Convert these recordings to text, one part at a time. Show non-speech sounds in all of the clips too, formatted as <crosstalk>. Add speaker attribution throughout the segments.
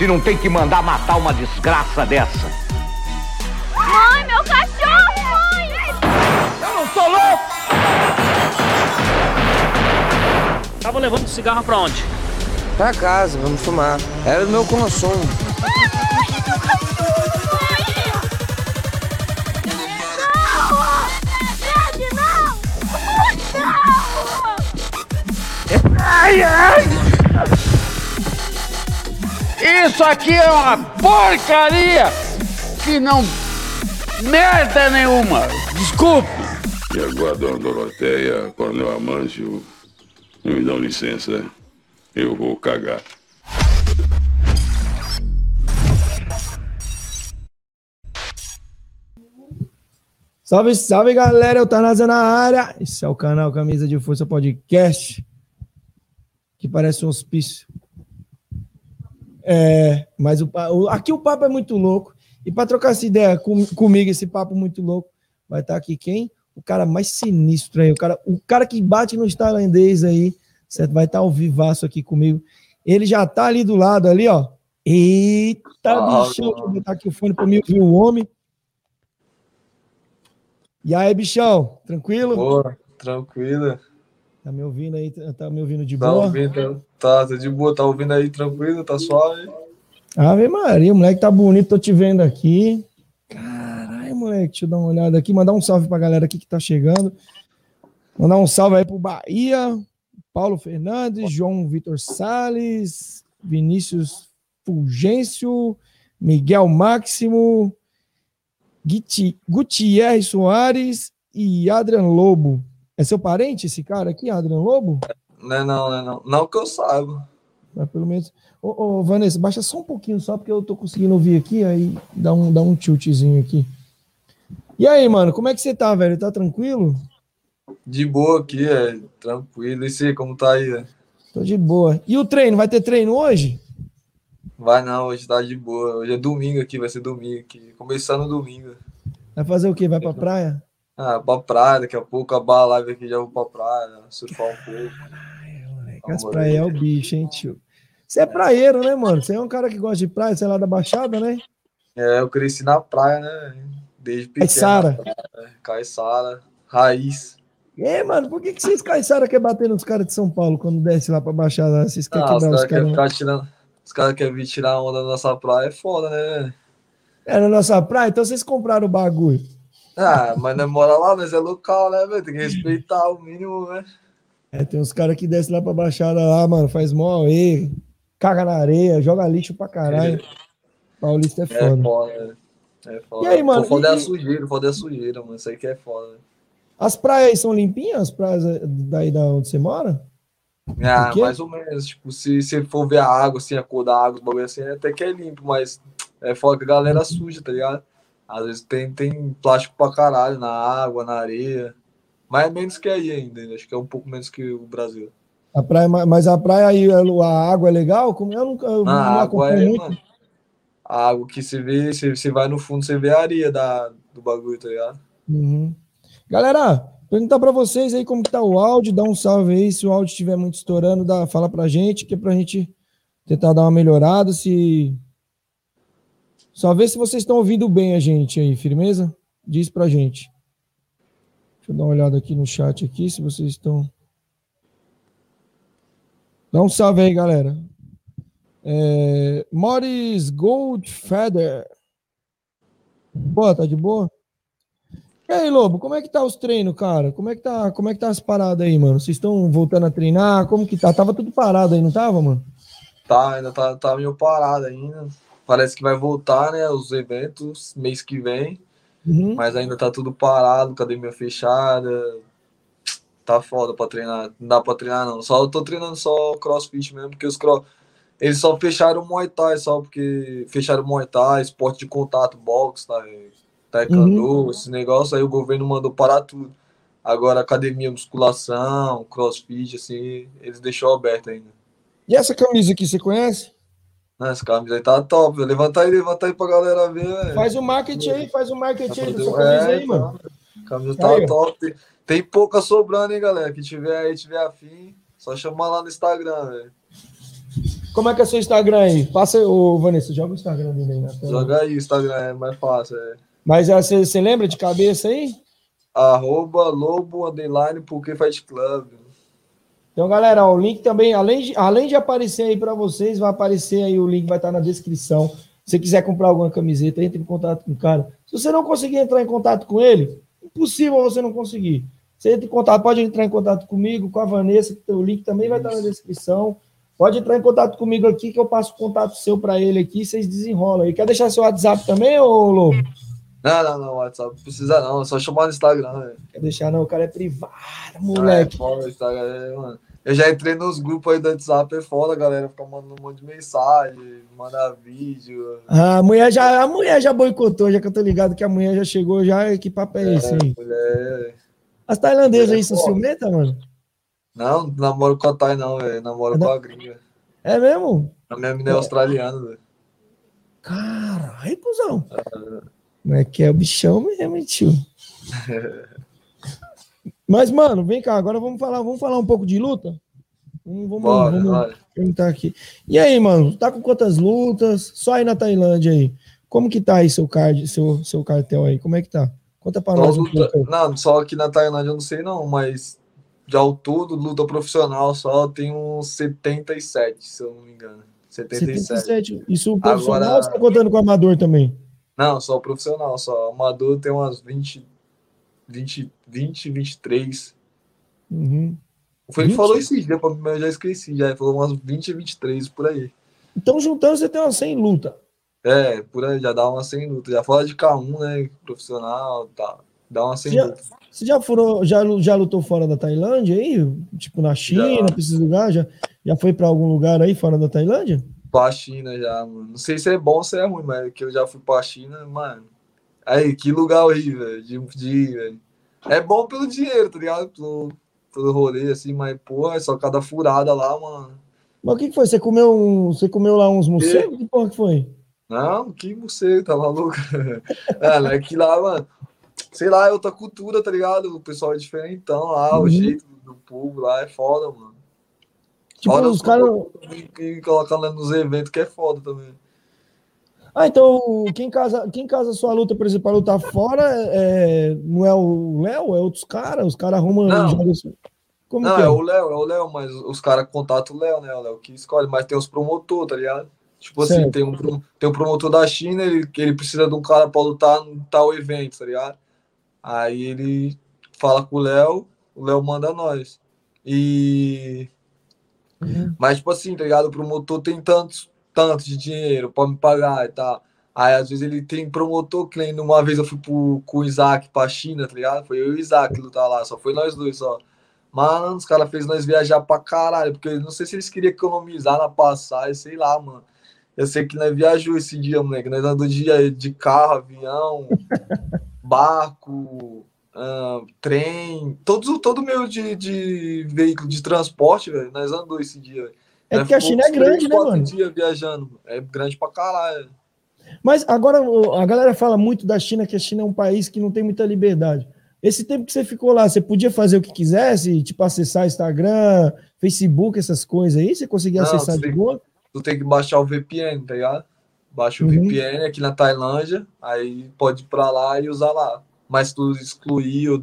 Speaker 1: se não tem que mandar matar uma desgraça dessa.
Speaker 2: Mãe, meu cachorro, mãe!
Speaker 1: Eu não sou louco!
Speaker 3: Tava levando cigarro pra onde?
Speaker 4: Pra casa, vamos fumar. Era do meu consumo.
Speaker 2: Ai, meu cachorro, mãe! Não! Verde, não! Não!
Speaker 1: Ai, ai! Isso aqui é uma porcaria que não. merda nenhuma! Desculpe!
Speaker 5: E agora, dona Doroteia, Coronel Amâncio, me dão licença, eu vou cagar.
Speaker 6: Salve, salve galera, eu Tanasa na área. Esse é o canal Camisa de Força Podcast, que parece um hospício. É, mas o, o- aqui o papo é muito louco. E para trocar essa ideia com- comigo, esse papo muito louco, vai estar aqui quem? O cara mais sinistro aí, o cara, o cara que bate nos tailandês aí, certo? Vai estar ao vivaço aqui comigo. Ele já tá ali do lado, ali, ó. Eita,
Speaker 4: Ah,
Speaker 6: bichão, eu botar aqui o fone para mim ouvir o homem. E aí, bichão, tranquilo?
Speaker 4: Boa, tranquila.
Speaker 6: Tá me ouvindo aí? Tá me ouvindo de
Speaker 4: Tá
Speaker 6: boa?
Speaker 4: ouvindo? Tá, tá de boa, tá ouvindo aí tranquilo, tá suave.
Speaker 6: Ave Maria, o moleque tá bonito, tô te vendo aqui. Caralho, moleque, deixa eu dar uma olhada aqui, mandar um salve pra galera aqui que tá chegando. Mandar um salve aí pro Bahia, Paulo Fernandes, João Vitor Sales, Vinícius Fulgêncio, Miguel Máximo, Guiti- Gutierrez Soares e Adrian Lobo. É seu parente esse cara aqui, Adrian Lobo?
Speaker 4: Não é não, não é não. Não que eu saiba.
Speaker 6: Mas pelo menos. Ô, ô, Vanessa, baixa só um pouquinho, só porque eu tô conseguindo ouvir aqui, aí dá um, dá um tiltzinho aqui. E aí, mano, como é que você tá, velho? Tá tranquilo?
Speaker 4: De boa aqui, é tranquilo. E você, como tá aí? é?
Speaker 6: Tô de boa. E o treino? Vai ter treino hoje?
Speaker 4: Vai não, hoje tá de boa. Hoje é domingo aqui, vai ser domingo aqui. Começando domingo.
Speaker 6: Vai fazer o quê? Vai pra praia?
Speaker 4: Ah, pra praia, daqui a pouco acabar a live aqui, já vou pra praia, surfar um pouco.
Speaker 6: Que as praias é o bicho, hein, tio? Você é praieiro, né, mano? Você é um cara que gosta de praia, sei lá, da Baixada, né?
Speaker 4: É, eu cresci na praia, né? Desde pequeno.
Speaker 6: Caiçara.
Speaker 4: Caiçara, raiz.
Speaker 6: É, mano, por que, que vocês caiçara quer bater nos caras de São Paulo quando desce lá pra Baixada? Vocês querem
Speaker 4: Ah, os caras querem
Speaker 6: caras?
Speaker 4: ficar tirando. Os caras querem vir tirar onda da nossa praia, é foda, né?
Speaker 6: É na nossa praia? Então vocês compraram o bagulho.
Speaker 4: Ah, mas não mora lá, mas é local, né, velho? Tem que respeitar o mínimo, né?
Speaker 6: É, tem uns caras que descem lá pra Baixada lá, mano, faz mó e caga na areia, joga lixo pra caralho. Paulista é
Speaker 4: É
Speaker 6: foda.
Speaker 4: foda, né? É foda.
Speaker 6: E aí, mano,
Speaker 4: foda é a sujeira, foda é a sujeira, mano. Isso aí que é foda. né?
Speaker 6: As praias aí são limpinhas? As praias daí da onde você mora?
Speaker 4: Ah, mais ou menos. Tipo, se você for ver a água, assim, a cor da água, os bagulho assim, até que é limpo, mas é foda que a galera suja, tá ligado? Às vezes tem, tem plástico pra caralho na água, na areia. Mas é menos que aí ainda, né? acho que é um pouco menos que o Brasil.
Speaker 6: A praia, mas a praia aí, a água é legal? Como eu nunca eu
Speaker 4: Ah,
Speaker 6: não
Speaker 4: a água
Speaker 6: acompanho
Speaker 4: é,
Speaker 6: muito.
Speaker 4: mano. A água que você vê, você, você vai no fundo, você vê a areia da, do bagulho, tá ligado?
Speaker 6: Uhum. Galera, perguntar pra vocês aí como que tá o áudio, dá um salve aí, se o áudio estiver muito estourando, dá, fala pra gente, que é pra gente tentar dar uma melhorada, se... Só ver se vocês estão ouvindo bem a gente aí, firmeza? Diz pra gente. Deixa eu dar uma olhada aqui no chat aqui, se vocês estão... Dá um salve aí, galera. É... Morris Goldfeather. Boa, tá de boa? E aí, Lobo, como é que tá os treinos, cara? Como é que tá, como é que tá as paradas aí, mano? Vocês estão voltando a treinar? Como que tá? Tava tudo parado aí, não tava, mano?
Speaker 4: Tá, ainda tá, tá meio parado ainda. Parece que vai voltar, né? Os eventos mês que vem.
Speaker 6: Uhum.
Speaker 4: Mas ainda tá tudo parado, academia fechada. Tá foda pra treinar. Não dá pra treinar, não. Só eu tô treinando só crossfit mesmo, porque os cro... Eles só fecharam o Muay Thai, só porque fecharam o Muay Thai, esporte de contato, boxe, tá, taekwondo,
Speaker 6: Uhum.
Speaker 4: esses negócios, aí o governo mandou parar tudo. Agora, academia, musculação, crossfit, assim, eles deixou aberto ainda.
Speaker 6: E essa camisa aqui, você conhece?
Speaker 4: Né, Essa camisa aí tá top, velho. Levanta aí, levanta aí pra galera ver, velho.
Speaker 6: Faz o marketing aí, faz o marketing aí dessa
Speaker 4: É,
Speaker 6: camisa aí, mano.
Speaker 4: A camisa tá
Speaker 6: Aí,
Speaker 4: top. Tem, tem pouca sobrando, hein, galera. Que tiver aí, tiver afim, só chamar lá no Instagram, velho.
Speaker 6: Como é que é seu Instagram aí? Passa, ô Vanessa, joga o Instagram dele aí na tela.
Speaker 4: Joga aí, Instagram é mais fácil, é.
Speaker 6: Mas você você lembra de cabeça aí?
Speaker 4: Arroba Lobo Underline Porque Fight Club.
Speaker 6: Então, galera, ó, o link também, além de, além de aparecer aí para vocês, vai aparecer aí, o link vai estar na descrição. Se você quiser comprar alguma camiseta, entre em contato com o cara. Se você não conseguir entrar em contato com ele, impossível você não conseguir. Você entra em contato, pode entrar em contato comigo, com a Vanessa, o link também vai estar na descrição. Pode entrar em contato comigo aqui, que eu passo o contato seu para ele aqui, vocês desenrolam aí. Quer deixar seu WhatsApp também, ô Lobo?
Speaker 4: Não, não, não, WhatsApp não precisa não, é só chamar no Instagram, velho.
Speaker 6: Quer deixar não, o cara é privado,
Speaker 4: É,
Speaker 6: moleque.
Speaker 4: Instagram, é, mano. Eu já entrei nos grupos aí do WhatsApp, é foda, galera fica mandando um monte de mensagem, manda vídeo.
Speaker 6: Ah, A mulher já, a mulher já boicotou, já que eu tô ligado que a mulher já chegou, já, que papo é esse aí?
Speaker 4: Mulher.
Speaker 6: As tailandesas aí são
Speaker 4: Pô.
Speaker 6: ciumentas, mano?
Speaker 4: Não, não namoro com a Thay, não, velho. Namoro com a gringa.
Speaker 6: É mesmo?
Speaker 4: A minha mina é australiana, velho.
Speaker 6: Caralho, cuzão. Não é que é o bichão mesmo, tio. Mas, mano, vem cá, agora vamos falar, vamos falar um pouco de luta? Vamos, vamos,
Speaker 4: Bora,
Speaker 6: vamos
Speaker 4: bora.
Speaker 6: perguntar aqui. E aí, mano, tá com quantas lutas? Só aí na Tailândia aí. Como que tá aí seu card, seu, seu cartel aí? Como é que tá? Conta pra
Speaker 4: Só
Speaker 6: nós um
Speaker 4: luta-
Speaker 6: pouco.
Speaker 4: Não, só aqui na Tailândia eu não sei não, mas de ao todo, luta profissional só tem uns 77, se eu não me engano. 77.
Speaker 6: 77. Isso profissional
Speaker 4: Agora-
Speaker 6: ou você tá contando com o amador também?
Speaker 4: Não, só profissional, só. Amador tem umas 20, 20, 20 23.
Speaker 6: Uhum.
Speaker 4: Foi ele
Speaker 6: 20?
Speaker 4: falou esses dias mas eu já esqueci. Já falou umas 20, 23 por aí.
Speaker 6: Então, juntando, você tem uma 100 luta.
Speaker 4: É, por aí, já dá uma 100 lutas. Já fala de K1, né? Profissional, tá. Dá uma 100
Speaker 6: Já-. Você já, furou, já, já lutou fora da Tailândia aí? Tipo na China,
Speaker 4: Já.
Speaker 6: pra esses lugares? Já, já foi pra algum lugar aí fora da Tailândia?
Speaker 4: Pra China já, mano. Não sei se é bom ou se é ruim, mas é que eu já fui pra China, mano. Aí, que lugar horrível, velho, de, de velho. É bom pelo dinheiro, tá ligado? Pelo, pelo rolê, assim, mas, pô, é só cada furada lá, mano.
Speaker 6: Mas o que, que foi? Você comeu, um, você comeu lá uns morcegos? Que porra que foi?
Speaker 4: Não, que você, tá maluco? <laughs> Mano, é que lá, mano, sei lá, é outra cultura, tá ligado? O pessoal é diferentão lá,
Speaker 6: Uhum.
Speaker 4: o jeito do povo lá é foda, mano.
Speaker 6: Tipo,
Speaker 4: Fora
Speaker 6: os caras.
Speaker 4: colocam lá nos eventos que é foda também.
Speaker 6: Ah, então quem casa, quem casa sua luta, por exemplo, pra lutar fora, é, não é o Léo, é outros caras? Os caras arrumam.
Speaker 4: Não.
Speaker 6: assim. Como
Speaker 4: Não, é
Speaker 6: é?
Speaker 4: o Léo, é o Léo, mas os caras contatam o Léo, né? O Léo que escolhe, mas tem os promotores, tá ligado? Tipo assim,
Speaker 6: Certo.
Speaker 4: tem um, tem um promotor da China, ele, que ele precisa de um cara pra lutar no tal evento, tá ligado? Aí ele fala com o Léo, o Léo manda nós. E.
Speaker 6: Uhum.
Speaker 4: Mas, tipo assim, tá ligado? O promotor tem tantos, tantos de dinheiro pra me pagar e tal. Aí, às vezes, ele tem promotor que nem uma vez eu fui pro, com o Isaac pra China, tá ligado? Foi eu e o Isaac lutar lá, só foi nós dois só. Mano, os caras fez nós viajar pra caralho, porque eu não sei se eles queriam economizar na passagem, sei lá, mano. Eu sei que nós viajou esse dia, moleque. Nós andamos dia de carro, avião, <laughs> barco, ah, trem, todos, todo meio de, de veículo de transporte, velho. Nós andou esse dia, velho.
Speaker 6: É porque a
Speaker 4: ficou
Speaker 6: China é grande, né, mano?
Speaker 4: dias viajando. É grande pra caralho.
Speaker 6: Mas agora a galera fala muito da China, que a China é um país que não tem muita liberdade. Esse tempo que você ficou lá, você podia fazer o que quisesse, tipo acessar Instagram, Facebook, essas coisas aí? Você conseguia
Speaker 4: Não,
Speaker 6: acessar de boa?
Speaker 4: Tu tem que baixar o VPN, tá ligado? Baixa o
Speaker 6: Uhum.
Speaker 4: VPN aqui na Tailândia, aí pode ir pra lá e usar lá. Mas tu excluir ou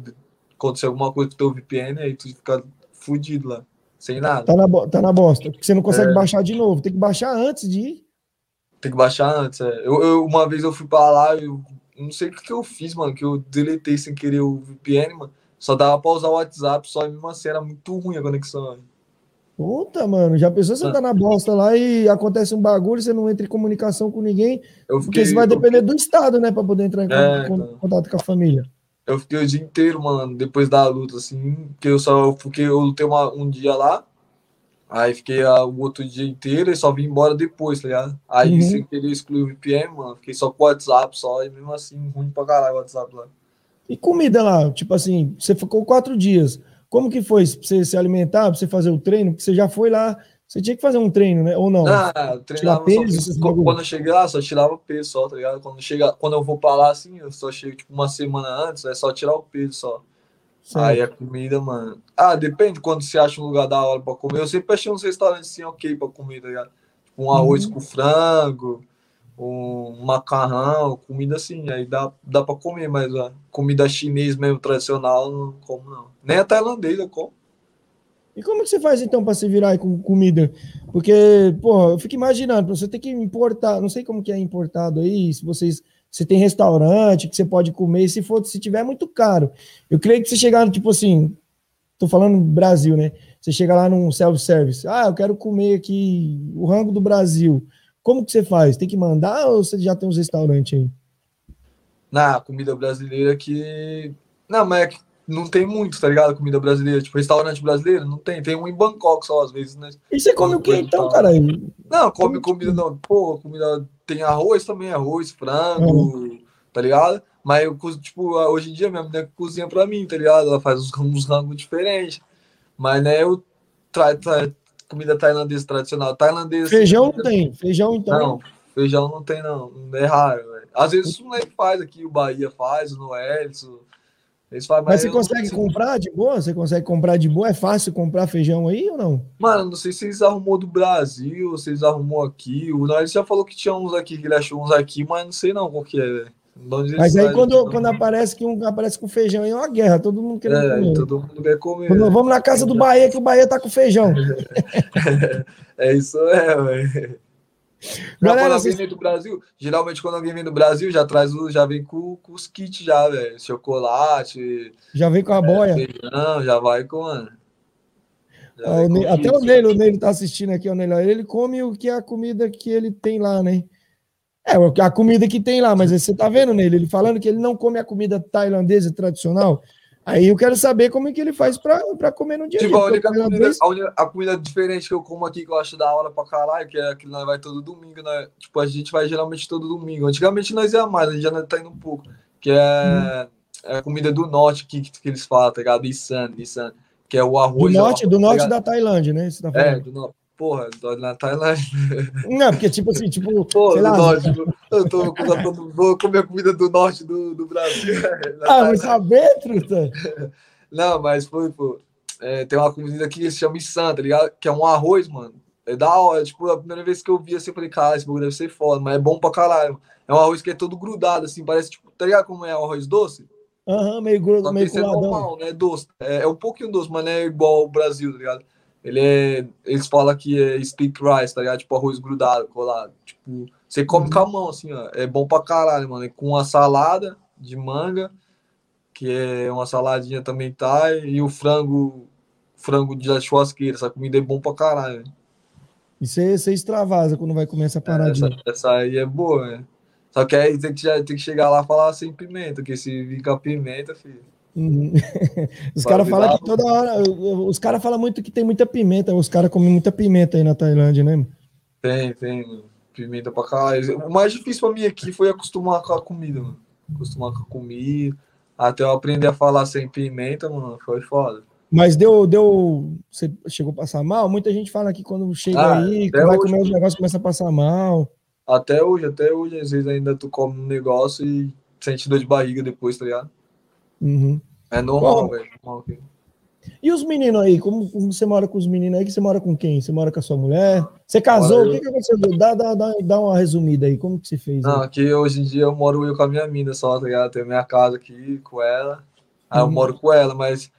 Speaker 4: acontecer alguma coisa com o teu VPN, aí tu fica fudido lá, sem nada.
Speaker 6: Tá na, tá na bosta. Porque você não consegue
Speaker 4: É.
Speaker 6: baixar de novo. Tem que baixar antes de ir.
Speaker 4: Tem que baixar antes. é. Eu, eu- uma vez eu fui pra lá, eu não sei o que, que eu fiz, mano, que eu deletei sem querer o VPN, mano. Só dava pra usar o WhatsApp, só mesmo assim era muito ruim a conexão.
Speaker 6: Puta, mano, já pensou você tá na bosta lá e acontece um bagulho, você não entra em comunicação com ninguém,
Speaker 4: Eu
Speaker 6: porque
Speaker 4: fiquei,
Speaker 6: você vai depender do Estado, né, pra poder entrar em
Speaker 4: É, então.
Speaker 6: contato com a família.
Speaker 4: Eu fiquei o dia inteiro, mano, depois da luta, assim, que eu só porque eu lutei uma, um dia lá, Aí fiquei ah, o outro dia inteiro e só vim embora depois, tá ligado? Aí
Speaker 6: Uhum.
Speaker 4: sem querer excluir o VPN, mano, fiquei só com o WhatsApp só, e mesmo assim, ruim pra caralho o WhatsApp lá.
Speaker 6: E comida lá, tipo assim, você ficou quatro dias. Como que foi? Pra você se alimentar, pra você fazer o treino? Porque você já foi lá, você tinha que fazer um treino, né? Ou não?
Speaker 4: Ah, treinava
Speaker 6: peso,
Speaker 4: só, quando eu cheguei lá, só tirava peso só, tá ligado? Quando, chega, quando eu vou pra lá, assim, eu só chego tipo uma semana antes, é só tirar o peso só.
Speaker 6: Certo.
Speaker 4: Aí a comida, mano. Ah, depende quando você acha um lugar da hora pra comer. Eu sempre achei uns restaurantes assim, ok pra comer, tá ligado? Tipo um arroz
Speaker 6: Uhum.
Speaker 4: com frango, um macarrão, comida assim. Aí dá, dá pra comer, mas a comida chinês mesmo, tradicional, não como não. Nem a tailandesa eu como.
Speaker 6: E como que você faz então para se virar com comida? Porque, pô, eu fico imaginando, você tem que importar, não sei como que é importado aí, se vocês se tem restaurante que você pode comer, se for, se tiver é muito caro. Eu creio que você chegar, tipo assim, tô falando Brasil, né? Você chega lá num self-service, ah, eu quero comer aqui o rango do Brasil. Como que você faz? Tem que mandar ou você já tem uns restaurantes aí?
Speaker 4: Na comida brasileira que. Não, mas é que não tem muito, tá ligado? Comida brasileira. Tipo, restaurante brasileiro, não tem. Tem um em Bangkok só, às vezes, né?
Speaker 6: E você come o quê então, cara?
Speaker 4: Não, come comida não. Pô, comida. Tem arroz também, arroz, frango, tá ligado? Mas eu, tipo, hoje em dia minha mulher cozinha pra mim, tá ligado? Ela faz uns, uns rangos diferentes. Mas, né, eu tra, tra, comida tailandesa tradicional. Tailandesa.
Speaker 6: Feijão não tem. Feijão então.
Speaker 4: Não, feijão não tem, não. É raro, velho. Às vezes o moleque faz aqui, o Bahia faz, o Noelson. Eles fazem,
Speaker 6: Mas você
Speaker 4: eu não
Speaker 6: consegue comprar de boa? Você consegue comprar de boa? É fácil comprar feijão aí ou não?
Speaker 4: Mano, não sei se eles arrumou do Brasil, se eles arrumou aqui. O Noelson já falou que tinha uns aqui, que ele achou uns aqui, mas não sei não qual que é, velho.
Speaker 6: Mas aí quando, quando aparece que um aparece com feijão aí é uma guerra, todo mundo querendo
Speaker 4: É,
Speaker 6: comer.
Speaker 4: todo mundo quer comer.
Speaker 6: Quando vamos na casa do Bahia, que o Bahia tá com feijão. <laughs>
Speaker 4: É isso é, velho. <laughs>
Speaker 6: Galera,
Speaker 4: quando alguém vem do Brasil, geralmente quando alguém vem do Brasil, já traz o, já vem com, com os kits já, velho. Chocolate,
Speaker 6: Já vem com a boia.
Speaker 4: feijão, já vai com, mano. Já
Speaker 6: Ah, o
Speaker 4: com
Speaker 6: até
Speaker 4: kit.
Speaker 6: o Neilo, o Neilo tá assistindo aqui, o Neilo. Ele come o que é a comida que ele tem lá, né? É, a comida que tem lá, mas você tá vendo nele, ele falando que ele não come a comida tailandesa tradicional. Aí eu quero saber como é que ele faz pra comer no dia a dia.
Speaker 4: Tipo, a única comida, a, única- a comida diferente que eu como aqui que eu acho da hora pra caralho, que é que nós vai todo domingo, né? Tipo, a gente vai geralmente todo domingo. Antigamente nós ia mais, a gente já tá indo um pouco. Que é, é a comida do norte que, que eles falam, tá ligado? Isan, Isan. Que é o
Speaker 6: do
Speaker 4: arroz.
Speaker 6: norte,
Speaker 4: ó,
Speaker 6: do
Speaker 4: tá
Speaker 6: norte
Speaker 4: ligado?
Speaker 6: da Tailândia, né? Tá
Speaker 4: É, do norte. Porra, do- na Tailândia.
Speaker 6: Não, porque tipo assim, tipo, <laughs>
Speaker 4: Pô,
Speaker 6: sei lá.
Speaker 4: norte. Eu tô, eu tô- vou comer a comida do norte do, do Brasil. <laughs> Na
Speaker 6: Ah, mas
Speaker 4: Tailândia.
Speaker 6: saber, truta?
Speaker 4: Não, mas foi, pô. é, tem uma comida que se chama Issan, tá ligado? Que é um arroz, mano. É da hora. Tipo, a primeira vez que eu vi assim, eu falei, cara, esse bagulho deve ser foda, mas é bom pra caralho. É um arroz que é todo grudado, assim, parece, tipo, tá ligado como é o arroz doce?
Speaker 6: Aham, meio,
Speaker 4: Só
Speaker 6: gru-
Speaker 4: que
Speaker 6: meio
Speaker 4: esse é
Speaker 6: coladão.
Speaker 4: normal, né? Doce. É, é um pouquinho doce, mas não é igual ao Brasil, tá ligado? Ele é. Eles falam que é stick rice, tá ligado? Tipo arroz grudado, colado. Tipo, você come
Speaker 6: Uhum.
Speaker 4: com a mão, assim, ó. É bom pra caralho, mano. É com uma salada de manga, que é uma saladinha também tá, e o frango, frango de churrasqueira. Essa comida é bom pra caralho.
Speaker 6: E você, você extravasa quando vai comer essa
Speaker 4: Essa,
Speaker 6: paradinha.
Speaker 4: essa aí é boa, né? Só que aí tem que, tem que chegar lá e falar sem pimenta, porque se vir com a pimenta, filho. <laughs>
Speaker 6: Os caras falam que toda hora. Os caras falam muito que tem muita pimenta. Os caras comem muita pimenta aí na Tailândia, né?
Speaker 4: Tem, tem. Pimenta pra caralho. O mais difícil pra mim aqui foi acostumar com a comida, mano. Acostumar com a comida. Até eu aprender a falar sem pimenta, mano, foi foda.
Speaker 6: Mas deu, deu. Você chegou a passar mal? Muita gente fala que quando chega
Speaker 4: Ah,
Speaker 6: aí, vai
Speaker 4: hoje-
Speaker 6: comer os negócios, começa a passar mal.
Speaker 4: Até hoje, até hoje, às vezes ainda tu come um negócio e sente dor de barriga depois, tá ligado?
Speaker 6: Uhum.
Speaker 4: É normal, velho.
Speaker 6: E os meninos aí? Como, como você mora com os meninos aí? Que você mora com quem? Você mora com a sua mulher? Você casou?
Speaker 4: Moro
Speaker 6: O que, que aconteceu? Dá, dá, dá, dá uma resumida aí. Como que você fez?
Speaker 4: Não,
Speaker 6: aí?
Speaker 4: aqui hoje em dia eu moro eu com a minha mina só, tá ligado? Tenho minha casa aqui com ela. Aí eu
Speaker 6: Uhum.
Speaker 4: moro com ela, mas.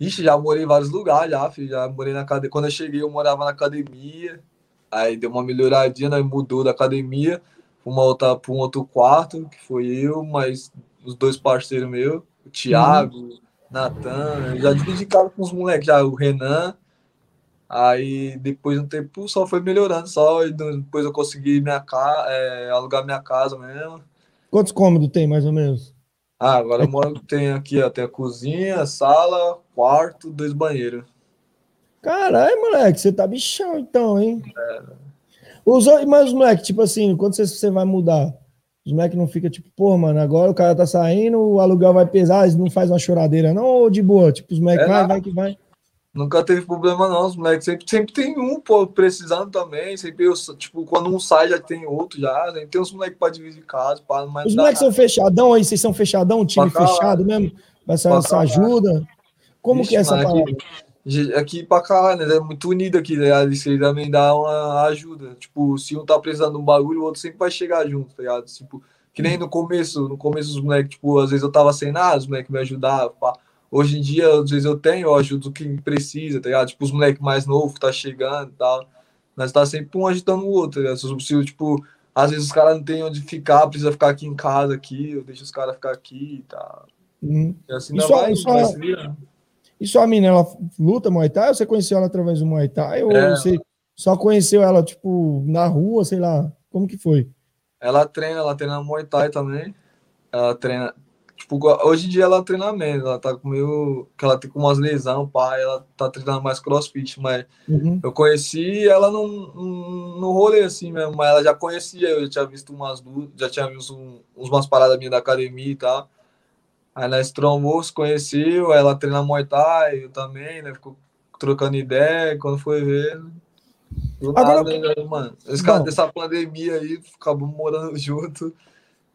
Speaker 4: Ixi, já morei em vários lugares já, filho. Já morei na academia. Quando eu cheguei, eu morava na academia. Aí deu uma melhoradinha, nós mudou da academia pra um outro quarto, que foi eu, mais os dois parceiros meus, o Thiago, Natan. Eu Já dividi casa com os moleques, já, o Renan. Aí depois de um tempo só foi melhorando, só. E depois eu consegui minha ca... é, alugar minha casa mesmo.
Speaker 6: Quantos cômodos tem, mais ou menos?
Speaker 4: Ah, agora eu moro, tem aqui, ó, tem a cozinha, sala, quarto, dois banheiros.
Speaker 6: Caralho, moleque, você tá bichão então, hein? Os, o- mas os moleque, tipo assim, quando você, você vai mudar, os moleque não fica tipo, pô, mano, agora o cara tá saindo, o aluguel vai pesar, eles não faz uma choradeira, não, ou de boa? Tipo, os moleque
Speaker 4: É
Speaker 6: vai,
Speaker 4: nada.
Speaker 6: vai que vai.
Speaker 4: Nunca teve problema, não. Os moleques sempre, sempre tem um, pô, precisando também. Sempre, eu, tipo, quando um sai, já tem outro já. Sempre tem uns moleques pra dividir casa, pá, mas
Speaker 6: Os moleques são fechadão aí, vocês são fechadão, time fechado mesmo? Essa, essa ajuda? Como
Speaker 4: Vixe,
Speaker 6: que é essa palavra?
Speaker 4: Aqui pra caralho, né? É muito unido aqui, né? Isso aí também dá uma ajuda. Tipo, se um tá precisando de um bagulho, o outro sempre vai chegar junto, tá ligado? Tipo, que nem no começo, no começo os moleques, tipo, às vezes eu tava sem nada, os moleques me ajudavam, pá. Hoje em dia, às vezes eu tenho, eu ajudo quem precisa, tá ligado? Tipo, os moleques mais novos que tá chegando e tal. Nós tá sempre um ajudando o outro, tá ligado? Se, tipo, às vezes os caras não tem onde ficar, precisa ficar aqui em casa, aqui, eu deixo os caras ficar aqui e tal.
Speaker 6: Hum.
Speaker 4: E assim
Speaker 6: Isso-
Speaker 4: ainda vai,
Speaker 6: isso-
Speaker 4: vai.
Speaker 6: E sua mina, ela luta Muay Thai ou você conheceu ela através do Muay Thai? Ou
Speaker 4: É.
Speaker 6: você só conheceu ela, tipo, na rua, sei lá? Como que foi?
Speaker 4: Ela treina, ela treina Muay Thai também. Ela treina. Tipo, hoje em dia ela treina menos, ela tá com meio. que ela tem com umas lesões, pai, ela tá treinando mais crossfit, mas
Speaker 6: Uhum.
Speaker 4: eu conheci ela no, no, rolê assim mesmo, mas ela já conhecia, eu já tinha visto umas já tinha visto um, umas paradas minhas da academia e tal. Aí nós trombou, se conheceu, ela treina Muay Thai, eu também, né? Ficou trocando ideia, quando foi ver. Do
Speaker 6: Agora-
Speaker 4: nada, né, mano. Esse cara dessa pandemia aí, acabamos morando <laughs> junto.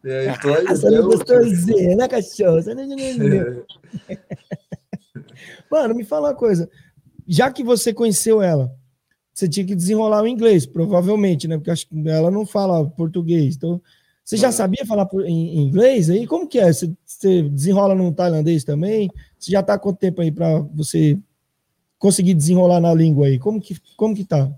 Speaker 4: E aí, tô aí.
Speaker 6: Essa
Speaker 4: até
Speaker 6: não gostosinha, né, cachorro? Você não- não. <laughs> Mano, me fala uma coisa. Já que você conheceu ela, você tinha que desenrolar o inglês, provavelmente, né? Porque acho que ela não fala português. Então, você já sabia falar em inglês aí? Como que é? Você, você desenrola no tailandês também? Você já tá há quanto tempo aí para você conseguir desenrolar na língua aí? Como que, como que tá?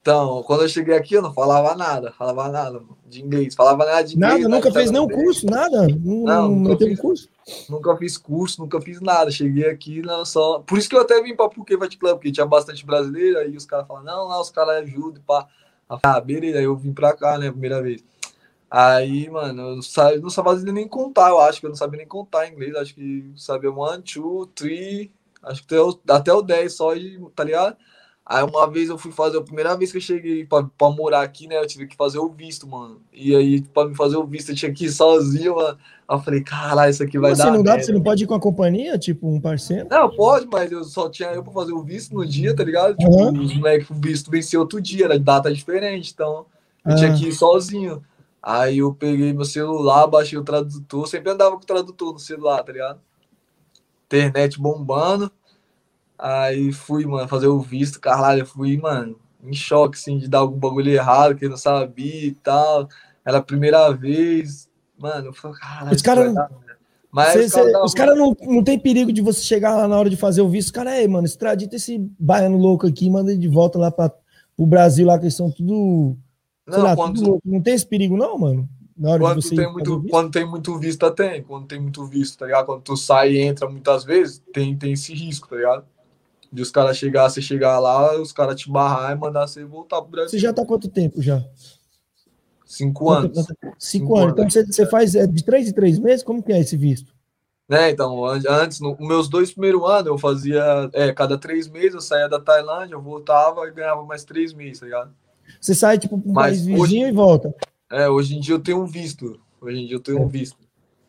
Speaker 4: Então, quando eu cheguei aqui, eu não falava nada, falava nada de inglês, falava nada de inglês.
Speaker 6: Nada?
Speaker 4: né,
Speaker 6: Nunca fez nenhum curso? Nada? Não,
Speaker 4: Não, nunca
Speaker 6: não teve
Speaker 4: fiz.
Speaker 6: curso?
Speaker 4: Nunca fiz curso, nunca fiz nada. Cheguei aqui, não, só. Por isso que eu até vim pra Phuket Fight Club, porque tinha bastante brasileiro, aí os caras falaram, não, não, os caras ajudam, pá. Falei, Ah, beleza, aí eu vim pra cá, né, primeira vez. Aí, mano, eu sa- não sabia nem contar, eu acho que eu não sabia nem contar em inglês, acho que sabia one, two, three, acho que até o, até o 10 só, e, tá ligado? Aí uma vez eu fui fazer, a primeira vez que eu cheguei pra, pra morar aqui, né, eu tive que fazer o visto, mano. E aí, pra me fazer o visto, eu tinha que ir sozinho, mano. Aí eu falei, caralho, isso aqui vai
Speaker 6: Como
Speaker 4: dar
Speaker 6: assim, não dá?
Speaker 4: merda.
Speaker 6: Você não pode ir com a companhia, tipo um parceiro?
Speaker 4: Não, pode, mas eu só tinha eu pra fazer o visto no dia, tá ligado? Tipo,
Speaker 6: Uhum.
Speaker 4: os moleques, o visto venceu outro dia, era data diferente, então eu tinha
Speaker 6: Ah.
Speaker 4: que ir sozinho. Aí eu peguei meu celular, baixei o tradutor, sempre andava com o tradutor no celular, tá ligado? Internet bombando. Aí fui, mano, fazer o visto, caralho, eu fui, mano, em choque, assim, de dar algum bagulho errado, que eu não sabia e tal. Era a primeira vez. Mano, eu falei, caralho,
Speaker 6: Os cara-
Speaker 4: dar merda. Mas
Speaker 6: Cê-
Speaker 4: os caras
Speaker 6: os caras não, não tem perigo de você chegar lá na hora de fazer o visto. Cara, aí, mano, extradita esse baiano louco aqui manda ele de volta lá para o Brasil, lá que eles são tudo.
Speaker 4: Não,
Speaker 6: lá,
Speaker 4: quando-
Speaker 6: tudo. Não tem esse perigo, não, mano? Na hora
Speaker 4: Quando
Speaker 6: de você
Speaker 4: tem, muito,
Speaker 6: visto?
Speaker 4: quando tem muito vista, tem. Quando tem muito visto, tá ligado? Quando tu sai e entra muitas vezes, tem, tem esse risco, tá ligado? De os caras chegar, você chegar lá, os caras te barrar e mandar você voltar pro Brasil.
Speaker 6: Você já tá quanto tempo já?
Speaker 4: Cinco
Speaker 6: Quanto-
Speaker 4: anos.
Speaker 6: quanto- Cinco,
Speaker 4: Cinco
Speaker 6: anos.
Speaker 4: anos.
Speaker 6: Então você, você faz é, de três em três meses? Como que é esse visto?
Speaker 4: Né, então, an- antes, nos meus dois primeiros anos, eu fazia, é, cada três meses eu saía da Tailândia, eu voltava e ganhava mais três meses, tá ligado?
Speaker 6: Você sai, tipo, para um país vizinho
Speaker 4: hoje-
Speaker 6: e volta.
Speaker 4: É, hoje em dia eu tenho um visto. Hoje em dia eu tenho um visto.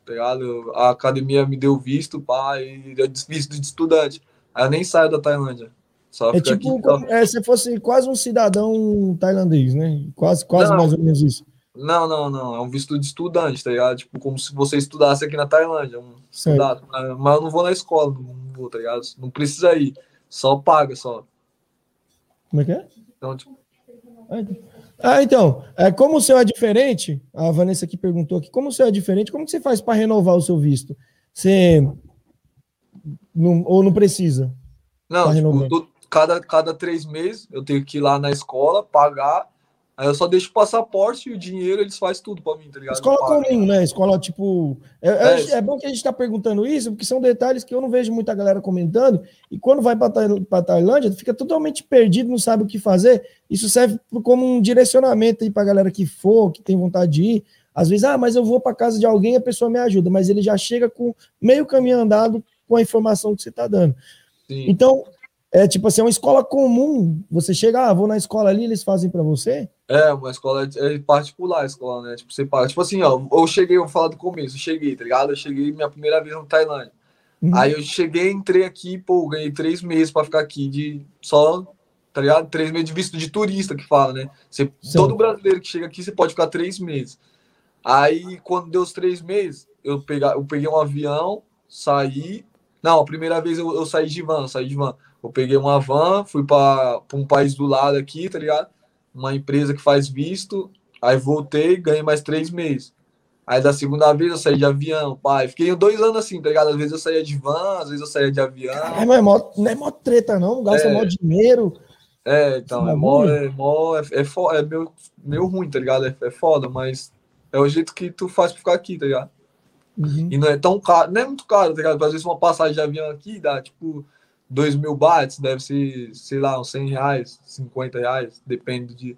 Speaker 4: Tá ligado? A academia me deu visto, pá, e é visto de estudante. Aí eu nem saio da Tailândia. Só
Speaker 6: É tipo,
Speaker 4: aqui. só-
Speaker 6: como- é, se fosse quase um cidadão tailandês, né? Quase, quase
Speaker 4: Não.
Speaker 6: mais ou menos isso.
Speaker 4: Não, não, não. É um visto de estudante, tá ligado? Tipo, como se você estudasse aqui na Tailândia. Um estudado. Mas eu não vou na escola, não vou, tá ligado? Não precisa ir. Só paga, só.
Speaker 6: Como é que é?
Speaker 4: Então, tipo,
Speaker 6: Ah, então. É, como o seu é diferente, a Vanessa aqui perguntou aqui, como o seu é diferente, como que você faz para renovar o seu visto? Você não, ou não precisa?
Speaker 4: não, tipo, cada, cada três meses eu tenho que ir lá na escola, pagar. Aí eu só deixo o passaporte e o dinheiro, eles fazem tudo pra mim, tá ligado?
Speaker 6: Escola comum, né? Escola tipo. É, é-
Speaker 4: É.
Speaker 6: é bom que a gente está perguntando isso, porque são detalhes que eu não vejo muita galera comentando. E quando vai para Tailândia, fica totalmente perdido, não sabe o que fazer. Isso serve como um direcionamento aí para galera que for, que tem vontade de ir. Às vezes, ah, mas eu vou para casa de alguém, a pessoa me ajuda, mas ele já chega com meio caminho andado com a informação que você está dando.
Speaker 4: Sim.
Speaker 6: Então, é tipo assim, é uma escola comum. Você chega, ah, vou na escola ali, eles fazem pra você?
Speaker 4: É, uma escola é particular, a escola, né? Tipo, você paga. Tipo assim, ó, eu cheguei, eu vou falar do começo, eu cheguei, tá ligado? Eu cheguei minha primeira vez na Tailândia.
Speaker 6: Uhum.
Speaker 4: Aí eu cheguei, entrei aqui, pô, ganhei três meses pra ficar aqui de só, tá ligado? Três meses de visto de turista que fala, né? Você,
Speaker 6: Sim.
Speaker 4: todo brasileiro que chega aqui, você pode ficar três meses. Aí, quando deu os três meses, eu, pega, eu peguei um avião, saí. Não, a primeira vez eu, eu saí de van, saí de van. Eu peguei uma van, fui para um país do lado aqui, tá ligado? Uma empresa que faz visto. Aí voltei, ganhei mais três meses. Aí da segunda vez eu saí de avião, pai. Fiquei dois anos assim, tá ligado? Às vezes eu saía de van, às vezes eu saía de avião.
Speaker 6: É, mas é mó, não é mó treta, não. Gasta
Speaker 4: É.
Speaker 6: mó dinheiro.
Speaker 4: É, então,
Speaker 6: Esse
Speaker 4: é mó, é, mó, é, é, fo- é meio, meio ruim, tá ligado? É, é foda, mas é o jeito que tu faz pra ficar aqui, tá ligado?
Speaker 6: Uhum.
Speaker 4: E não é tão caro, não é muito caro, tá ligado? Às vezes uma passagem de avião aqui dá, tipo, 2 mil bahts, deve ser, sei lá, uns 100 reais, 50 reais, depende de...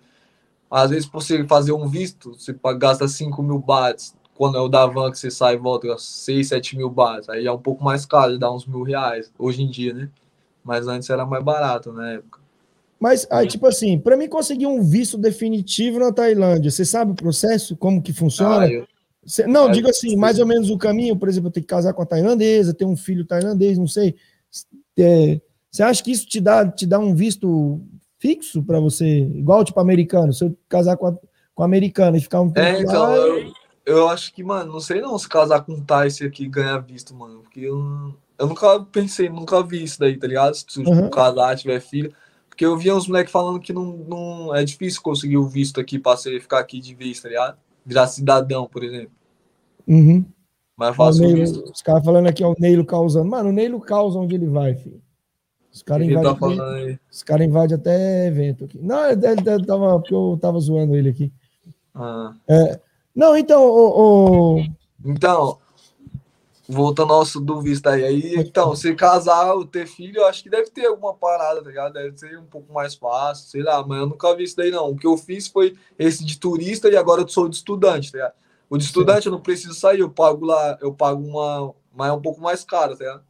Speaker 4: Às vezes, pra você fazer um visto, você gasta 5 mil bahts, quando é o da van que você sai e volta, 6, 7 mil bahts, aí é um pouco mais caro, dá uns mil reais, hoje em dia, né? Mas antes era mais barato na época.
Speaker 6: Mas, aí, tipo assim, pra mim conseguir um visto definitivo na Tailândia, você sabe o processo? Como que funciona?
Speaker 4: Ah, eu-
Speaker 6: Cê- não,
Speaker 4: Ah,
Speaker 6: digo assim, mais ou menos o caminho, por exemplo, eu tenho que casar com a tailandesa, ter um filho tailandês, não sei. É, você acha que isso te dá, te dá um visto fixo para você, igual tipo americano? Se eu casar com a, com a americana e ficar um tempo
Speaker 4: É, então,
Speaker 6: lá,
Speaker 4: eu, eu acho que, mano, não sei não se casar com um Tyson aqui ganhar visto, mano. Porque eu, eu nunca pensei, nunca vi isso daí, tá ligado? Se
Speaker 6: Uhum.
Speaker 4: casar, tiver filho. Porque eu via uns moleques falando que não, não é difícil conseguir o visto aqui pra você ficar aqui de vez, tá ligado? Virar cidadão, por exemplo.
Speaker 6: Uhum.
Speaker 4: Mas
Speaker 6: Ó, o
Speaker 4: fácil o
Speaker 6: Neilo-
Speaker 4: visto.
Speaker 6: os caras falando aqui, ó, o Neilo causando. Mano, o Neilo causa onde ele vai, filho. Os caras
Speaker 4: tá
Speaker 6: invadem,
Speaker 4: aí.
Speaker 6: os cara invadem até evento aqui. Não, ele, ele, tava, porque eu tava zoando ele aqui.
Speaker 4: Ah.
Speaker 6: Não, então, o, o-
Speaker 4: Então, voltando ao assunto do visto aí, aí, então, se casar ou ter filho, eu acho que deve ter alguma parada, tá ligado? Deve ser um pouco mais fácil, sei lá, mas eu nunca vi isso daí, não. O que eu fiz foi esse de turista e agora eu sou de estudante, tá ligado? O de estudante eu não preciso sair, eu pago lá, eu pago uma, mas é um pouco mais caro, tá?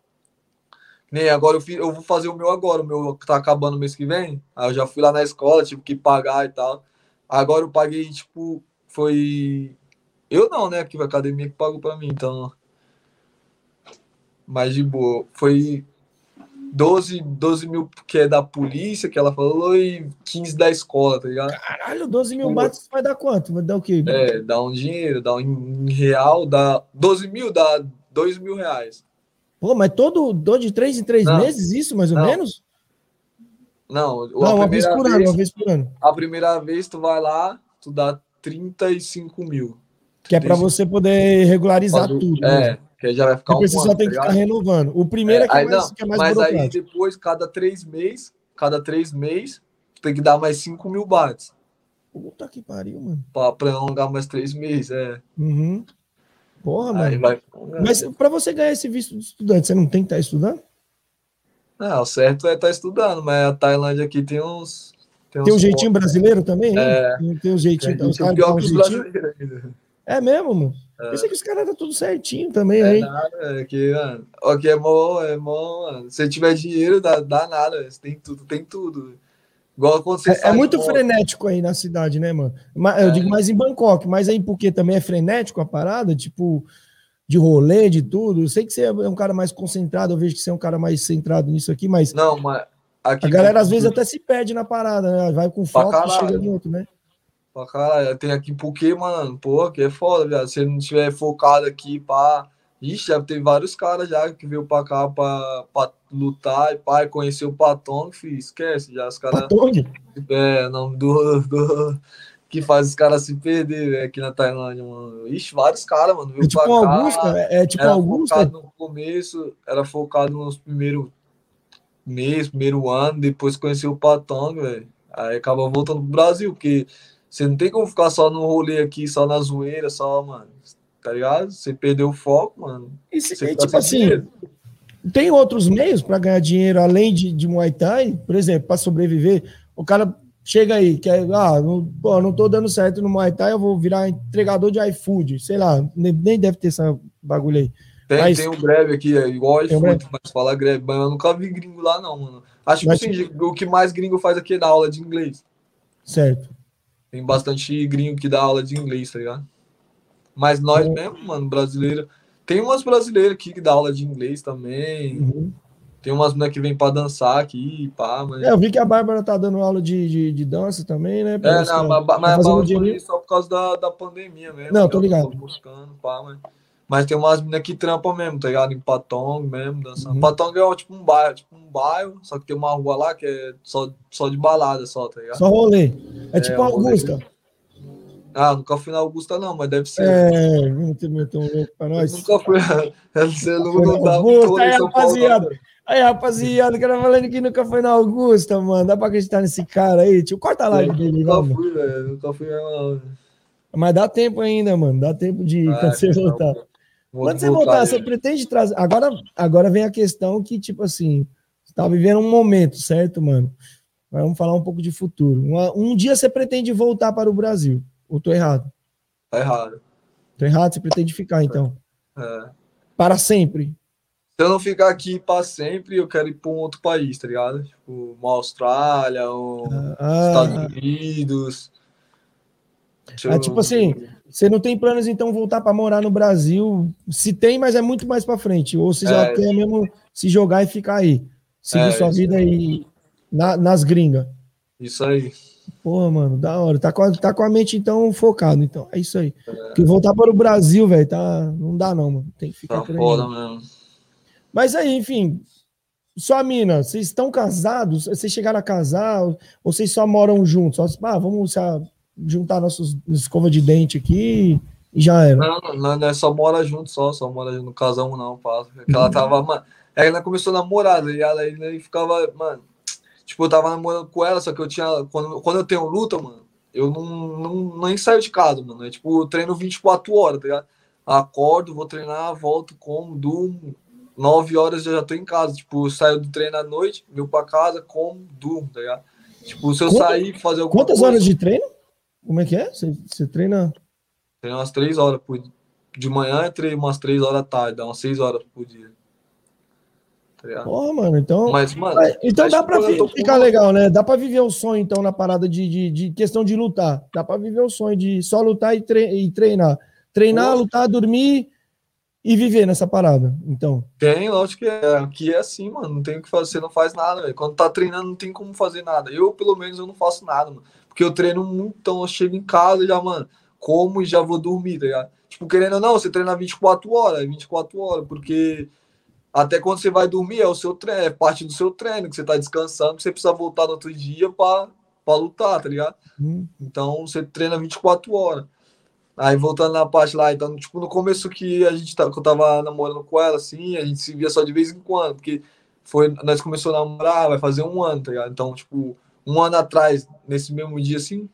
Speaker 4: Nem agora eu, fiz, eu vou fazer o meu agora, o meu tá acabando mês que vem, aí eu já fui lá na escola, tive que pagar e tal. Agora eu paguei, tipo, foi eu não, né? Porque a academia que pagou pra mim, então. Mas de boa. Foi 12, 12 mil que é da polícia, que ela falou, e 15 da escola, tá ligado?
Speaker 6: caralho, 12 mil bahts vai dar quanto? Vai dar o quê?
Speaker 4: É, dá um dinheiro, dá um real, dá 12 mil, dá 2 mil reais.
Speaker 6: Pô, mas todo, todo de três em três
Speaker 4: Não.
Speaker 6: meses, isso, mais ou
Speaker 4: Não.
Speaker 6: menos?
Speaker 4: Não,
Speaker 6: Não,
Speaker 4: a
Speaker 6: uma vez por ano,
Speaker 4: vez,
Speaker 6: uma vez por ano.
Speaker 4: a primeira vez tu vai lá, tu dá 35 mil.
Speaker 6: Que é pra você poder regularizar
Speaker 4: o-
Speaker 6: tudo.
Speaker 4: É,
Speaker 6: né?
Speaker 4: Que aí já vai ficar
Speaker 6: Depois
Speaker 4: um
Speaker 6: você
Speaker 4: ano,
Speaker 6: só tem
Speaker 4: tá
Speaker 6: que ficar renovando. O primeiro é, que é
Speaker 4: aí,
Speaker 6: mais,
Speaker 4: não,
Speaker 6: que é mais
Speaker 4: mas aí depois, cada três meses, cada três meses, tem que dar mais 5 mil bahts.
Speaker 6: Puta que pariu, mano.
Speaker 4: Pra prolongar mais três meses, é.
Speaker 6: Uhum. Porra, mano.
Speaker 4: vai.
Speaker 6: Mas pra você ganhar esse visto de estudante, você não tem que estar estudando?
Speaker 4: Não, o certo é estar estudando, mas a Tailândia aqui tem uns.
Speaker 6: Tem um
Speaker 4: uns
Speaker 6: jeitinho
Speaker 4: pontos.
Speaker 6: brasileiro também? hein?
Speaker 4: É.
Speaker 6: Tem, tem um jeitinho.
Speaker 4: Tem gente
Speaker 6: caras
Speaker 4: pior
Speaker 6: um
Speaker 4: que os brasileiros.
Speaker 6: É mesmo, mano.
Speaker 4: É.
Speaker 6: Pensei que os caras eram tudo certinho também,
Speaker 4: É
Speaker 6: hein?
Speaker 4: nada, é que, mano. Aqui é mó, é mó, mano. Se tiver dinheiro, dá, dá nada. Você tem tudo, tem tudo. Igual quando
Speaker 6: É, é muito frenético aí na cidade, né, mano? Ma- Eu
Speaker 4: É.
Speaker 6: digo mais em Bangkok, mas aí porque também é frenético a parada, tipo, de rolê, de tudo. Eu sei que você é um cara mais concentrado, eu vejo que você é um cara mais centrado nisso aqui, mas
Speaker 4: Não, mas. Aqui
Speaker 6: a galera às vezes até se perde na parada, né? Vai com foco e chega em outro, né?
Speaker 4: Pra caralho, tem aqui porque, mano, pô, aqui é foda, viado. Se não tiver focado aqui, pá. Ixi, já teve vários caras já que veio pra cá pra, pra lutar e pá, e conhecer o Patong, filho, esquece, já os caras.
Speaker 6: Patong?
Speaker 4: É, nome do, do. Que faz os caras se perder velho, aqui na Tailândia, mano. Ixi, vários caras, mano. Veio
Speaker 6: É tipo
Speaker 4: pra cá,
Speaker 6: Augusta? É, é tipo
Speaker 4: era
Speaker 6: Augusta?
Speaker 4: focado no começo, era focado nos primeiros meses, primeiro ano, depois conheceu o Patong, velho. Aí acaba voltando pro Brasil, porque você não tem como ficar só no rolê aqui, só na zoeira, só, mano. Tá ligado? Você perdeu o foco, mano.
Speaker 6: E, se-
Speaker 4: Você fica
Speaker 6: tipo assim,
Speaker 4: dinheiro.
Speaker 6: tem outros meios para ganhar dinheiro além de, de Muay Thai? Por exemplo, para sobreviver, o cara chega aí, que é, ah, não, pô, não tô dando certo no Muay Thai, eu vou virar entregador de iFood, sei lá, nem, nem deve ter essa bagulho aí.
Speaker 4: Tem,
Speaker 6: Mas-
Speaker 4: tem um greve aqui, é igual
Speaker 6: um
Speaker 4: iFood,
Speaker 6: greve.
Speaker 4: mas fala greve, mas eu nunca vi gringo lá, não, mano. Acho que
Speaker 6: Mas-
Speaker 4: assim, o que mais gringo faz aqui é dar aula de inglês.
Speaker 6: Certo.
Speaker 4: Tem bastante gringo que dá aula de inglês, tá ligado? Mas nós
Speaker 6: Uhum.
Speaker 4: mesmo, mano, brasileiro. Tem umas brasileiras aqui que dá aula de inglês também.
Speaker 6: Uhum.
Speaker 4: Tem umas mulheres que vêm pra dançar aqui, pá, mas.
Speaker 6: É, eu vi que a Bárbara tá dando aula de, de, de dança também, né?
Speaker 4: É, não,
Speaker 6: que
Speaker 4: mas,
Speaker 6: tá
Speaker 4: mas,
Speaker 6: dinheiro.
Speaker 4: falei só por causa da, da pandemia mesmo.
Speaker 6: Não,
Speaker 4: que
Speaker 6: tô ligado.
Speaker 4: buscando, pá, mas, mas tem umas meninas que trampam mesmo, tá ligado? Em Patong mesmo, dançando.
Speaker 6: Uhum.
Speaker 4: Patong é tipo um bairro, tipo um bairro, só que tem uma rua lá que é só, só de balada, só, tá ligado?
Speaker 6: Só rolê. É tipo
Speaker 4: É, rolê.
Speaker 6: Augusta.
Speaker 4: Ah, nunca fui na Augusta, não, mas deve ser.
Speaker 6: É, muito, muito louco pra
Speaker 4: Eu
Speaker 6: nós.
Speaker 4: nunca fui. <laughs> Você não, não dá
Speaker 6: Augusta,
Speaker 4: rolê
Speaker 6: aí,
Speaker 4: Paulo, não.
Speaker 6: rapaziada. Aí, rapaziada, o cara falando que nunca foi na Augusta, mano. Dá pra acreditar nesse cara aí? Tio, corta a live dele,
Speaker 4: Nunca
Speaker 6: vamos.
Speaker 4: fui, velho. Nunca fui mesmo, não.
Speaker 6: Mas dá tempo ainda, mano. Dá tempo de
Speaker 4: Ah,
Speaker 6: você
Speaker 4: então,
Speaker 6: voltar.
Speaker 4: Vou
Speaker 6: Quando você voltar,
Speaker 4: aí.
Speaker 6: você pretende trazer. Agora, agora vem a questão que, tipo assim, você tá vivendo um momento, certo, mano? Vamos falar um pouco de futuro. Uma- um dia você pretende voltar para o Brasil. Ou tô errado?
Speaker 4: Tá errado.
Speaker 6: Tô errado, você pretende ficar, então.
Speaker 4: É.
Speaker 6: Para sempre.
Speaker 4: Se eu não ficar aqui pra sempre, eu quero ir pra um outro país, tá ligado? Tipo, uma Austrália, um
Speaker 6: Ah,
Speaker 4: Estados Unidos.
Speaker 6: Ah,
Speaker 4: eu-
Speaker 6: tipo assim, Você não tem planos, então, voltar para morar no Brasil? Se tem, mas é muito mais para frente. Ou você já
Speaker 4: É.
Speaker 6: quer mesmo se jogar e ficar aí? Seguir
Speaker 4: É,
Speaker 6: sua vida aí na- nas gringas.
Speaker 4: Isso aí.
Speaker 6: Porra, mano, da hora. Tá com a, tá com a mente, então, focado. Então, é isso aí. Porque voltar para o Brasil, velho, tá... não dá não, mano. Tem que ficar
Speaker 4: Tá foda mesmo.
Speaker 6: Mas aí, enfim, sua mina, vocês estão casados? Vocês chegaram a casar? Ou vocês só moram juntos? Só, ah, vamos lá, juntar nossos escova de dente aqui e já era.
Speaker 4: Não, não, não é só mora junto, só, só mora junto, não casamos não. Porque ela tava, mano. Ela começou a namorar, e ela aí ficava, mano. Tipo, eu tava namorando com ela, só que eu tinha. Quando, quando eu tenho luta, mano, eu não, não nem saio de casa, mano. É tipo, eu treino 24 horas, tá ligado? Acordo, vou treinar, volto, como, durmo. 9 horas eu já tô em casa. Tipo, saio do treino à noite, venho pra casa, como, durmo, tá ligado? Tipo, se eu
Speaker 6: Quanta-
Speaker 4: sair fazer alguma
Speaker 6: Quantas
Speaker 4: coisa,
Speaker 6: horas de treino? Como é que é? Você, você treina?
Speaker 4: Treino umas 3 horas por De manhã, treino umas 3 horas da tarde, dá umas 6 horas por dia. Tá?
Speaker 6: Porra, mano, então.
Speaker 4: Mas, mano.
Speaker 6: Mas- então
Speaker 4: mas,
Speaker 6: dá pra
Speaker 4: eu tô
Speaker 6: ficar legal, né? Dá pra viver o sonho, então, na parada de, de, de questão de lutar. Dá pra viver o sonho de só lutar e, tre- e treinar. Treinar, lutar, dormir e viver nessa parada. Então.
Speaker 4: Tem, lógico que é. Aqui é assim, mano. Não tem o que fazer, você não faz nada, velho. Quando tá treinando, não tem como fazer nada. Eu, pelo menos, eu não faço nada, mano. Porque eu treino muito, então eu chego em casa e já, mano, como e já vou dormir, tá ligado? Tipo, querendo ou não, você treina 24 horas, 24 horas, porque até quando você vai dormir é o seu treino, é parte do seu treino, que você tá descansando, que você precisa voltar no outro dia pra, pra lutar, tá ligado?
Speaker 6: hum,
Speaker 4: Então você treina 24 horas. Aí voltando na parte lá, então, tipo, no começo que a gente tá, que eu tava namorando com ela, assim, a gente se via só de vez em quando, porque foi, nós começamos a namorar, vai fazer um ano, tá ligado? Então, tipo, um ano atrás, nesse mesmo dia, assim,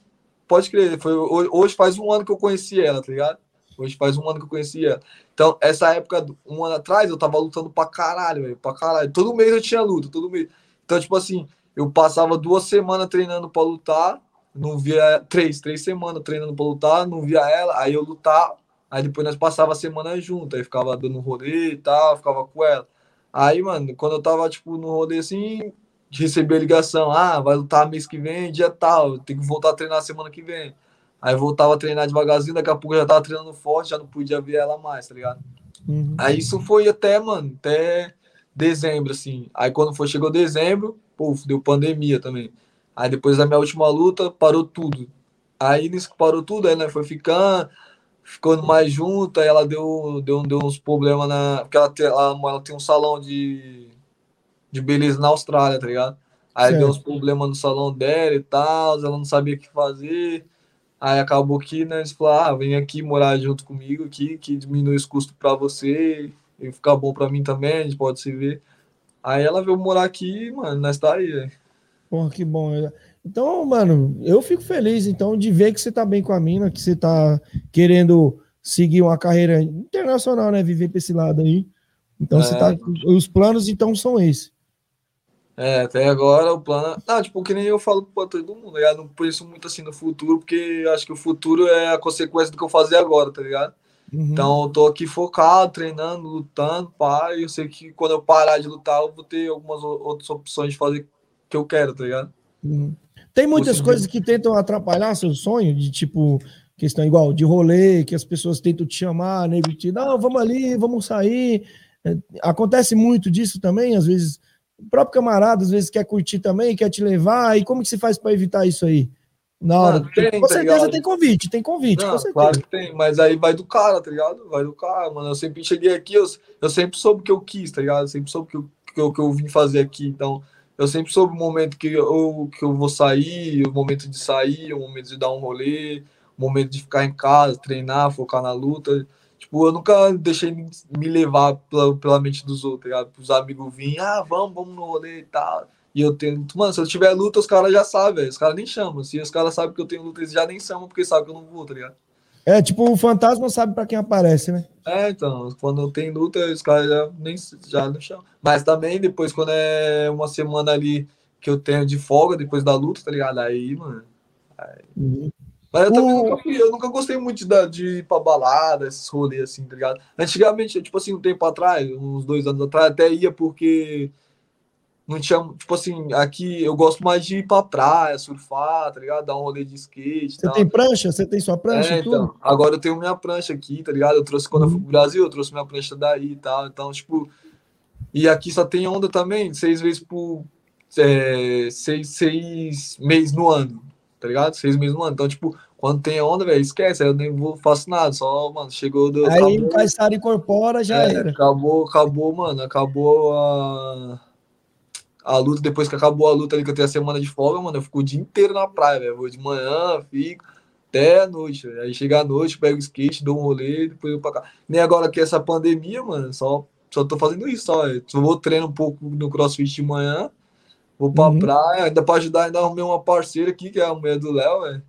Speaker 4: pode crer, foi, ho- hoje faz um ano que eu conheci ela, tá ligado? Hoje faz um ano que eu conheci ela. Então, essa época, um ano atrás, eu tava lutando pra caralho, velho, pra caralho. Todo mês eu tinha luta, todo mês. Então, tipo assim, eu passava duas semanas treinando pra lutar, não via três, três semanas treinando pra lutar, não via ela, aí eu lutar, aí depois nós passava a semana junto, aí ficava dando rolê e tal, ficava com ela. Aí, mano, quando eu tava, tipo, no rolê assim, recebi a ligação, ah, vai lutar mês que vem, dia tal, tem que voltar a treinar semana que vem. Aí voltava a treinar devagarzinho, daqui a pouco eu já tava treinando forte, já não podia ver ela mais, tá ligado?
Speaker 6: uhum.
Speaker 4: Aí isso foi até, mano, até dezembro, assim. Aí quando foi, chegou dezembro, pô, deu pandemia também. Aí depois da minha última luta, parou tudo. Aí nisso que parou tudo, aí né, foi ficando, ficando mais junto, aí ela deu, deu, deu uns problemas na. Porque ela tem, ela, ela tem um salão de, de beleza na Austrália, tá ligado? Aí
Speaker 6: Certo.
Speaker 4: deu uns problemas no salão dela e tal, ela não sabia o que fazer. Aí acabou que, né, eles falaram, ah, vem aqui morar junto comigo aqui, que diminui os custos para você e ficar bom para mim também, a gente pode se ver. Aí ela veio morar aqui, mano, nós tá aí, velho.
Speaker 6: Porra, que bom. Então, mano, eu fico feliz, então, de ver que você tá bem com a mina, que você tá querendo seguir uma carreira internacional, né? Viver pra esse lado aí. Então, você
Speaker 4: É.
Speaker 6: tá. Os planos, então, são esses.
Speaker 4: É, até agora o plano. Não, tipo, que nem eu falo pra todo mundo, eu não penso muito assim no futuro, porque acho que o futuro é a consequência do que eu fazer agora, tá ligado?
Speaker 6: Uhum.
Speaker 4: Então eu tô aqui focado, treinando, lutando, pá, e eu sei que quando eu parar de lutar, eu vou ter algumas outras opções de fazer que eu quero, tá ligado?
Speaker 6: Uhum. Tem muitas coisas que tentam atrapalhar seu sonho, de tipo, questão igual de rolê, que as pessoas tentam te chamar, nego te não, vamos ali, vamos sair. É, Acontece muito disso também, às vezes. O próprio camarada, às vezes, quer curtir também, quer te levar. E como que se faz para evitar isso aí? Na hora.
Speaker 4: Mano, tem,
Speaker 6: com
Speaker 4: tá
Speaker 6: certeza
Speaker 4: ligado?
Speaker 6: tem convite, tem convite,
Speaker 4: Não,
Speaker 6: com certeza.
Speaker 4: claro que tem, mas aí vai do cara, tá ligado? Vai do cara, mano. Eu sempre cheguei aqui, eu, eu sempre soube o que eu quis, tá ligado? Eu sempre soube o que eu, que eu, que eu vim fazer aqui. Então, eu sempre soube o momento que eu, que eu vou sair, o momento de sair, o momento de dar um rolê, o momento de ficar em casa, treinar, focar na luta. Tipo, eu nunca deixei me levar pela, pela mente dos outros, tá? Os amigos vinham, ah, vamos, vamos no rolê e tal. E eu tenho. Mano, se eu tiver luta, os caras já sabem. Os caras nem chamam. Se os caras sabem que eu tenho luta, eles já nem chamam porque sabem que eu não vou, tá ligado?
Speaker 6: É, tipo, o fantasma sabe para quem aparece, né?
Speaker 4: É, então, quando tem luta, os caras já nem já não chamam. Mas também, depois, quando é uma semana ali que eu tenho de folga, depois da luta, tá ligado? Aí, mano.
Speaker 6: Uhum.
Speaker 4: Mas eu também
Speaker 6: O-
Speaker 4: nunca, eu nunca gostei muito de, de ir pra balada, esses rolês assim, tá ligado? Antigamente, tipo assim, um tempo atrás, uns dois anos atrás, até ia porque não tinha, tipo assim, aqui eu gosto mais de ir pra praia, surfar, tá ligado? Dar um rolê de skate
Speaker 6: Você
Speaker 4: tal.
Speaker 6: tem prancha? Você tem sua prancha
Speaker 4: É, então, agora eu tenho minha prancha aqui, tá ligado? Eu trouxe quando eu
Speaker 6: Uhum.
Speaker 4: fui pro Brasil, eu trouxe minha prancha daí e tal. Então, tipo. E aqui só tem onda também, seis vezes por. É, seis, seis meses no ano, tá ligado? Seis meses no ano. Então, tipo, quando tem onda, velho, esquece, aí eu nem vou, faço nada, só, mano, chegou do.
Speaker 6: Aí
Speaker 4: acabou,
Speaker 6: o Caissara incorpora, já
Speaker 4: é,
Speaker 6: era.
Speaker 4: acabou, acabou, mano, acabou a. A luta, depois que acabou a luta ali, que eu tenho a semana de folga, mano, eu fico o dia inteiro na praia, velho. Vou de manhã, fico até a noite. velho. Aí chega a noite, pego o skate, dou um rolê, depois eu pra cá. Nem agora que essa pandemia, mano, só, só tô fazendo isso, só. Eu só vou treino um pouco no crossfit de manhã, vou pra
Speaker 6: Uhum.
Speaker 4: praia, ainda pra ajudar, ainda arrumei uma parceira aqui, que é a mulher do Léo, velho.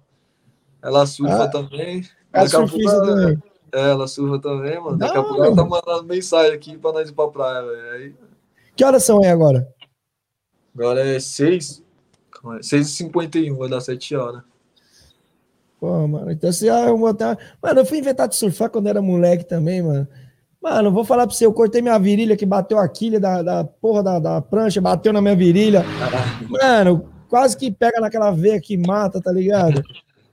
Speaker 4: Ela surfa
Speaker 6: Ah,
Speaker 4: também.
Speaker 6: É surfista
Speaker 4: ela-
Speaker 6: também.
Speaker 4: é, ela surfa também, mano. Daqui a pouco ela tá mandando mensagem aqui pra nós ir pra praia, velho. Aí,
Speaker 6: Que horas são aí agora?
Speaker 4: Agora é 6. 6h51, vai dar 7 horas.
Speaker 6: Pô, mano, então você arrumou até. Mano, eu fui inventar de surfar quando era moleque também, mano. Mano, vou falar pra você, eu cortei minha virilha que bateu a quilha da, da porra da, da prancha, bateu na minha virilha. Mano, quase que pega naquela veia que mata, tá ligado?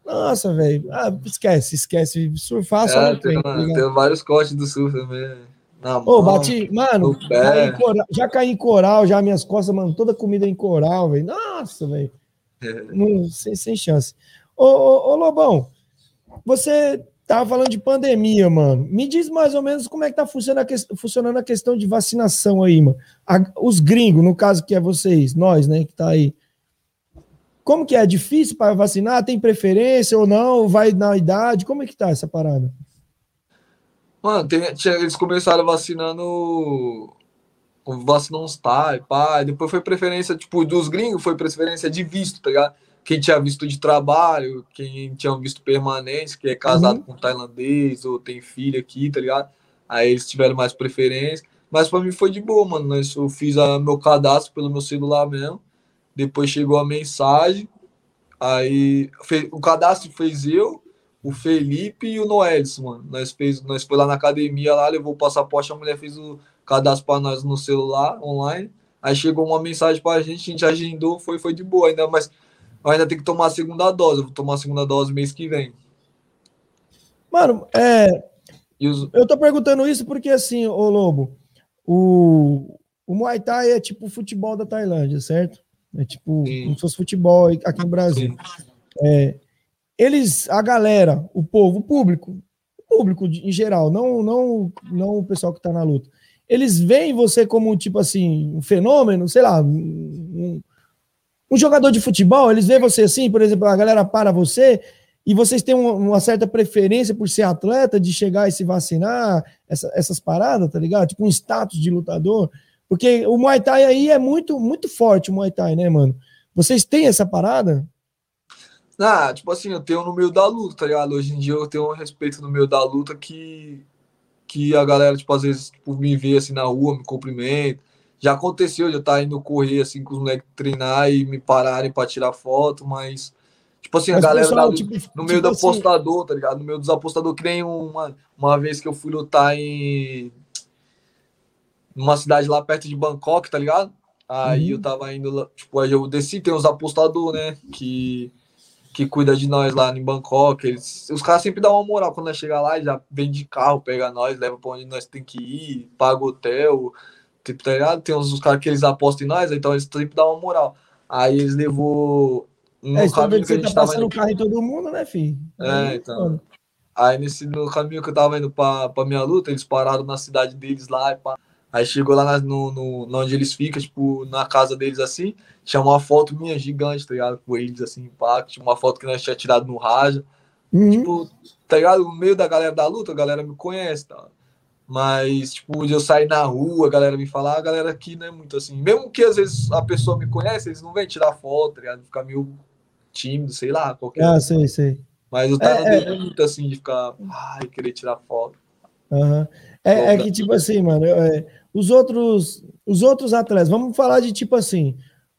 Speaker 6: Nossa, velho. Ah, esquece, esquece. Surfar só
Speaker 4: É,
Speaker 6: não tem, tá
Speaker 4: tem vários cortes do surf também. Na
Speaker 6: Ô,
Speaker 4: mão.
Speaker 6: bati, mano, caí coral- já caí em coral, já minhas costas, mano, toda comida em coral, velho. Nossa, velho. <laughs>
Speaker 4: É.
Speaker 6: Sem, sem chance. Ô, ô, ô, Lobão, você tava falando de pandemia, mano. Me diz mais ou menos como é que tá funcionando a, ques- funcionando a questão de vacinação aí, mano. A- os gringos, no caso que é vocês, nós, né, que tá aí. Como que é? É difícil para vacinar? Tem preferência ou não? Vai na idade? Como é que tá essa parada?
Speaker 4: Mano, tem- tinha- eles começaram vacinando. Vacinando uns pai, pai. Depois foi preferência, tipo, dos gringos, foi preferência de visto, tá ligado? Quem tinha visto de trabalho, quem tinha um visto permanente, que é casado
Speaker 6: Uhum.
Speaker 4: com tailandês ou tem filho aqui, tá ligado? Aí eles tiveram mais preferência. Mas pra mim foi de boa, mano. Eu fiz a, meu cadastro pelo meu celular mesmo. Depois chegou a mensagem. Aí fe- o cadastro fez eu, o Felipe e o Noelis, mano. Nós fez, nós foi lá na academia lá, levou o passaporte, a mulher fez o cadastro para nós no celular, online. Aí chegou uma mensagem pra gente, a gente agendou, foi, foi de boa ainda, mas eu ainda tenho que tomar a segunda dose. Eu vou tomar a segunda dose mês que vem.
Speaker 6: Mano, é,
Speaker 4: os,
Speaker 6: Eu tô perguntando isso porque, assim, ô Lobo, o, o Muay Thai é tipo o futebol da Tailândia, certo? É tipo,
Speaker 4: Sim.
Speaker 6: como se fosse futebol aqui no Brasil.
Speaker 4: sim,
Speaker 6: É, eles, a galera, o povo, o público, o público em geral, não, não, não o pessoal que tá na luta, eles veem você como, tipo assim, um fenômeno, sei lá, um, um jogador de futebol, eles veem você assim, por exemplo, a galera para você e vocês têm uma, uma certa preferência por ser atleta, de chegar e se vacinar, essa- essas paradas, tá ligado? Tipo um status de lutador. Porque o Muay Thai aí é muito, muito forte, o Muay Thai, né, mano? Vocês têm essa parada?
Speaker 4: Ah, tipo assim, eu tenho no meio da luta, tá ligado? Hoje em dia eu tenho um respeito no meio da luta que, que a galera, tipo, às vezes, tipo, me vê assim na rua, me cumprimenta. Já aconteceu de eu estar indo correr assim com os moleques treinar e me pararem pra tirar foto, mas, Tipo assim, a
Speaker 6: Mas,
Speaker 4: galera
Speaker 6: pessoal,
Speaker 4: da-
Speaker 6: tipo-
Speaker 4: no
Speaker 6: tipo
Speaker 4: meio do
Speaker 6: assim-
Speaker 4: apostador, tá ligado? No meio dos apostadores, que nem uma, uma vez que eu fui lutar em numa cidade lá perto de Bangkok, tá ligado? Aí
Speaker 6: Uhum.
Speaker 4: eu tava indo lá, tipo, aí eu desci, tem uns apostadores, né? Que, que cuida de nós lá em Bangkok. Eles, os caras sempre dão uma moral quando nós chegar lá, já vem de carro, pega nós, leva pra onde nós tem que ir, paga hotel, tipo, tá ligado? Tem uns, uns caras que eles apostam em nós, então eles sempre dão uma moral. Aí eles levou no
Speaker 6: É, isso
Speaker 4: caminho que a
Speaker 6: você
Speaker 4: gente
Speaker 6: tá passando
Speaker 4: indo
Speaker 6: carro em todo mundo, né, filho?
Speaker 4: É, então. Aí nesse no caminho que eu tava indo pra, pra minha luta, eles pararam na cidade deles lá. E pá. Aí chegou lá na, no, no, onde eles ficam, tipo, na casa deles assim, tinha uma foto minha gigante, tá ligado? Com eles assim, pá, tinha uma foto que nós tinha tirado no Raja.
Speaker 6: Uhum.
Speaker 4: Tipo, tá ligado? No meio da galera da luta, a galera me conhece, tá? Mas, tipo, de eu sair na rua, a galera me falar, a galera aqui não é muito assim. Mesmo que às vezes a pessoa me conhece, eles não vêm tirar foto, tá ligado? Ficar meio tímido, sei lá, qualquer
Speaker 6: Ah, sei, sei.
Speaker 4: mas
Speaker 6: É,
Speaker 4: Thailandês
Speaker 6: é.
Speaker 4: é muito assim de ficar, ai, querer tirar foto.
Speaker 6: Aham. É, é que, tipo assim, mano, é, os outros os outros atletas, vamos falar de tipo assim,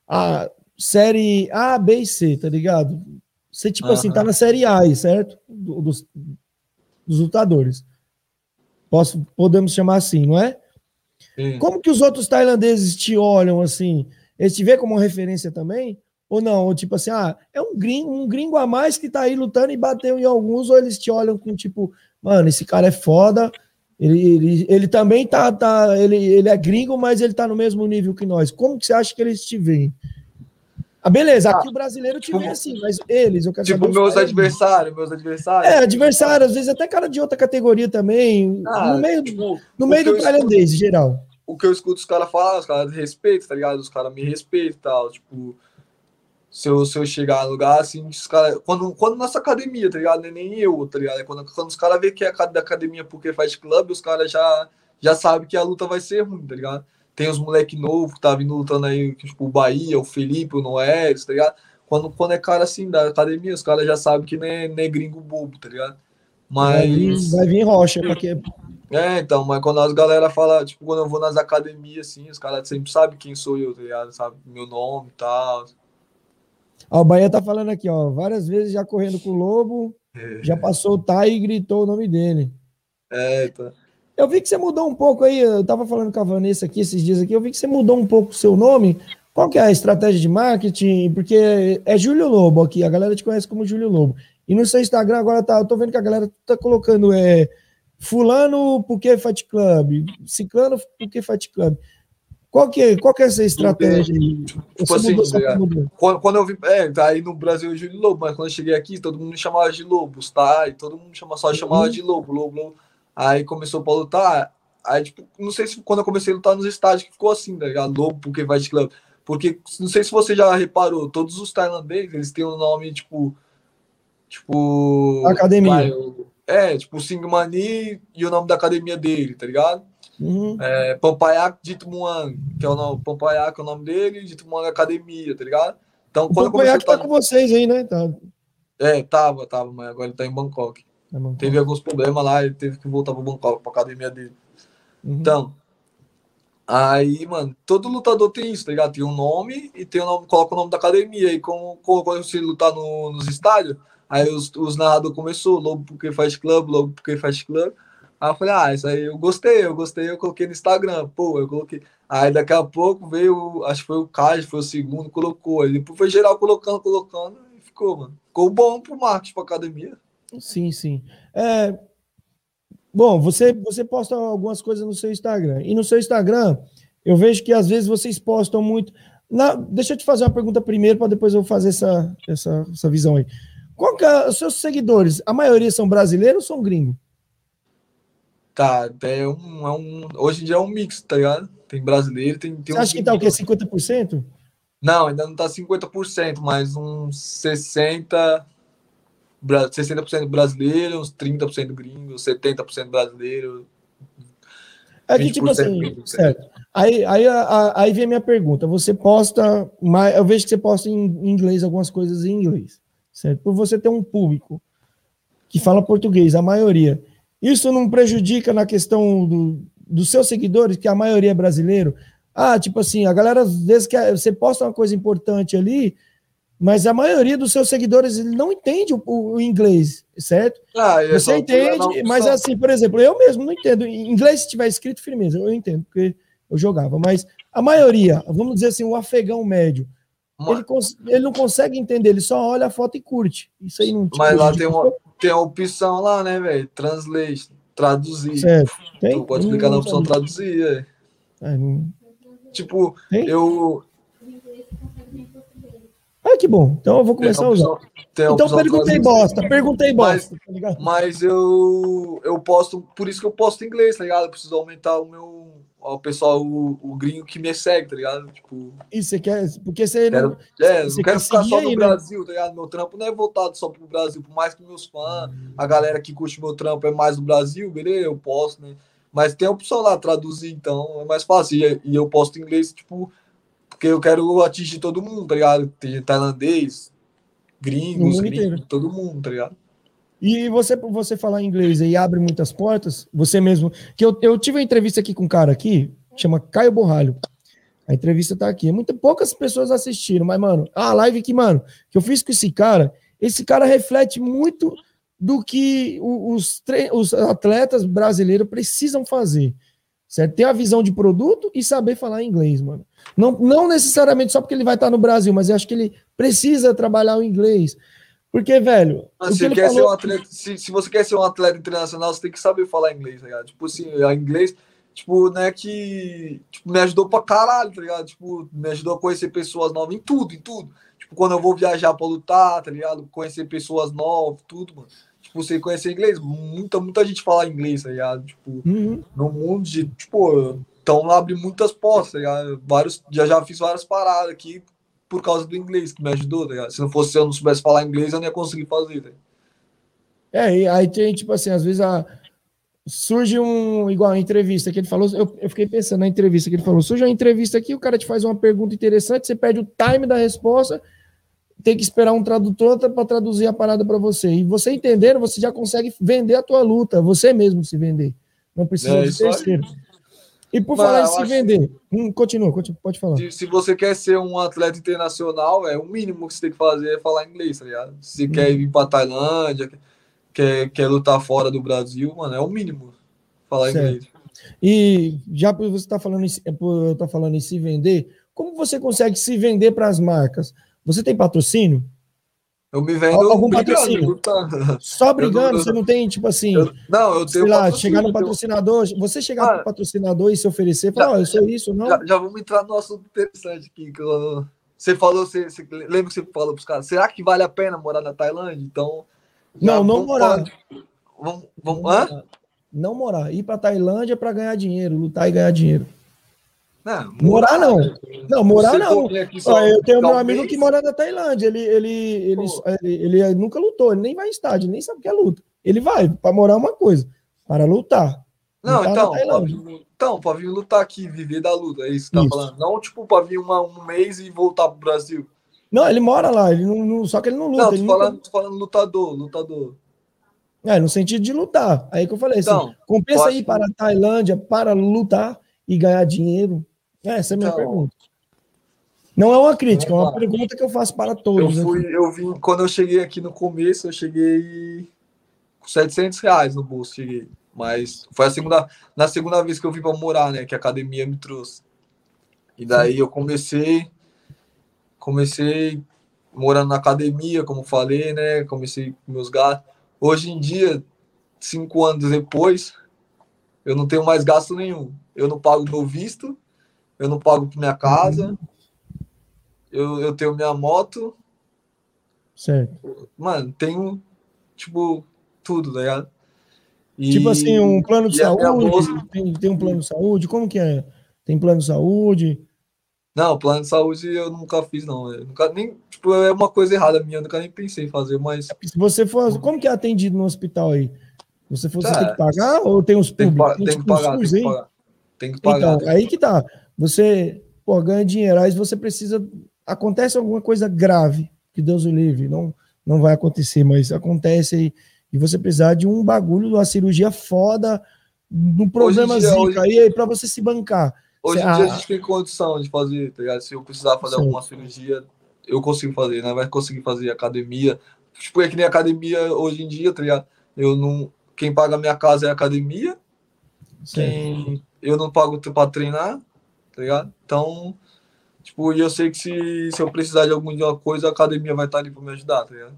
Speaker 6: a série A, B e C, tá ligado? Você, tipo assim, tá na série A aí, certo? Do- Dos, dos lutadores. Posso, podemos chamar assim, não é?
Speaker 4: Sim.
Speaker 6: Como que os outros tailandeses te olham assim? Eles te vê como uma referência também? Ou não? Ou tipo assim, ah, é um gringo, um gringo a mais que tá aí lutando e bateu em alguns, ou eles te olham com tipo, mano, esse cara é foda, ele, ele, ele também tá, tá ele, ele é gringo, mas ele tá no mesmo nível que nós. Como que você acha que eles te veem? Ah, beleza, aqui o brasileiro te
Speaker 4: tipo,
Speaker 6: vê assim, mas eles, eu quero
Speaker 4: Tipo,
Speaker 6: saber
Speaker 4: meus adversários, meus adversários.
Speaker 6: É, adversário, às vezes até cara de outra categoria também,
Speaker 4: Ah,
Speaker 6: no meio,
Speaker 4: tipo,
Speaker 6: no meio do tailandês, geral.
Speaker 4: o que eu escuto os caras falar, os caras respeitam, tá ligado? Os caras me respeitam e tal. Tipo, se eu, se eu chegar no lugar, assim, os caras. Quando, quando nossa academia, tá ligado? Não é nem eu, tá ligado? É quando, quando os caras veem que é a da academia porque faz clube, os caras já, já sabem que a luta vai ser ruim, tá ligado? Tem os moleque novo que tá vindo lutando aí, tipo, o Bahia, o Felipe, o Noé, tá ligado? Quando, quando é cara assim da academia, os caras já sabem que não é, não é gringo bobo, tá ligado?
Speaker 6: Vai vir,
Speaker 4: Mas.
Speaker 6: vai vir rocha, porque
Speaker 4: É, então, mas quando as galera fala, tipo, quando eu vou nas academias, assim, os caras sempre sabem quem sou eu, tá ligado? Sabe meu nome e tal.
Speaker 6: Ó, o Bahia tá falando aqui, ó, várias vezes já correndo com o Lobo, já passou o Tai e gritou o nome dele.
Speaker 4: É, tá.
Speaker 6: Eu vi que você mudou um pouco aí, eu tava falando com a Vanessa aqui esses dias aqui, eu vi que você mudou um pouco o seu nome. Qual que é a estratégia de marketing? Porque é Júlio Lobo aqui, a galera te conhece como Júlio Lobo. E no seu Instagram agora tá, eu tô vendo que a galera tá colocando é fulano porque Fight Club, ciclano porque Fight Club. Qual que é, qual que é essa estratégia?
Speaker 4: Tipo assim,
Speaker 6: mudou,
Speaker 4: tá
Speaker 6: mudou.
Speaker 4: Quando, quando eu vim, é, tá aí no Brasil eu Júlio Lobo, mas quando eu cheguei aqui, todo mundo me chamava de Lobos, tá? E todo mundo chama, só chamava de Lobo, Lobo, Lobo. Aí começou pra lutar, aí, tipo, não sei se quando eu comecei a lutar nos estádios que ficou assim, tá ligado? Lobo porque Fight Club. Porque, não sei se você já reparou, todos os tailandeses, eles têm um nome, tipo. Tipo.
Speaker 6: Academia.
Speaker 4: vai, é, tipo, Singmani e o nome da academia dele, tá ligado?
Speaker 6: Uhum.
Speaker 4: É, Pampayak Dito Muang, que é o nome, Pampayak é o nome dele, Dito Muang é academia, tá ligado? Então,
Speaker 6: O
Speaker 4: quando a
Speaker 6: Pompoiac tá com vocês aí, né? Tá,
Speaker 4: É, tava, tava, mas agora ele tá em Bangkok.
Speaker 6: tá bom.
Speaker 4: Teve alguns problemas lá, ele teve que voltar pra Bangkok, pra academia dele.
Speaker 6: Uhum.
Speaker 4: Então, aí, mano, todo lutador tem isso, tá ligado? Tem um nome e tem o nome, coloca o nome da academia. E como, como quando você lutar no- nos estádios, aí os, os narradores começou, logo porque faz clube, logo porque faz clube. Aí eu falei, ah, isso aí eu gostei, eu gostei, eu coloquei no Instagram, pô, eu coloquei. Aí daqui a pouco veio, acho que foi o Kaj, foi o segundo, colocou. Aí depois foi geral colocando, colocando, e ficou, mano. Ficou bom pro marketing pra academia.
Speaker 6: Sim, sim. É, bom, você, você posta algumas coisas no seu Instagram. E no seu Instagram, eu vejo que às vezes vocês postam muito. Na, deixa eu te fazer uma pergunta primeiro, para depois eu fazer essa, essa, essa visão aí. Qual que é, os seus seguidores, a maioria são brasileiros ou são gringos?
Speaker 4: Tá, é um, é um. Hoje em dia é um mix, tá ligado? Tem brasileiro, tem. tem
Speaker 6: Você
Speaker 4: uns
Speaker 6: acha que tá o quê?
Speaker 4: gringos.
Speaker 6: 50%?
Speaker 4: Não, ainda não tá 50%, mas uns 60%, bra- 60% brasileiro, uns 30% gringo, 70% brasileiro.
Speaker 6: É que, tipo
Speaker 4: 20%
Speaker 6: assim,
Speaker 4: gringo,
Speaker 6: certo. Aí, aí, aí vem a minha pergunta. Você posta, mais, eu vejo que você posta em inglês algumas coisas em inglês, certo? Por você ter um público que fala português, a maioria. Isso não prejudica na questão do, dos seus seguidores, que a maioria é brasileiro? Ah, tipo assim, a galera, às vezes, quer, você posta uma coisa importante ali, Mas a maioria dos seus seguidores ele não entende o, o inglês, certo?
Speaker 4: Ah, é
Speaker 6: Você entende, mas assim, por exemplo, eu mesmo não entendo. Em inglês, se tiver escrito, firmeza, eu entendo, porque eu jogava. Mas a maioria, vamos dizer assim, o afegão médio, ele, ele não consegue entender, ele só olha a foto e curte. Isso aí não
Speaker 4: Mas lá tem uma, tem a opção lá, né, velho? Translate, traduzir.
Speaker 6: Certo. Tem?
Speaker 4: Tu pode clicar na opção traduzir, é.
Speaker 6: Não-
Speaker 4: Tipo,
Speaker 6: Tem?
Speaker 4: eu.
Speaker 6: Ah, que bom. Então eu vou começar
Speaker 4: a
Speaker 6: usar. Então perguntei bosta, perguntei
Speaker 4: Mas-
Speaker 6: bosta, tá ligado?
Speaker 4: Mas eu, eu posto, por isso que eu posto em inglês, tá ligado? Eu preciso aumentar o meu. O pessoal, o, o gringo que me segue, tá ligado? Tipo,
Speaker 6: Isso, você quer. Porque você não.
Speaker 4: quero, é,
Speaker 6: você
Speaker 4: não quero
Speaker 6: quer
Speaker 4: ficar só
Speaker 6: aí,
Speaker 4: no
Speaker 6: né?
Speaker 4: Brasil, tá ligado? Meu trampo não é voltado só pro Brasil, por mais que meus fãs, a galera que curte meu trampo é mais do Brasil, beleza? Eu posto, né? Mas tem a opção lá, traduzir, então é mais fácil. E, e eu posto em inglês, tipo, porque eu quero atingir todo mundo, tá ligado? Tem tailandês, gringos, gringos, todo mundo, tá ligado?
Speaker 6: E você, você falar inglês aí abre muitas portas, você mesmo. Que eu, eu tive uma entrevista aqui com um cara aqui, chama Caio Borralho. A entrevista tá aqui. Muito poucas pessoas assistiram, mas, mano, a live que, mano, que eu fiz com esse cara, esse cara reflete muito do que os, os atletas brasileiros precisam fazer. Certo? Ter a visão de produto e saber falar inglês, mano. Não, não necessariamente só porque ele vai estar no Brasil, mas eu acho que ele precisa trabalhar o inglês. Porque, velho. Que
Speaker 4: se, quer ser
Speaker 6: falou-
Speaker 4: um atleta, se, se você quer ser um atleta internacional, você tem que saber falar inglês, tá ligado? Tipo assim, a inglês, tipo, né, que tipo, me ajudou pra caralho, tá ligado? Tipo, me ajudou a conhecer pessoas novas em tudo, em tudo. Tipo, quando eu vou viajar pra lutar, tá ligado? Conhecer pessoas novas, tudo, mano. Tipo, você conhecer inglês, muita, muita gente fala inglês, tá ligado? Tipo,
Speaker 6: Uhum.
Speaker 4: no mundo de, tipo, então abre muitas portas, tá ligado? Vários, já, já fiz várias paradas aqui por causa do inglês, que me ajudou, tá ligado? Se não fosse, se eu não soubesse falar inglês, eu não ia conseguir fazer, tá?
Speaker 6: É, e aí tem, tipo assim, às vezes a, surge um, igual a entrevista que ele falou, eu, eu fiquei pensando na entrevista que ele falou, surge uma entrevista aqui, o cara te faz uma pergunta interessante, você perde o time da resposta, tem que esperar um tradutor para traduzir a parada para você. E você entendendo, você já consegue vender a tua luta, você mesmo se vender. Não precisa
Speaker 4: É,
Speaker 6: de
Speaker 4: isso aí.
Speaker 6: E por falar em se
Speaker 4: acho-
Speaker 6: vender, hum, continua, continua, pode falar.
Speaker 4: Se, se você quer ser um atleta internacional, é o mínimo que você tem que fazer é falar inglês, tá ligado? Se você quer ir pra Tailândia, quer, quer lutar fora do Brasil, mano, é o mínimo falar
Speaker 6: Certo.
Speaker 4: inglês.
Speaker 6: E já por você está falando, em, se- é estar falando em se vender, como você consegue se vender para as marcas? Você tem patrocínio?
Speaker 4: Eu me vendo
Speaker 6: Algum patrocínio?
Speaker 4: lutando.
Speaker 6: Só brigando,
Speaker 4: eu-
Speaker 6: você não tem, tipo assim,
Speaker 4: Eu- não, eu
Speaker 6: sei
Speaker 4: tenho
Speaker 6: lá,
Speaker 4: patrocínio,
Speaker 6: chegar no
Speaker 4: eu tenho-
Speaker 6: patrocinador, você chegar
Speaker 4: Ah,
Speaker 6: pro patrocinador e se oferecer, falar, ó, eu sou isso, não?
Speaker 4: Já, já vamos entrar no assunto interessante aqui. Que eu- você falou, você, você- lembra que você falou pros caras, será que vale a pena morar na Tailândia? Então. já
Speaker 6: Não, não morar.
Speaker 4: de- Vamos, vamos, hã?
Speaker 6: Não morar. Ir pra Tailândia para ganhar dinheiro, lutar e ganhar dinheiro.
Speaker 4: Não,
Speaker 6: Morar não. Não, morar não.
Speaker 4: aqui só
Speaker 6: eu tenho meu amigo que mora na Tailândia. Ele, ele, ele, ele, ele nunca lutou, ele nem vai em estádio, ele nem sabe o que é luta. Ele vai para morar é uma coisa, para lutar.
Speaker 4: Não, então, vir, então, pra vir lutar aqui, viver da luta, é isso que tá
Speaker 6: Isso.
Speaker 4: falando. Não, tipo, pra vir uma, um mês e voltar pro Brasil.
Speaker 6: Não, ele mora lá, ele não, não- só que ele não luta.
Speaker 4: Não, tô
Speaker 6: nunca-
Speaker 4: falando, tô falando lutador, lutador.
Speaker 6: É, no sentido de lutar. Aí que eu falei assim,
Speaker 4: Então,
Speaker 6: compensa
Speaker 4: eu acho
Speaker 6: ir para a Tailândia para lutar e ganhar dinheiro? Essa é a minha
Speaker 4: Então,
Speaker 6: pergunta. Não é uma crítica, é uma pergunta que eu faço para
Speaker 4: Eu
Speaker 6: todos.
Speaker 4: fui,
Speaker 6: aqui.
Speaker 4: eu vim, quando eu cheguei aqui no começo, eu cheguei com 700 reais no bolso, cheguei. Mas foi a segunda, na segunda vez que eu vim pra morar, né, que a academia me trouxe. E daí eu comecei, comecei morando na academia, como falei, né, comecei com meus gastos. Hoje em dia, cinco anos depois, eu não tenho mais gasto nenhum. Eu não pago meu visto, eu não pago minha casa, eu, eu tenho minha moto,
Speaker 6: Certo.
Speaker 4: mano, tenho, tipo, tudo, tá ligado? E-
Speaker 6: Tipo assim, um plano de saúde, tem, tem um plano de saúde, como que é? Tem plano de saúde?
Speaker 4: Não, plano de saúde eu nunca fiz, não. Eu nunca, nem, tipo, é uma coisa errada minha, eu nunca nem pensei em fazer, mas
Speaker 6: Se você for, como que é atendido no hospital aí? Você, for, você tem que pagar ou tem os
Speaker 4: tem que,
Speaker 6: públicos?
Speaker 4: tem que
Speaker 6: tipo
Speaker 4: pagar, tem que
Speaker 6: aí?
Speaker 4: pagar. Tem que pagar.
Speaker 6: Então, aí que tá. Você, pô, ganha dinheiro, aí você precisa. Acontece alguma coisa grave, que Deus o livre, não, não vai acontecer, mas acontece aí, e você precisar de um bagulho, uma cirurgia foda, um problema zica,
Speaker 4: hoje-
Speaker 6: aí, aí pra você se bancar.
Speaker 4: Hoje em
Speaker 6: Cê-
Speaker 4: dia
Speaker 6: ah,
Speaker 4: a gente tem condição de fazer, tá ligado? Se eu precisar fazer
Speaker 6: Sim.
Speaker 4: alguma cirurgia, eu consigo fazer, né? Vai conseguir fazer academia. Tipo, é que nem academia hoje em dia, tá ligado? Eu não. Quem paga minha casa é a academia. Quem, eu não pago pra treinar, tá ligado? Então, tipo, e eu sei que se, se eu precisar de alguma coisa, a academia vai estar ali pra me ajudar, tá ligado?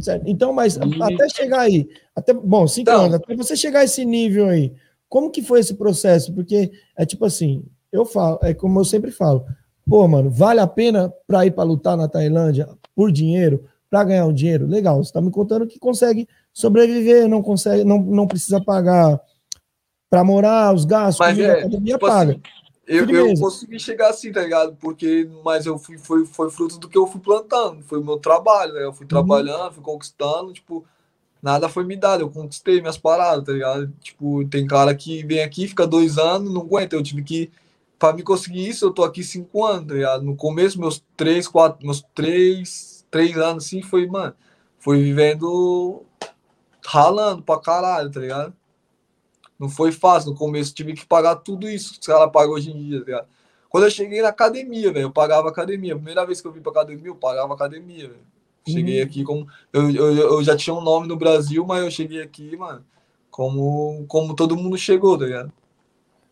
Speaker 6: Certo. Então, mas
Speaker 4: E-
Speaker 6: até chegar aí, até, bom, cinco
Speaker 4: Então-
Speaker 6: anos, até você chegar a esse nível aí, como que foi esse processo? Porque é tipo assim, eu falo, é como eu sempre falo, pô, mano, vale a pena para ir para lutar na Tailândia por dinheiro, para ganhar um dinheiro? Legal, você tá me contando que consegue sobreviver, não consegue, não, não precisa pagar para morar, os gastos,
Speaker 4: Mas é,
Speaker 6: academia
Speaker 4: tipo
Speaker 6: paga.
Speaker 4: assim, eu, eu consegui chegar assim, tá ligado? Porque, mas eu fui, foi, foi fruto do que eu fui plantando, foi o meu trabalho, né? Eu fui trabalhando, fui conquistando, tipo, nada foi me dado, eu conquistei minhas paradas, tá ligado? Tipo, tem cara que vem aqui, fica dois anos, não aguenta, eu tive que, pra me conseguir isso, eu tô aqui cinco anos, tá ligado? No começo, meus três, quatro, meus três, três anos, assim, foi, mano, foi vivendo, ralando pra caralho, tá ligado? Não foi fácil. No começo tive que pagar tudo isso que os caras pagam hoje em dia, tá ligado? Quando eu cheguei na academia, velho, eu pagava academia. Primeira vez que eu vim pra academia, eu pagava academia, velho. Cheguei
Speaker 6: Uhum.
Speaker 4: aqui como. Eu, eu, eu já tinha um nome no Brasil, mas eu cheguei aqui, mano, como, como todo mundo chegou, tá ligado?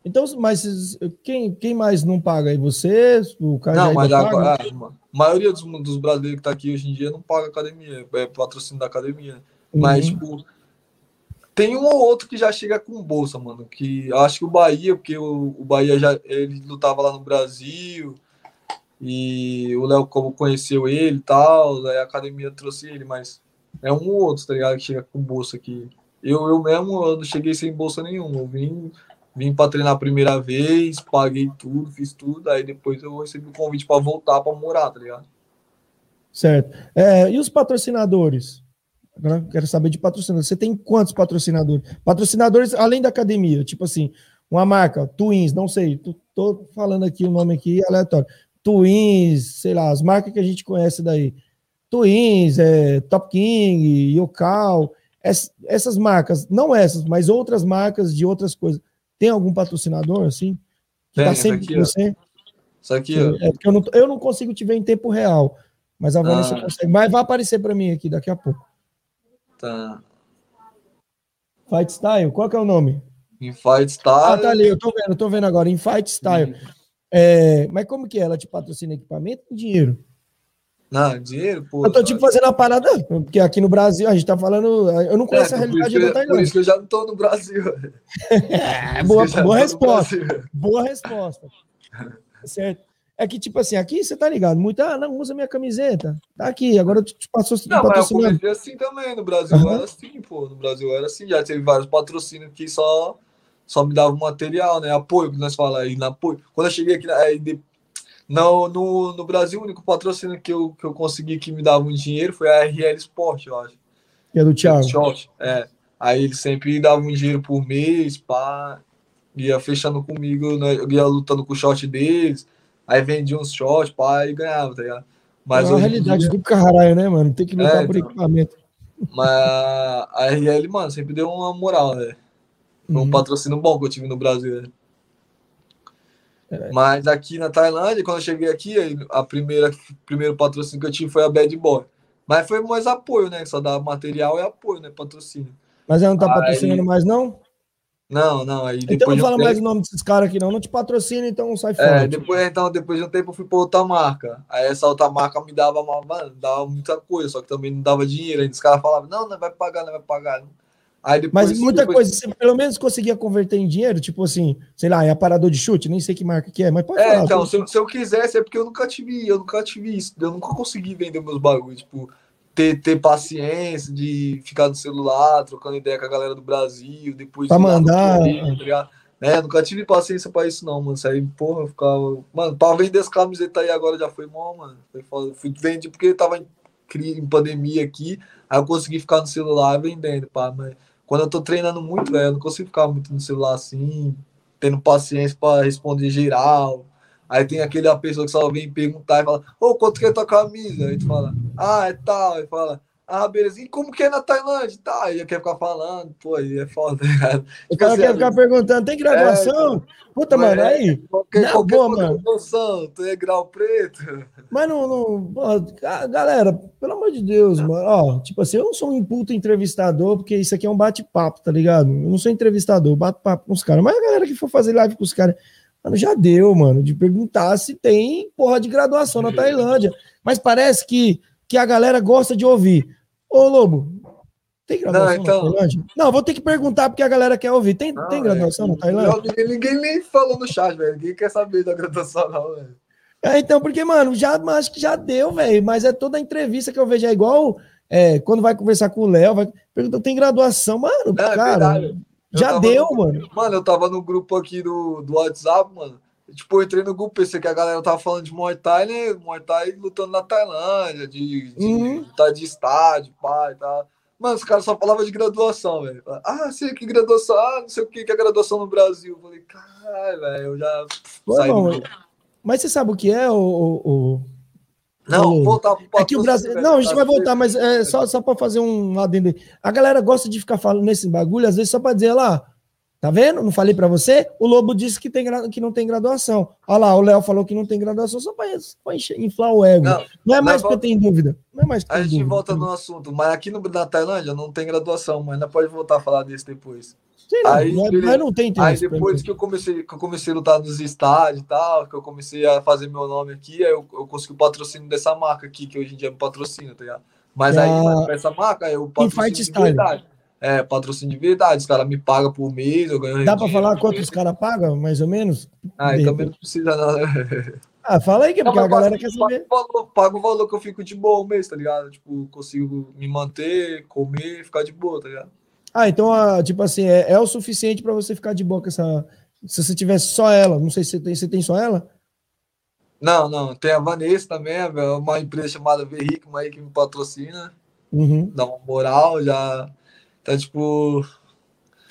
Speaker 6: Então, mas quem, quem mais não paga aí? Você? O cara
Speaker 4: Não, mas agora,
Speaker 6: paga?
Speaker 4: ah, mano, a maioria dos, dos brasileiros que tá aqui hoje em dia não paga academia, é patrocínio da academia. Mas,
Speaker 6: Uhum.
Speaker 4: tipo, tem um ou outro que já chega com bolsa, mano. Que acho que o Bahia, porque o, o Bahia já ele lutava lá no Brasil e o Léo como conheceu ele e tal, a academia trouxe ele, mas é um ou outro, tá ligado? Que chega com bolsa aqui. Eu, eu mesmo eu não cheguei sem bolsa nenhuma. Eu vim, vim pra treinar a primeira vez, paguei tudo, fiz tudo, aí depois eu recebi o convite pra voltar pra morar, tá ligado?
Speaker 6: Certo. É, e os patrocinadores? Agora quero saber de patrocinadores. Você tem quantos patrocinadores? Patrocinadores além da academia, tipo assim, uma marca, Twins, não sei, tô, falando aqui o nome aqui aleatório. Twins, sei lá, as marcas que a gente conhece daí. Twins, é, Top King, Yocal, ess- essas marcas, não essas, mas outras marcas de outras coisas. Tem algum patrocinador assim? Que
Speaker 4: Tem,
Speaker 6: tá sempre
Speaker 4: aqui,
Speaker 6: com você?
Speaker 4: Isso aqui, ó.
Speaker 6: É porque eu não, eu não consigo te ver em tempo real. Mas a Vanessa
Speaker 4: Ah.
Speaker 6: consegue. Mas vai aparecer para mim aqui daqui a pouco.
Speaker 4: Tá.
Speaker 6: Fight Style, qual que é o nome?
Speaker 4: Em Fight Style.
Speaker 6: Ah, tá ali, eu tô vendo, eu tô vendo agora, em Fight Style. É, mas como que é? Ela te patrocina equipamento e dinheiro?
Speaker 4: Não, dinheiro, pô.
Speaker 6: Eu tô tipo fazendo a parada, porque aqui no Brasil a gente tá falando. Eu não
Speaker 4: É,
Speaker 6: conheço a
Speaker 4: por,
Speaker 6: realidade da
Speaker 4: que, por
Speaker 6: Tailândia.
Speaker 4: isso que eu já não tô no Brasil. <laughs>
Speaker 6: É, boa, boa resposta. Boa resposta. Certo. É que, tipo assim, aqui você tá ligado, muito, ah, não, usa minha camiseta. Tá aqui, agora eu te passo
Speaker 4: Não, mas eu comecei assim também. No Brasil
Speaker 6: Aham.
Speaker 4: era assim, pô. No Brasil era assim. Já teve vários patrocínios que só, só me davam material, né? Apoio, que nós falamos aí, na apoio. Quando eu cheguei aqui, aí, de- no, no, no Brasil, o único patrocínio que eu, que eu consegui que me dava um dinheiro foi a RL Sport, eu acho.
Speaker 6: Que é do Thiago.
Speaker 4: Short, é. Aí eles sempre davam um dinheiro por mês, pá. Ia fechando comigo, né? eu ia lutando com o short deles. Aí vendia uns shorts, pá, e ganhava, tá ligado? Mas
Speaker 6: é
Speaker 4: em
Speaker 6: realidade
Speaker 4: dia-
Speaker 6: do caralho, né, mano? Tem que lutar
Speaker 4: É,
Speaker 6: por
Speaker 4: então.
Speaker 6: equipamento.
Speaker 4: Mas a RL, mano, sempre deu uma moral, né? Foi um
Speaker 6: Uhum.
Speaker 4: patrocínio bom que eu tive no Brasil, né?
Speaker 6: É.
Speaker 4: Mas aqui na Tailândia, quando eu cheguei aqui, aí a primeira primeiro patrocínio que eu tive foi a Bad Boy. Mas foi mais apoio, né? Só dá material e apoio, né? Patrocínio.
Speaker 6: Mas ela não tá
Speaker 4: Aí-
Speaker 6: patrocinando mais, não?
Speaker 4: Não, não, aí
Speaker 6: Então não
Speaker 4: de um
Speaker 6: fala
Speaker 4: tempo-
Speaker 6: mais o nome desses caras aqui, não. Não te patrocina, então sai fora.
Speaker 4: É, depois, então, depois de um tempo eu fui pra outra marca. Aí essa outra marca me dava, uma, mano, dava muita coisa, só que também não dava dinheiro. Aí os caras falavam, não, não vai pagar, não vai pagar. Aí depois,
Speaker 6: Mas muita
Speaker 4: depois-
Speaker 6: coisa, você pelo menos conseguia converter em dinheiro, tipo assim, sei lá, é aparador de chute, nem sei que marca que é, mas pode
Speaker 4: É,
Speaker 6: falar.
Speaker 4: então, se eu, se eu quisesse, é porque eu nunca tive, eu nunca tive isso, eu nunca consegui vender meus bagulhos, tipo, ter, ter paciência de ficar no celular, trocando ideia com a galera do Brasil, depois
Speaker 6: Pra mandar.
Speaker 4: Tá? É, eu nunca tive paciência pra isso, não, mano. Isso aí, porra, eu ficava. Mano, pra vender as camisetas aí agora já foi bom, mano. Foi foda. Fui vender porque tava em, em pandemia aqui, aí eu consegui ficar no celular vendendo, pá. Mas quando eu tô treinando muito, velho, eu não consigo ficar muito no celular assim, tendo paciência pra responder geral. Aí tem aquele a pessoa que só vem perguntar e fala, ô, quanto que é tua camisa? Aí tu fala, ah, é tal. Aí fala, Ah, beleza. E como que é na Tailândia? Tá, aí quer ficar falando, pô, aí é foda, tá <laughs> ligado?
Speaker 6: O cara quer ficar perguntando, tem graduação? Puta,
Speaker 4: Mas
Speaker 6: mano,
Speaker 4: é,
Speaker 6: aí.
Speaker 4: Qualquer,
Speaker 6: Na
Speaker 4: qualquer
Speaker 6: boa, mano.
Speaker 4: noção, tu é grau preto.
Speaker 6: Mas não, não galera, pelo amor de Deus, mano, ó, tipo assim, eu não sou um puto entrevistador, porque isso aqui é um bate-papo, tá ligado? Eu não sou entrevistador, bato papo com os caras, mas a galera que for fazer live com os caras, mano, já deu, mano, de perguntar se tem porra de graduação na Tailândia. Mas parece que, que a galera gosta de ouvir. Ô, Lobo, tem graduação
Speaker 4: Não, então-
Speaker 6: na Tailândia? Não, vou ter que perguntar porque a galera quer ouvir. Tem,
Speaker 4: Não,
Speaker 6: tem graduação
Speaker 4: é,
Speaker 6: na Tailândia?
Speaker 4: não, Ninguém, nem falou no chat, velho. Ninguém quer saber da graduação, não, velho.
Speaker 6: É, então, porque, mano, já acho que já deu, velho. Mas é toda a entrevista que eu vejo, é igual é, quando vai conversar com o Léo, vai perguntar, tem graduação, mano,
Speaker 4: É,
Speaker 6: cara.
Speaker 4: verdade. Eu
Speaker 6: Já deu,
Speaker 4: no-
Speaker 6: mano.
Speaker 4: Mano, eu tava no grupo aqui do, do WhatsApp, mano. Tipo, eu entrei no grupo, pensei que a galera tava falando de Muay Thai, né? Muay Thai lutando na Tailândia, de, de
Speaker 6: Uhum.
Speaker 4: lutar de estádio, pai e tal. Mano, os caras só falavam de graduação, velho. Ah, sei que graduação, ah, não sei o que que é graduação no Brasil. Eu falei, caralho, velho, eu já
Speaker 6: Pô,
Speaker 4: saí do grupo.
Speaker 6: Mas você sabe o que é, o, o-
Speaker 4: Não, voltar
Speaker 6: É que o Brasil. Não, a gente vai voltar, mas é só, só para fazer um adendo aí. A galera gosta de ficar falando nesse bagulho, às vezes só para dizer lá. Tá vendo? Não falei para você? O Lobo disse que, tem, que não tem graduação. Olha lá, o Léo falou que não tem graduação só para inflar o ego. Não,
Speaker 4: Não,
Speaker 6: é mais
Speaker 4: leva-
Speaker 6: porque tem dúvida. Não é mais
Speaker 4: A gente
Speaker 6: dúvida.
Speaker 4: volta no assunto, mas aqui no, na Tailândia não tem graduação, mas ainda pode voltar a falar disso depois.
Speaker 6: Sei lá,
Speaker 4: Aí,
Speaker 6: mas-
Speaker 4: beleza.
Speaker 6: mas não tem
Speaker 4: Aí
Speaker 6: interesse. pra
Speaker 4: depois que eu comecei, que eu comecei a lutar nos estádios e tal, que eu comecei a fazer meu nome aqui, aí eu, eu consegui o patrocínio dessa marca aqui, que hoje em dia me patrocina, tá ligado? Mas aí,
Speaker 6: Ah,
Speaker 4: essa marca, eu patrocínio
Speaker 6: Fight
Speaker 4: de
Speaker 6: Style.
Speaker 4: verdade. É, patrocínio de verdade. Os caras me pagam por mês, eu ganho
Speaker 6: Dá
Speaker 4: dinheiro.
Speaker 6: falar quanto os caras pagam, mais ou menos?
Speaker 4: Ah,
Speaker 6: De
Speaker 4: e também não precisa não. <laughs>
Speaker 6: Ah, fala aí, que é porque a galera
Speaker 4: pago-
Speaker 6: quer saber.
Speaker 4: Pago o valor, pago o valor que eu fico de boa o mês, tá ligado? Tipo, consigo me manter, comer, ficar de boa, tá ligado?
Speaker 6: Ah, então, ah, tipo assim, é, é o suficiente para você ficar de boa com essa. Se você tivesse só ela, não sei se você tem, você tem só ela?
Speaker 4: Não, não, tem a Vanessa também, é uma empresa chamada Verrico, uma aí que me patrocina,
Speaker 6: Uhum.
Speaker 4: dá uma moral, já tá tipo.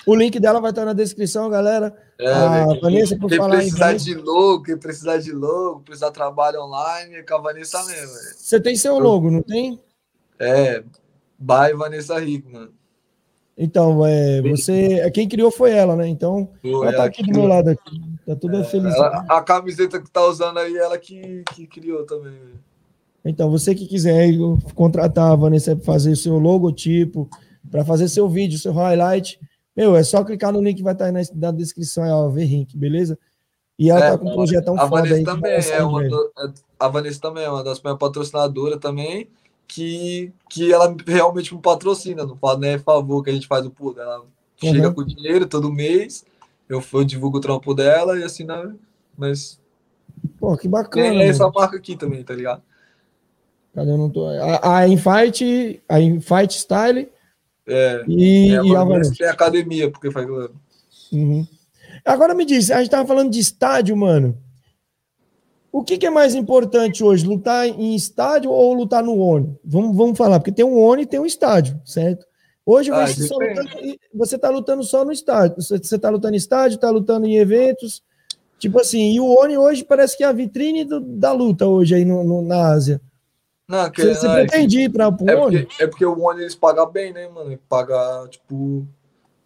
Speaker 6: O link dela vai estar na descrição, galera.
Speaker 4: É,
Speaker 6: a
Speaker 4: velho,
Speaker 6: Vanessa, por
Speaker 4: quem
Speaker 6: falar
Speaker 4: precisar de logo, quem precisar de logo, precisar de trabalho online, é com a Vanessa mesmo,
Speaker 6: você tem seu logo, não tem?
Speaker 4: É, by Vanessa Rico, mano.
Speaker 6: Então, é, você. é, Quem criou foi ela, né? Então,
Speaker 4: Pô,
Speaker 6: ela tá aqui do meu lado aqui. Tá toda feliz.
Speaker 4: Ela- a camiseta que tá usando aí, ela que, que criou também, velho.
Speaker 6: Então, você que quiser contratar a Vanessa para fazer seu logotipo, para fazer seu vídeo, seu highlight, meu, é só clicar no link que vai estar aí na, na descrição, é ó, Verrink, beleza? E ela
Speaker 4: É,
Speaker 6: tá com um projetão
Speaker 4: a
Speaker 6: foda
Speaker 4: Vanessa
Speaker 6: aí.
Speaker 4: também é uma é- a Vanessa também é uma das minhas patrocinadoras também, que, que ela realmente me patrocina, não fala nem favor que a gente faz o pulo. Ela chega
Speaker 6: Uhum.
Speaker 4: com dinheiro todo mês, eu, eu divulgo o trampo dela e assim, né? Mas
Speaker 6: Pô, que bacana.
Speaker 4: tem essa
Speaker 6: mano.
Speaker 4: marca aqui também, tá ligado?
Speaker 6: Cadê? Eu não tô... A, a Infight, a Infight Style
Speaker 4: É,
Speaker 6: e,
Speaker 4: é,
Speaker 6: e a
Speaker 4: Vanessa. tem academia, porque faz.
Speaker 6: Uhum. Agora me diz, a gente tava falando de estádio, mano. O que, que é mais importante hoje, lutar em estádio ou lutar no ONI? Vamos, vamos falar, porque tem um ONI e tem um estádio, certo? Hoje
Speaker 4: Ah,
Speaker 6: você,
Speaker 4: depende.
Speaker 6: lutando- você só no estádio. Você, você tá lutando em estádio, tá lutando em eventos. Tipo assim, e o ONI hoje parece que é a vitrine do- da luta hoje aí no, no- na Ásia.
Speaker 4: Não, que,
Speaker 6: Você, você
Speaker 4: não, é,
Speaker 6: pretende ir para o
Speaker 4: é
Speaker 6: ONI?
Speaker 4: porque, é porque o One eles pagam bem, né, mano? Paga, tipo,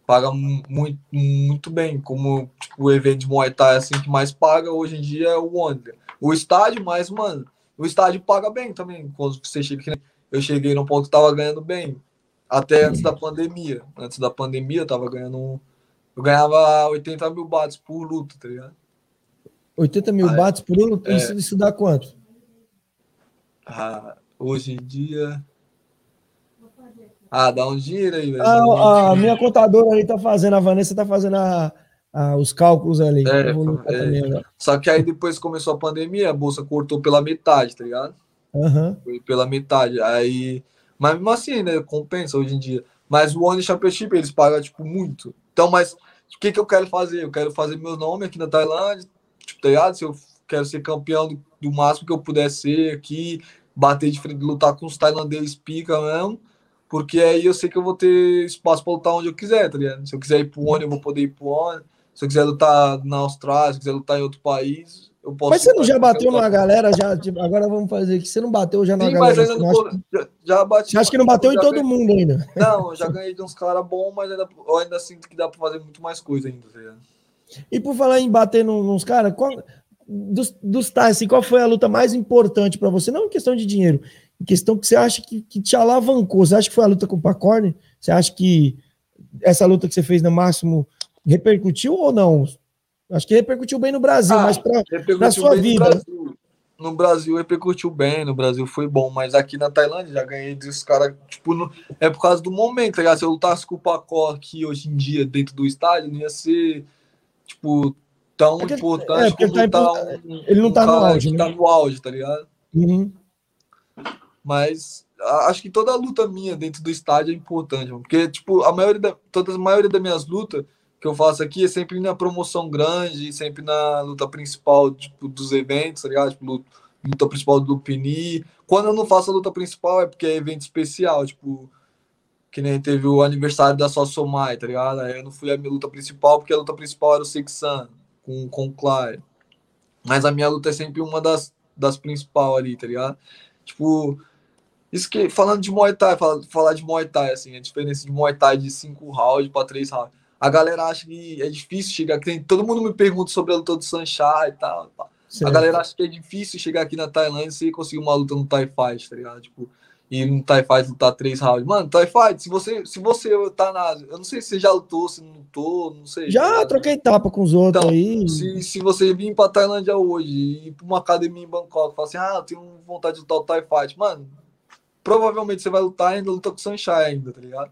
Speaker 4: paga mu- muito, muito bem. Como tipo, o evento de Muay Thai assim, que mais paga hoje em dia é o One. O estádio, mas, mano, o estádio paga bem também. Quando você chega eu cheguei num ponto que tava ganhando bem. Até antes da pandemia. Antes da pandemia, eu tava ganhando. um- Eu ganhava 80 mil bahts por luta, tá ligado?
Speaker 6: 80 mil
Speaker 4: Ah,
Speaker 6: bahts por luta?
Speaker 4: É.
Speaker 6: Isso, isso dá quanto?
Speaker 4: Ah, hoje em dia. Ah, dá um dinheiro aí, velho.
Speaker 6: A, a minha contadora ali tá fazendo, a Vanessa tá fazendo a- a- os cálculos ali.
Speaker 4: É, é. Só que aí depois começou a pandemia, a bolsa cortou pela metade, tá ligado?
Speaker 6: Aham.
Speaker 4: Foi pela metade. Aí. Mas mesmo assim, né? Compensa hoje em dia. Mas o One Championship, eles pagam, tipo, muito. Então, mas o que, que eu quero fazer? Eu quero fazer meu nome aqui na Tailândia, tipo, tá ligado? Se eu quero ser campeão do, do máximo que eu puder ser aqui, bater de frente, lutar com os tailandeses pica mesmo. Porque aí eu sei que eu vou ter espaço para lutar onde eu quiser, tá ligado? Se eu quiser ir pro One, eu vou poder ir pro One. Se eu quiser lutar na Austrália, se eu quiser lutar em outro país, eu posso.
Speaker 6: Mas você não já bateu numa galera? Já, tipo, agora vamos fazer aqui. Você não bateu já numa
Speaker 4: Sim, mas
Speaker 6: galera?
Speaker 4: ainda
Speaker 6: Você
Speaker 4: não já, já bati.
Speaker 6: acha que não bateu em todo
Speaker 4: ganhei-
Speaker 6: mundo ainda?
Speaker 4: Não, eu já ganhei de uns caras bons, mas ainda, eu ainda sinto que dá pra fazer muito mais coisa ainda, tá?
Speaker 6: E por falar em bater nos caras, qual- dos, dos tais, assim, qual foi a luta mais importante pra você? Não em questão de dinheiro, em questão que você acha que, que te alavancou. Você acha que foi a luta com o Pacorne? Você acha que essa luta que você fez no máximo repercutiu ou não? Acho que repercutiu bem no Brasil,
Speaker 4: Ah,
Speaker 6: mas
Speaker 4: Repercutiu
Speaker 6: na sua
Speaker 4: bem no
Speaker 6: vida.
Speaker 4: Brasil. No Brasil repercutiu bem, no Brasil foi bom, mas aqui na Tailândia já ganhei dos caras, tipo, no- é por causa do momento, tá ligado? Se eu lutasse com o Pacó aqui hoje em dia dentro do estádio, não ia ser, tipo, tão
Speaker 6: é,
Speaker 4: importante como
Speaker 6: ele tá
Speaker 4: tá
Speaker 6: em-
Speaker 4: um,
Speaker 6: ele não
Speaker 4: um
Speaker 6: tá no auge, né?
Speaker 4: tá no auge, tá ligado?
Speaker 6: Uhum.
Speaker 4: Mas a- acho que toda luta minha dentro do estádio é importante, mano. Porque, tipo, a maioria, da, toda a maioria das minhas lutas que eu faço aqui é sempre na promoção grande, sempre na luta principal, tipo, dos eventos, tá ligado? Tipo, luta, principal do Pini. Quando eu não faço a luta principal é porque é evento especial, tipo, que nem teve o aniversário da Sossomai, tá ligado? Aí eu não fui a minha luta principal porque a luta principal era o Sexan com, com o Clay. Mas a minha luta é sempre uma das, das principais ali, tá ligado? Tipo, isso que, falando de Muay Thai, fala- falar de Muay Thai, assim, a diferença de Muay Thai de 5 rounds para 3 rounds. A galera acha que é difícil chegar. Tem, todo mundo me pergunta sobre a luta do Sanchai e tal. pá. A
Speaker 6: Certo.
Speaker 4: galera acha que é difícil chegar aqui na Tailândia e conseguir uma luta no Thai Fight, tá ligado? Tipo, e no Thai Fight lutar 3 rounds. Mano, Thai Fight, se você, se você tá na. Eu não sei se você já lutou, se não lutou, não sei.
Speaker 6: Já troquei tapa com os outros
Speaker 4: Então,
Speaker 6: aí.
Speaker 4: Se, se você vir pra Tailândia hoje e ir pra uma academia em Bangkok e falar assim, ah, eu tenho vontade de lutar o Thai Fight, mano, provavelmente você vai lutar e ainda luta com o Sunshine ainda, tá ligado?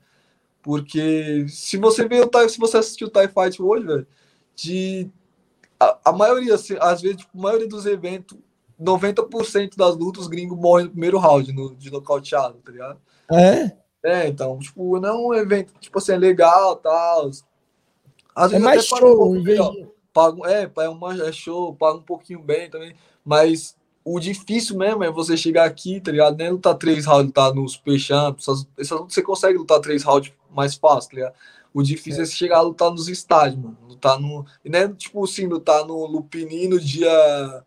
Speaker 4: Porque se você ver o Thai, se você assistir o Thai Fight hoje, velho, de a, a maioria, assim, às vezes, tipo, a maioria dos eventos, 90% das lutas, os gringos morrem no primeiro round no, de nocauteado, tá ligado?
Speaker 6: É?
Speaker 4: É, então, tipo, não é um evento, tipo assim, é legal tal. Às
Speaker 6: É
Speaker 4: vezes
Speaker 6: mais
Speaker 4: até paga um
Speaker 6: show. vez
Speaker 4: melhor pago, é, é, uma, é show, paga um pouquinho bem também, mas o difícil mesmo é você chegar aqui, tá ligado? Nem lutar três rounds, lutar no Super Champ, essas, essas lutas você consegue lutar três rounds mais fácil, tá ligado? O difícil é, você chegar a lutar nos estádios, mano. Lutar no. E não é tipo assim, lutar no Lupini no dia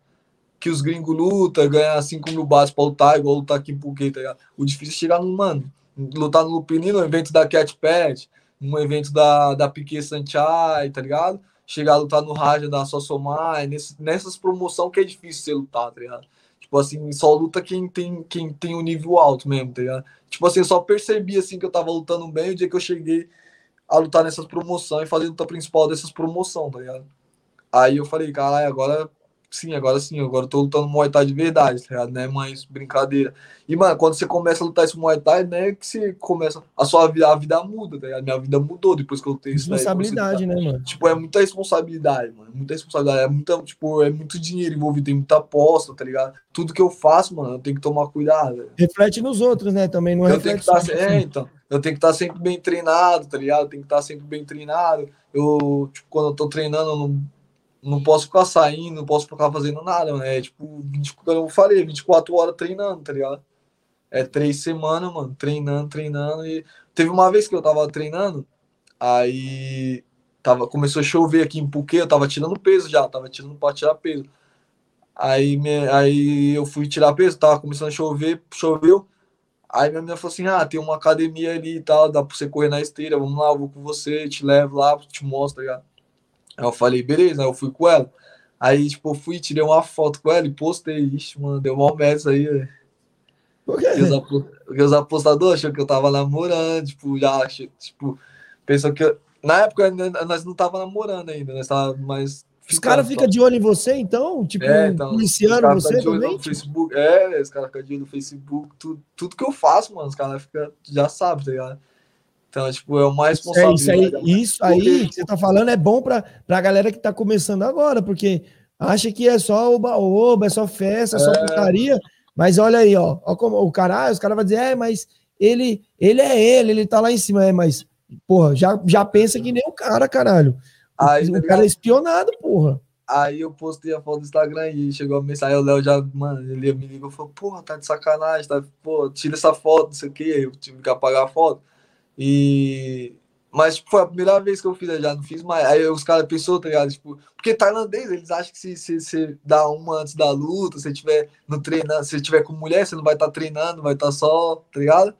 Speaker 4: que os gringos lutam, ganhar 5 mil bases pra lutar, igual lutar aqui em Phuket, tá ligado? O difícil é chegar no, mano, lutar no Lupini, no evento da Cat Pet, num evento da, da Piquet Sanchai, tá ligado? chegar a lutar no Raja da Sossomai, nessas promoções que é difícil você lutar, tá ligado? Tipo assim, só luta quem tem, quem tem um nível alto mesmo, tá ligado? Tipo assim, eu só percebi assim que eu tava lutando bem o dia que eu cheguei a lutar nessas promoções e fazer luta principal dessas promoções, tá ligado? Aí eu falei, caralho, agora sim, agora sim, agora eu tô lutando Muay Thai de verdade, tá ligado? Não é mais brincadeira. E, mano, quando você começa a lutar esse Muay Thai, né, que você começa, a sua vida, a vida muda, tá ligado? Minha vida mudou depois que eu lutei isso daí.
Speaker 6: Responsabilidade, né, mano?
Speaker 4: Tipo, é muita responsabilidade, mano. Muita responsabilidade. É, muita, tipo, é muito dinheiro envolvido, tem muita aposta, tá ligado? Tudo que eu faço, mano, eu tenho que tomar cuidado.
Speaker 6: Reflete nos outros, né? Também não
Speaker 4: Eu tenho que
Speaker 6: reflete
Speaker 4: estar.
Speaker 6: em
Speaker 4: é, então. Eu tenho que estar sempre bem treinado, tá ligado? Eu tenho que estar sempre bem treinado. Eu, tipo, quando eu tô treinando, eu não, não posso ficar saindo, não posso ficar fazendo nada, mano. É tipo, 20, como eu falei, 24 horas treinando, tá ligado? É três semanas, mano, treinando, treinando. E teve uma vez que eu tava treinando, aí tava, começou a chover aqui em Puquê, eu tava tirando peso já, tava tirando pra tirar peso. Aí, me, aí eu fui tirar peso, tava começando a chover, choveu. Aí minha menina falou assim: ah, tem uma academia ali e tal, dá pra você correr na esteira, vamos lá, eu vou com você, te levo lá, te mostro, tá ligado? Aí eu falei, beleza, aí eu fui com ela. Aí, tipo, eu fui, tirei uma foto com ela e postei. Ixi, mano, deu mal merda aí, velho.
Speaker 6: Por quê?
Speaker 4: Porque os, apostadores achou que eu tava namorando, tipo, já achou, tipo, pensou que eu... Na época ainda- nós não tava namorando ainda, nós tava mais.
Speaker 6: Os caras ficam de olho em você, então? Tipo,
Speaker 4: É, então,
Speaker 6: policiando você
Speaker 4: de olho
Speaker 6: também?
Speaker 4: no Facebook. É, os caras ficam de olho no Facebook. Tudo, tudo que eu faço, mano, os caras ficam, já sabem, tá ligado? Então, tipo, é uma
Speaker 6: Isso aí, isso aí,
Speaker 4: responsabilidade.
Speaker 6: isso aí que você tá falando é bom pra, pra galera que tá começando agora, porque acha que é só oba-oba, é só festa, é só putaria, mas olha aí, ó, ó como, o cara, os caras vão dizer, é, mas ele, ele é ele, ele tá lá em cima, é, mas, porra, já, já pensa que nem o cara, caralho. O,
Speaker 4: Aí, tá
Speaker 6: o
Speaker 4: ligado?
Speaker 6: cara é espionado, porra.
Speaker 4: Aí eu postei a foto do Instagram e chegou a mensagem, aí o Léo já, mano, ele me ligou e falou, porra, tá de sacanagem, tá, pô, tira essa foto, não sei o que, eu tive que apagar a foto. E, Mas, tipo, foi a primeira vez que eu fiz, eu já não fiz mais. Aí os caras pensou, tá ligado? Tipo, porque tailandês, eles acham que se você se, se dá uma antes da luta, se tiver no treinando, se tiver com mulher, você não vai estar tá treinando, vai estar tá só, tá ligado?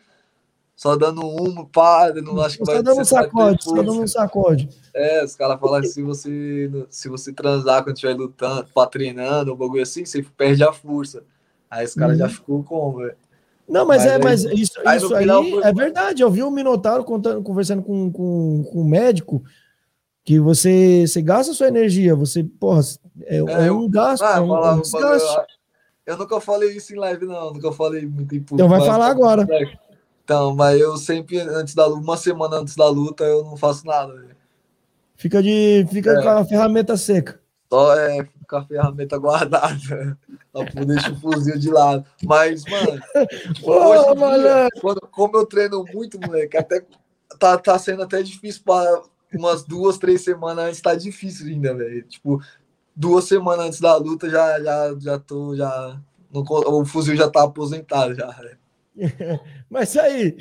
Speaker 4: Só dando uma, pá, não acho que
Speaker 6: Só
Speaker 4: vai
Speaker 6: dando um
Speaker 4: vai
Speaker 6: sacode, só dando um sacode.
Speaker 4: É, os caras falam que se você, se você transar quando estiver lutando, pá, treinando, um bagulho assim, você perde a força. Aí os caras
Speaker 6: Uhum.
Speaker 4: já ficou como, velho?
Speaker 6: Não, mas,
Speaker 4: Mas
Speaker 6: é, mas isso,
Speaker 4: aí
Speaker 6: isso aí
Speaker 4: final foi-
Speaker 6: é verdade. Eu vi o Minotauro contando, conversando com, com, com o médico que você, você gasta sua energia, você, porra, é, é
Speaker 4: eu-
Speaker 6: um gasto,
Speaker 4: Ah,
Speaker 6: é um,
Speaker 4: falar
Speaker 6: é um
Speaker 4: um eu, eu nunca falei isso em live, não. Nunca falei muito em público.
Speaker 6: Então vai
Speaker 4: mas-
Speaker 6: falar agora.
Speaker 4: Então, mas eu sempre, antes da uma semana antes da luta, eu não faço nada.
Speaker 6: Fica, de, fica
Speaker 4: É.
Speaker 6: com a ferramenta seca.
Speaker 4: Só é com a ferramenta guardada. Só por deixar o fuzil de lado. Mas, mano,
Speaker 6: Pô,
Speaker 4: dia, quando, como eu treino muito, moleque, até tá, tá sendo até difícil para umas duas, três semanas antes, tá difícil ainda, velho. Tipo, duas semanas antes da luta, já, já, já tô, já. não o fuzil já tá aposentado, já. <laughs>
Speaker 6: Mas aí,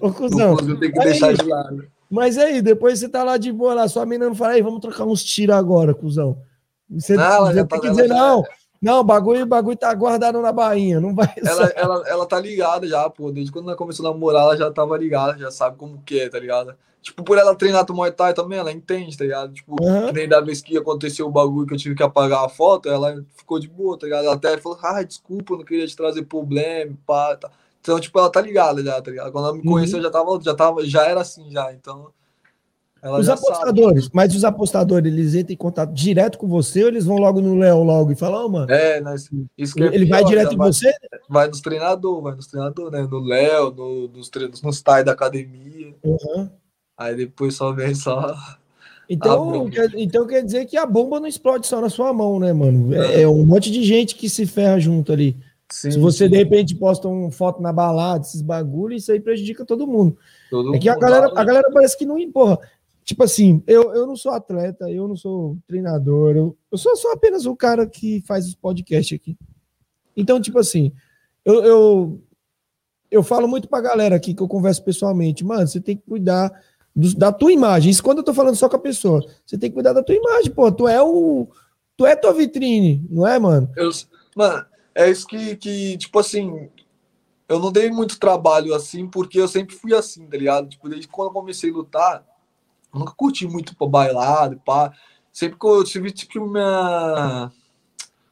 Speaker 6: ô
Speaker 4: O
Speaker 6: cuzão,
Speaker 4: fuzil tem que
Speaker 6: aí.
Speaker 4: deixar de lado.
Speaker 6: mas aí, depois você tá lá de boa lá, sua menina não fala, aí, vamos trocar uns tiros agora, cuzão. Você,
Speaker 4: Não,
Speaker 6: você
Speaker 4: já
Speaker 6: tem
Speaker 4: tá-
Speaker 6: que dizer,
Speaker 4: já-
Speaker 6: não, não, o bagulho, o bagulho tá guardado na bainha, não vai
Speaker 4: Ela, ela, ela tá ligada já, pô. Desde quando ela começou a namorar, ela já tava ligada, já sabe como que é, tá ligado? Tipo, por ela treinar do Muay Thai também, ela entende, tá ligado? Tipo, que nem da vez que aconteceu o bagulho que eu tive que apagar a foto, ela ficou de boa, tá ligado? Ela até falou, ah, desculpa, não queria te trazer problema, pá, tá. Então, tipo, ela tá ligada já, tá ligado? Quando ela me
Speaker 6: Uhum.
Speaker 4: conheceu, já tava, já tava, já era assim já, então. Ela
Speaker 6: Os
Speaker 4: já sabe.
Speaker 6: apostadores, mas os apostadores, eles entram em contato direto com você ou eles vão logo no Léo logo e falam, ô, mano,
Speaker 4: É, né? Isso é
Speaker 6: ele vai
Speaker 4: pior,
Speaker 6: direto
Speaker 4: já
Speaker 6: em
Speaker 4: vai-
Speaker 6: você?
Speaker 4: Vai nos treinadores, vai nos treinadores, né? No Léo, no, nos treinos, nos TAI da academia.
Speaker 6: Uhum.
Speaker 4: Aí depois só vem só.
Speaker 6: Então, quer, então quer dizer que a bomba não explode só na sua mão, né, mano? É, é um monte de gente que se ferra junto ali.
Speaker 4: Sim,
Speaker 6: Se você
Speaker 4: sim,
Speaker 6: de repente posta uma foto na balada, esses bagulhos, isso aí prejudica todo mundo.
Speaker 4: todo
Speaker 6: É que a
Speaker 4: mundo
Speaker 6: galera,
Speaker 4: lá,
Speaker 6: a galera parece que não porra. Tipo assim, eu, eu não sou atleta, eu não sou treinador, eu, eu sou só apenas o cara que faz os podcasts aqui. Então, tipo assim, eu, eu, eu falo muito pra galera aqui que eu converso pessoalmente, mano, você tem que cuidar dos- da tua imagem. Isso quando eu tô falando só com a pessoa. Você tem que cuidar da tua imagem, pô. Tu é o. Tu é tua vitrine, não é, mano?
Speaker 4: Eu, mano, é isso que, que, tipo assim, eu não dei muito trabalho assim, porque eu sempre fui assim, tá ligado? Tipo, desde quando eu comecei a lutar, eu nunca curti muito pra bailado, pá. Sempre que eu tive, tipo, minha.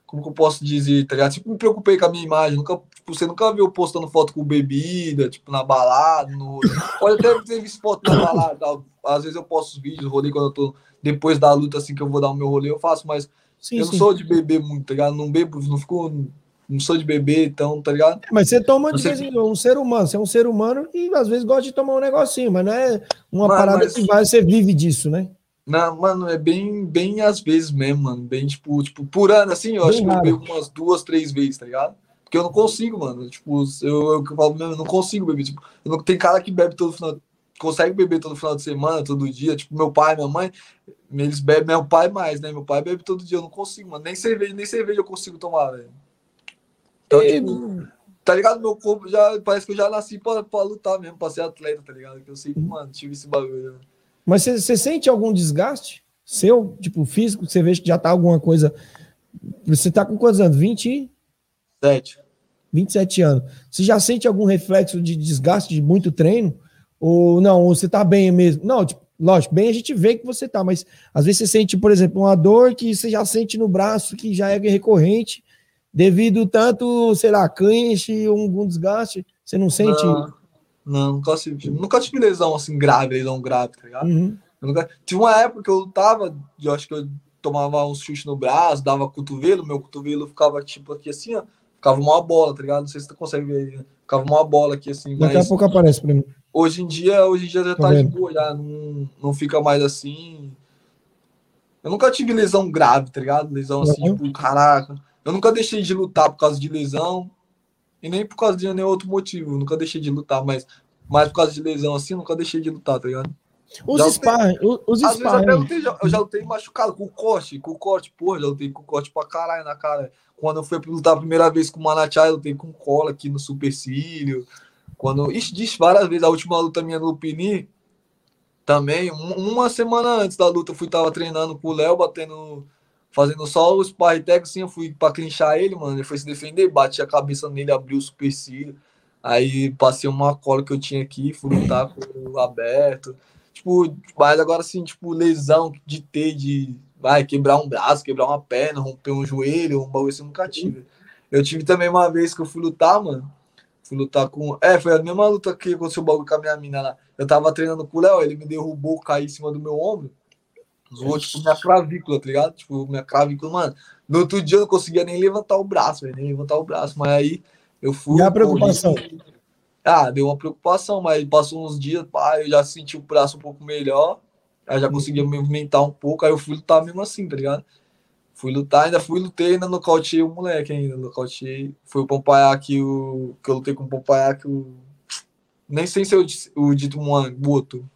Speaker 4: Como que eu posso dizer, tá ligado? Sempre me preocupei com a minha imagem. Nunca, tipo, você nunca viu eu postando foto com bebida, tipo, na balada. No... Pode até ter visto foto na balada. Às vezes eu posto vídeos, rolê quando eu tô. Depois da luta, assim, que eu vou dar o meu rolê, eu faço, mas
Speaker 6: Sim,
Speaker 4: eu não
Speaker 6: sim.
Speaker 4: sou de beber muito, tá ligado? Não bebo, não fico. Não sou de beber, então, tá ligado?
Speaker 6: Mas você toma de vez em quando, um ser humano. Você é um ser humano que às vezes gosta de tomar um negocinho, mas não é uma
Speaker 4: Mas-
Speaker 6: parada
Speaker 4: mas-
Speaker 6: que vai, você vive disso, né?
Speaker 4: Não, mano, é bem, bem às vezes mesmo, mano. Bem, tipo, tipo, por ano, assim, eu
Speaker 6: Bem
Speaker 4: acho que eu
Speaker 6: raro.
Speaker 4: bebo umas duas, três vezes, tá ligado? Porque eu não consigo, mano. Tipo, eu, eu, eu falo mesmo, eu não consigo beber. Tipo, eu não, tem cara que bebe todo final. Consegue beber todo final de semana, todo dia. Tipo, meu pai, minha mãe, eles bebem, meu pai mais, né? Meu pai bebe todo dia, eu não consigo, mano. Nem cerveja, nem cerveja eu consigo tomar, velho. Então,
Speaker 6: E-
Speaker 4: tipo, tá ligado? Meu corpo já. Parece que eu já nasci pra, pra lutar mesmo, pra ser atleta, tá ligado? Que eu sempre, mano, tive esse bagulho. né?
Speaker 6: Mas você, sente algum desgaste seu, tipo, físico, que você vê que já tá alguma coisa. Você tá com quantos anos? 20,
Speaker 4: Sete.
Speaker 6: 27 anos. Você já sente algum reflexo de desgaste de muito treino? Ou não, ou você tá bem mesmo? Não, tipo, lógico, bem a gente vê que você tá, mas às vezes você sente, por exemplo, uma dor que você já sente no braço, que já é recorrente, devido tanto, sei lá, cães ou algum desgaste. Você não sente?
Speaker 4: Não, não, nunca tive, nunca tive lesão assim grave, lesão grave, tá ligado?
Speaker 6: Uhum.
Speaker 4: Nunca- tive uma época que eu lutava, eu acho que eu tomava uns chutes no braço, dava cotovelo, meu cotovelo ficava tipo aqui assim, ó, ficava uma bola, tá ligado? Não sei se tu consegue ver aí, né? ficava uma bola aqui assim,
Speaker 6: Daqui a
Speaker 4: mas
Speaker 6: pouco aparece pra mim.
Speaker 4: hoje em dia, hoje em dia já
Speaker 6: Tô
Speaker 4: tá de boa, já não, não fica mais assim. Eu nunca tive lesão grave, tá ligado? Lesão assim,
Speaker 6: Uhum.
Speaker 4: tipo, caraca. Eu nunca deixei de lutar por causa de lesão e nem por causa de nenhum outro motivo. Eu nunca deixei de lutar, mas mais por causa de lesão assim, eu nunca deixei de lutar, tá ligado?
Speaker 6: Os
Speaker 4: Já
Speaker 6: sparring, os- sparring.
Speaker 4: lutei, já- eu já lutei machucado, com corte, com corte, porra, já lutei com corte pra caralho na cara. Quando eu fui lutar a primeira vez com o Manachá, eu lutei com cola aqui no supercílio. Quando. Ixi, disse várias vezes, a última luta minha no Lupini, Também, um- uma semana antes da luta, eu fui, tava treinando com o Léo, batendo, fazendo só os sparring técnicos, assim, eu fui pra clinchar ele, mano, ele foi se defender, bati a cabeça nele, abriu o supercílio, aí passei uma cola que eu tinha aqui, fui lutar com o aberto, tipo, mas agora, assim, tipo, lesão de ter, de, vai, quebrar um braço, quebrar uma perna, romper um joelho, um bagulho assim, eu nunca tive. Eu tive também uma vez que eu fui lutar, mano, fui lutar com, é, foi a mesma luta que aconteceu o bagulho com a minha mina lá, eu tava treinando com o Léo, ele me derrubou, caí em cima do meu ombro. Zoou, tipo, minha clavícula, tá ligado? Tipo, minha clavícula, mano. No outro dia eu não conseguia nem levantar o braço, velho. Nem levantar o braço. Mas aí eu fui.
Speaker 6: E a preocupação?
Speaker 4: corri. Ah, deu uma preocupação, mas passou uns dias, pá, eu já senti o braço um pouco melhor. Aí já conseguia me movimentar um pouco. Aí eu fui lutar mesmo assim, tá ligado? Fui lutar, ainda fui, lutei, ainda nocauteei o moleque ainda. Nocauteei. Foi o Pompaiac, o. Que eu lutei com o Pompaiac, o. Nem sei se é o, o dito Moan, o outro.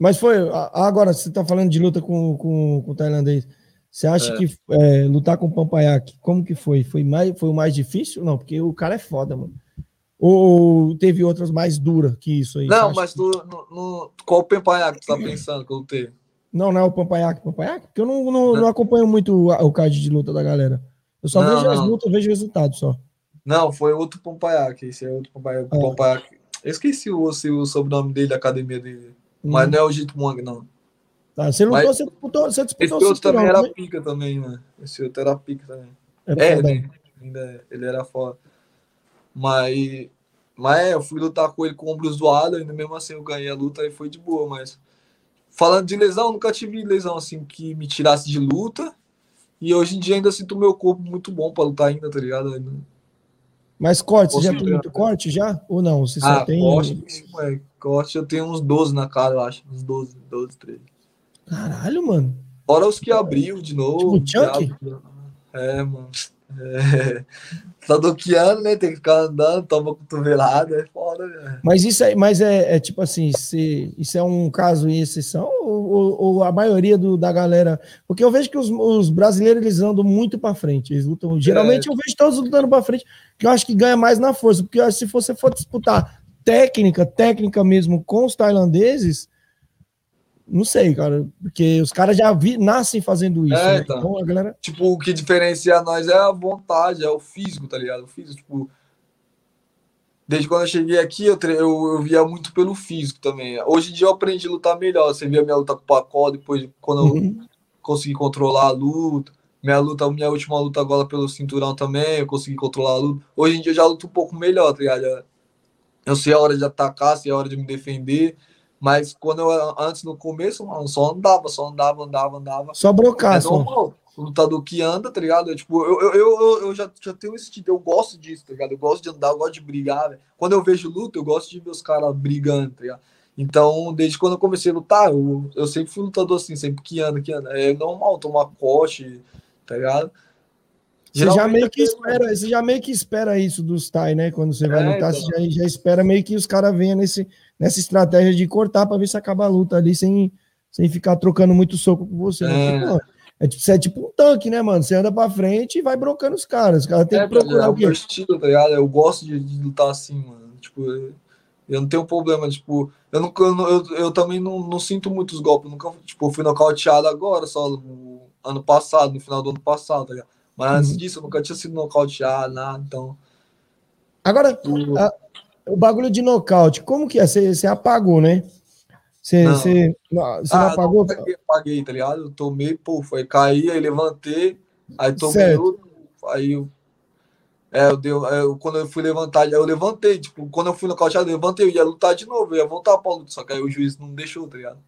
Speaker 6: Mas foi. a- Agora, você tá falando de luta com, com, com o tailandês. Você acha
Speaker 4: É.
Speaker 6: que é, lutar com o Pampaiak, como que foi? Foi, mais, foi o mais difícil? Não, porque o cara é foda, mano. Ou teve outras mais duras que isso aí?
Speaker 4: Não, mas
Speaker 6: que-
Speaker 4: tu, no, no- qual que tu tá <clears throat> pensando que eu lutei?
Speaker 6: Não, não é o Pampaiak, Pampaiak? Porque eu não, não, não acompanho muito o, o card de luta da galera. Eu só
Speaker 4: Não,
Speaker 6: vejo as
Speaker 4: não.
Speaker 6: lutas, vejo o resultado só.
Speaker 4: Não, foi outro Pompaiac. Esse é outro Pompaiac.
Speaker 6: Ah.
Speaker 4: Pompaiac. Eu esqueci o, o sobrenome dele, da academia dele. Mas
Speaker 6: Hum.
Speaker 4: não é o Jito Wong, não.
Speaker 6: Tá, você lutou,
Speaker 4: mas-
Speaker 6: você disputou, você
Speaker 4: Esse
Speaker 6: disputou o
Speaker 4: outro também era
Speaker 6: né?
Speaker 4: pica também, né? Esse outro era pica também. É,
Speaker 6: fodão.
Speaker 4: né? Ainda é, ele era foda. Mas, mas é, eu fui lutar com ele com o ombro zoado, ainda mesmo assim eu ganhei a luta e foi de boa, mas falando de lesão, nunca tive lesão assim que me tirasse de luta. E hoje em dia ainda sinto meu corpo muito bom pra lutar ainda, tá ligado?
Speaker 6: Mas corte, você já tem muito corte já? Ou não? Você só
Speaker 4: Ah,
Speaker 6: tem.
Speaker 4: corte, é, corte eu tenho uns 12 na cara, eu acho. Uns 12, 12, 13.
Speaker 6: Caralho, mano.
Speaker 4: Fora os que abriu de novo.
Speaker 6: Tipo Chuck?
Speaker 4: já- É, mano. É. <laughs> Tá doqueando, né? Tem que ficar andando, toma cotovelada, é foda, né?
Speaker 6: Mas isso é, mas é, é tipo assim, se, isso é um caso em exceção ou, ou- ou a maioria do, da galera? Porque eu vejo que os, os brasileiros eles andam muito pra frente. Eles lutam. Geralmente
Speaker 4: É.
Speaker 6: eu vejo todos lutando pra frente, que eu acho que ganha mais na força. Porque eu acho que se você for disputar técnica, técnica mesmo com os tailandeses, não sei, cara, porque os caras já vi, nascem fazendo isso.
Speaker 4: É,
Speaker 6: né?
Speaker 4: então.
Speaker 6: Então a galera.
Speaker 4: Tipo, o que diferencia nós é a vontade, é o físico, tá ligado? O físico, tipo. Desde quando eu cheguei aqui, eu, tre- eu, eu via muito pelo físico também. Hoje em dia eu aprendi a lutar melhor. Você via minha luta com o Pacó, depois quando eu
Speaker 6: Uhum.
Speaker 4: consegui controlar a luta. Minha luta, minha última luta agora pelo cinturão também, eu consegui controlar a luta. Hoje em dia eu já luto um pouco melhor, tá ligado? Eu sei a hora de atacar, sei a hora de me defender. Mas quando eu, antes, no começo, mano, só andava, só andava, andava, andava.
Speaker 6: Só brocar,
Speaker 4: É normal. O lutador que anda, tá ligado? Eu, tipo, eu, eu, eu, eu- já, já tenho esse tipo, eu gosto disso, tá ligado? Eu gosto de andar, eu gosto de brigar, velho. Quando eu vejo luta, eu gosto de ver os caras brigando, tá ligado? Então, desde quando eu comecei a lutar, eu, eu sempre fui lutador assim, sempre que anda, que anda. É normal tomar corte, tá ligado?
Speaker 6: Você já meio que espera, você já meio que espera isso dos Thai, né? Quando você vai
Speaker 4: É,
Speaker 6: lutar,
Speaker 4: então.
Speaker 6: você já, já espera meio que os caras venham nesse, nessa estratégia de cortar para ver se acaba a luta ali sem, sem ficar trocando muito soco com você. né?
Speaker 4: É.
Speaker 6: Porque, pô, é tipo, você é tipo um tanque, né, mano? Você anda pra frente e vai brocando os caras. Os caras têm
Speaker 4: É,
Speaker 6: que procurar
Speaker 4: é
Speaker 6: o quê?
Speaker 4: meu estilo, tá ligado? Eu gosto de, de lutar assim, mano. Tipo, eu, não tenho problema, tipo, eu, nunca, eu, não- eu, eu também não, não sinto muitos golpes. Nunca, tipo, eu fui nocauteado agora, só no ano passado, no final do ano passado, tá ligado? Mas antes
Speaker 6: Uhum.
Speaker 4: disso, eu nunca tinha sido nocauteado, nada, então.
Speaker 6: Agora, a- o bagulho de nocaute, como que é? Você, apagou, né? Você,
Speaker 4: Não.
Speaker 6: você, não, você não
Speaker 4: ah,
Speaker 6: apagou?
Speaker 4: não, paguei, paguei, tá ligado? Eu tomei, pô, foi cair, aí levantei, aí tomei outro, aí eu. É, eu dei, eu, quando eu fui levantar, eu levantei, tipo, quando eu fui nocauteado, eu levantei, eu ia lutar de novo, eu ia voltar pra luta, só que aí o juiz não deixou, tá ligado?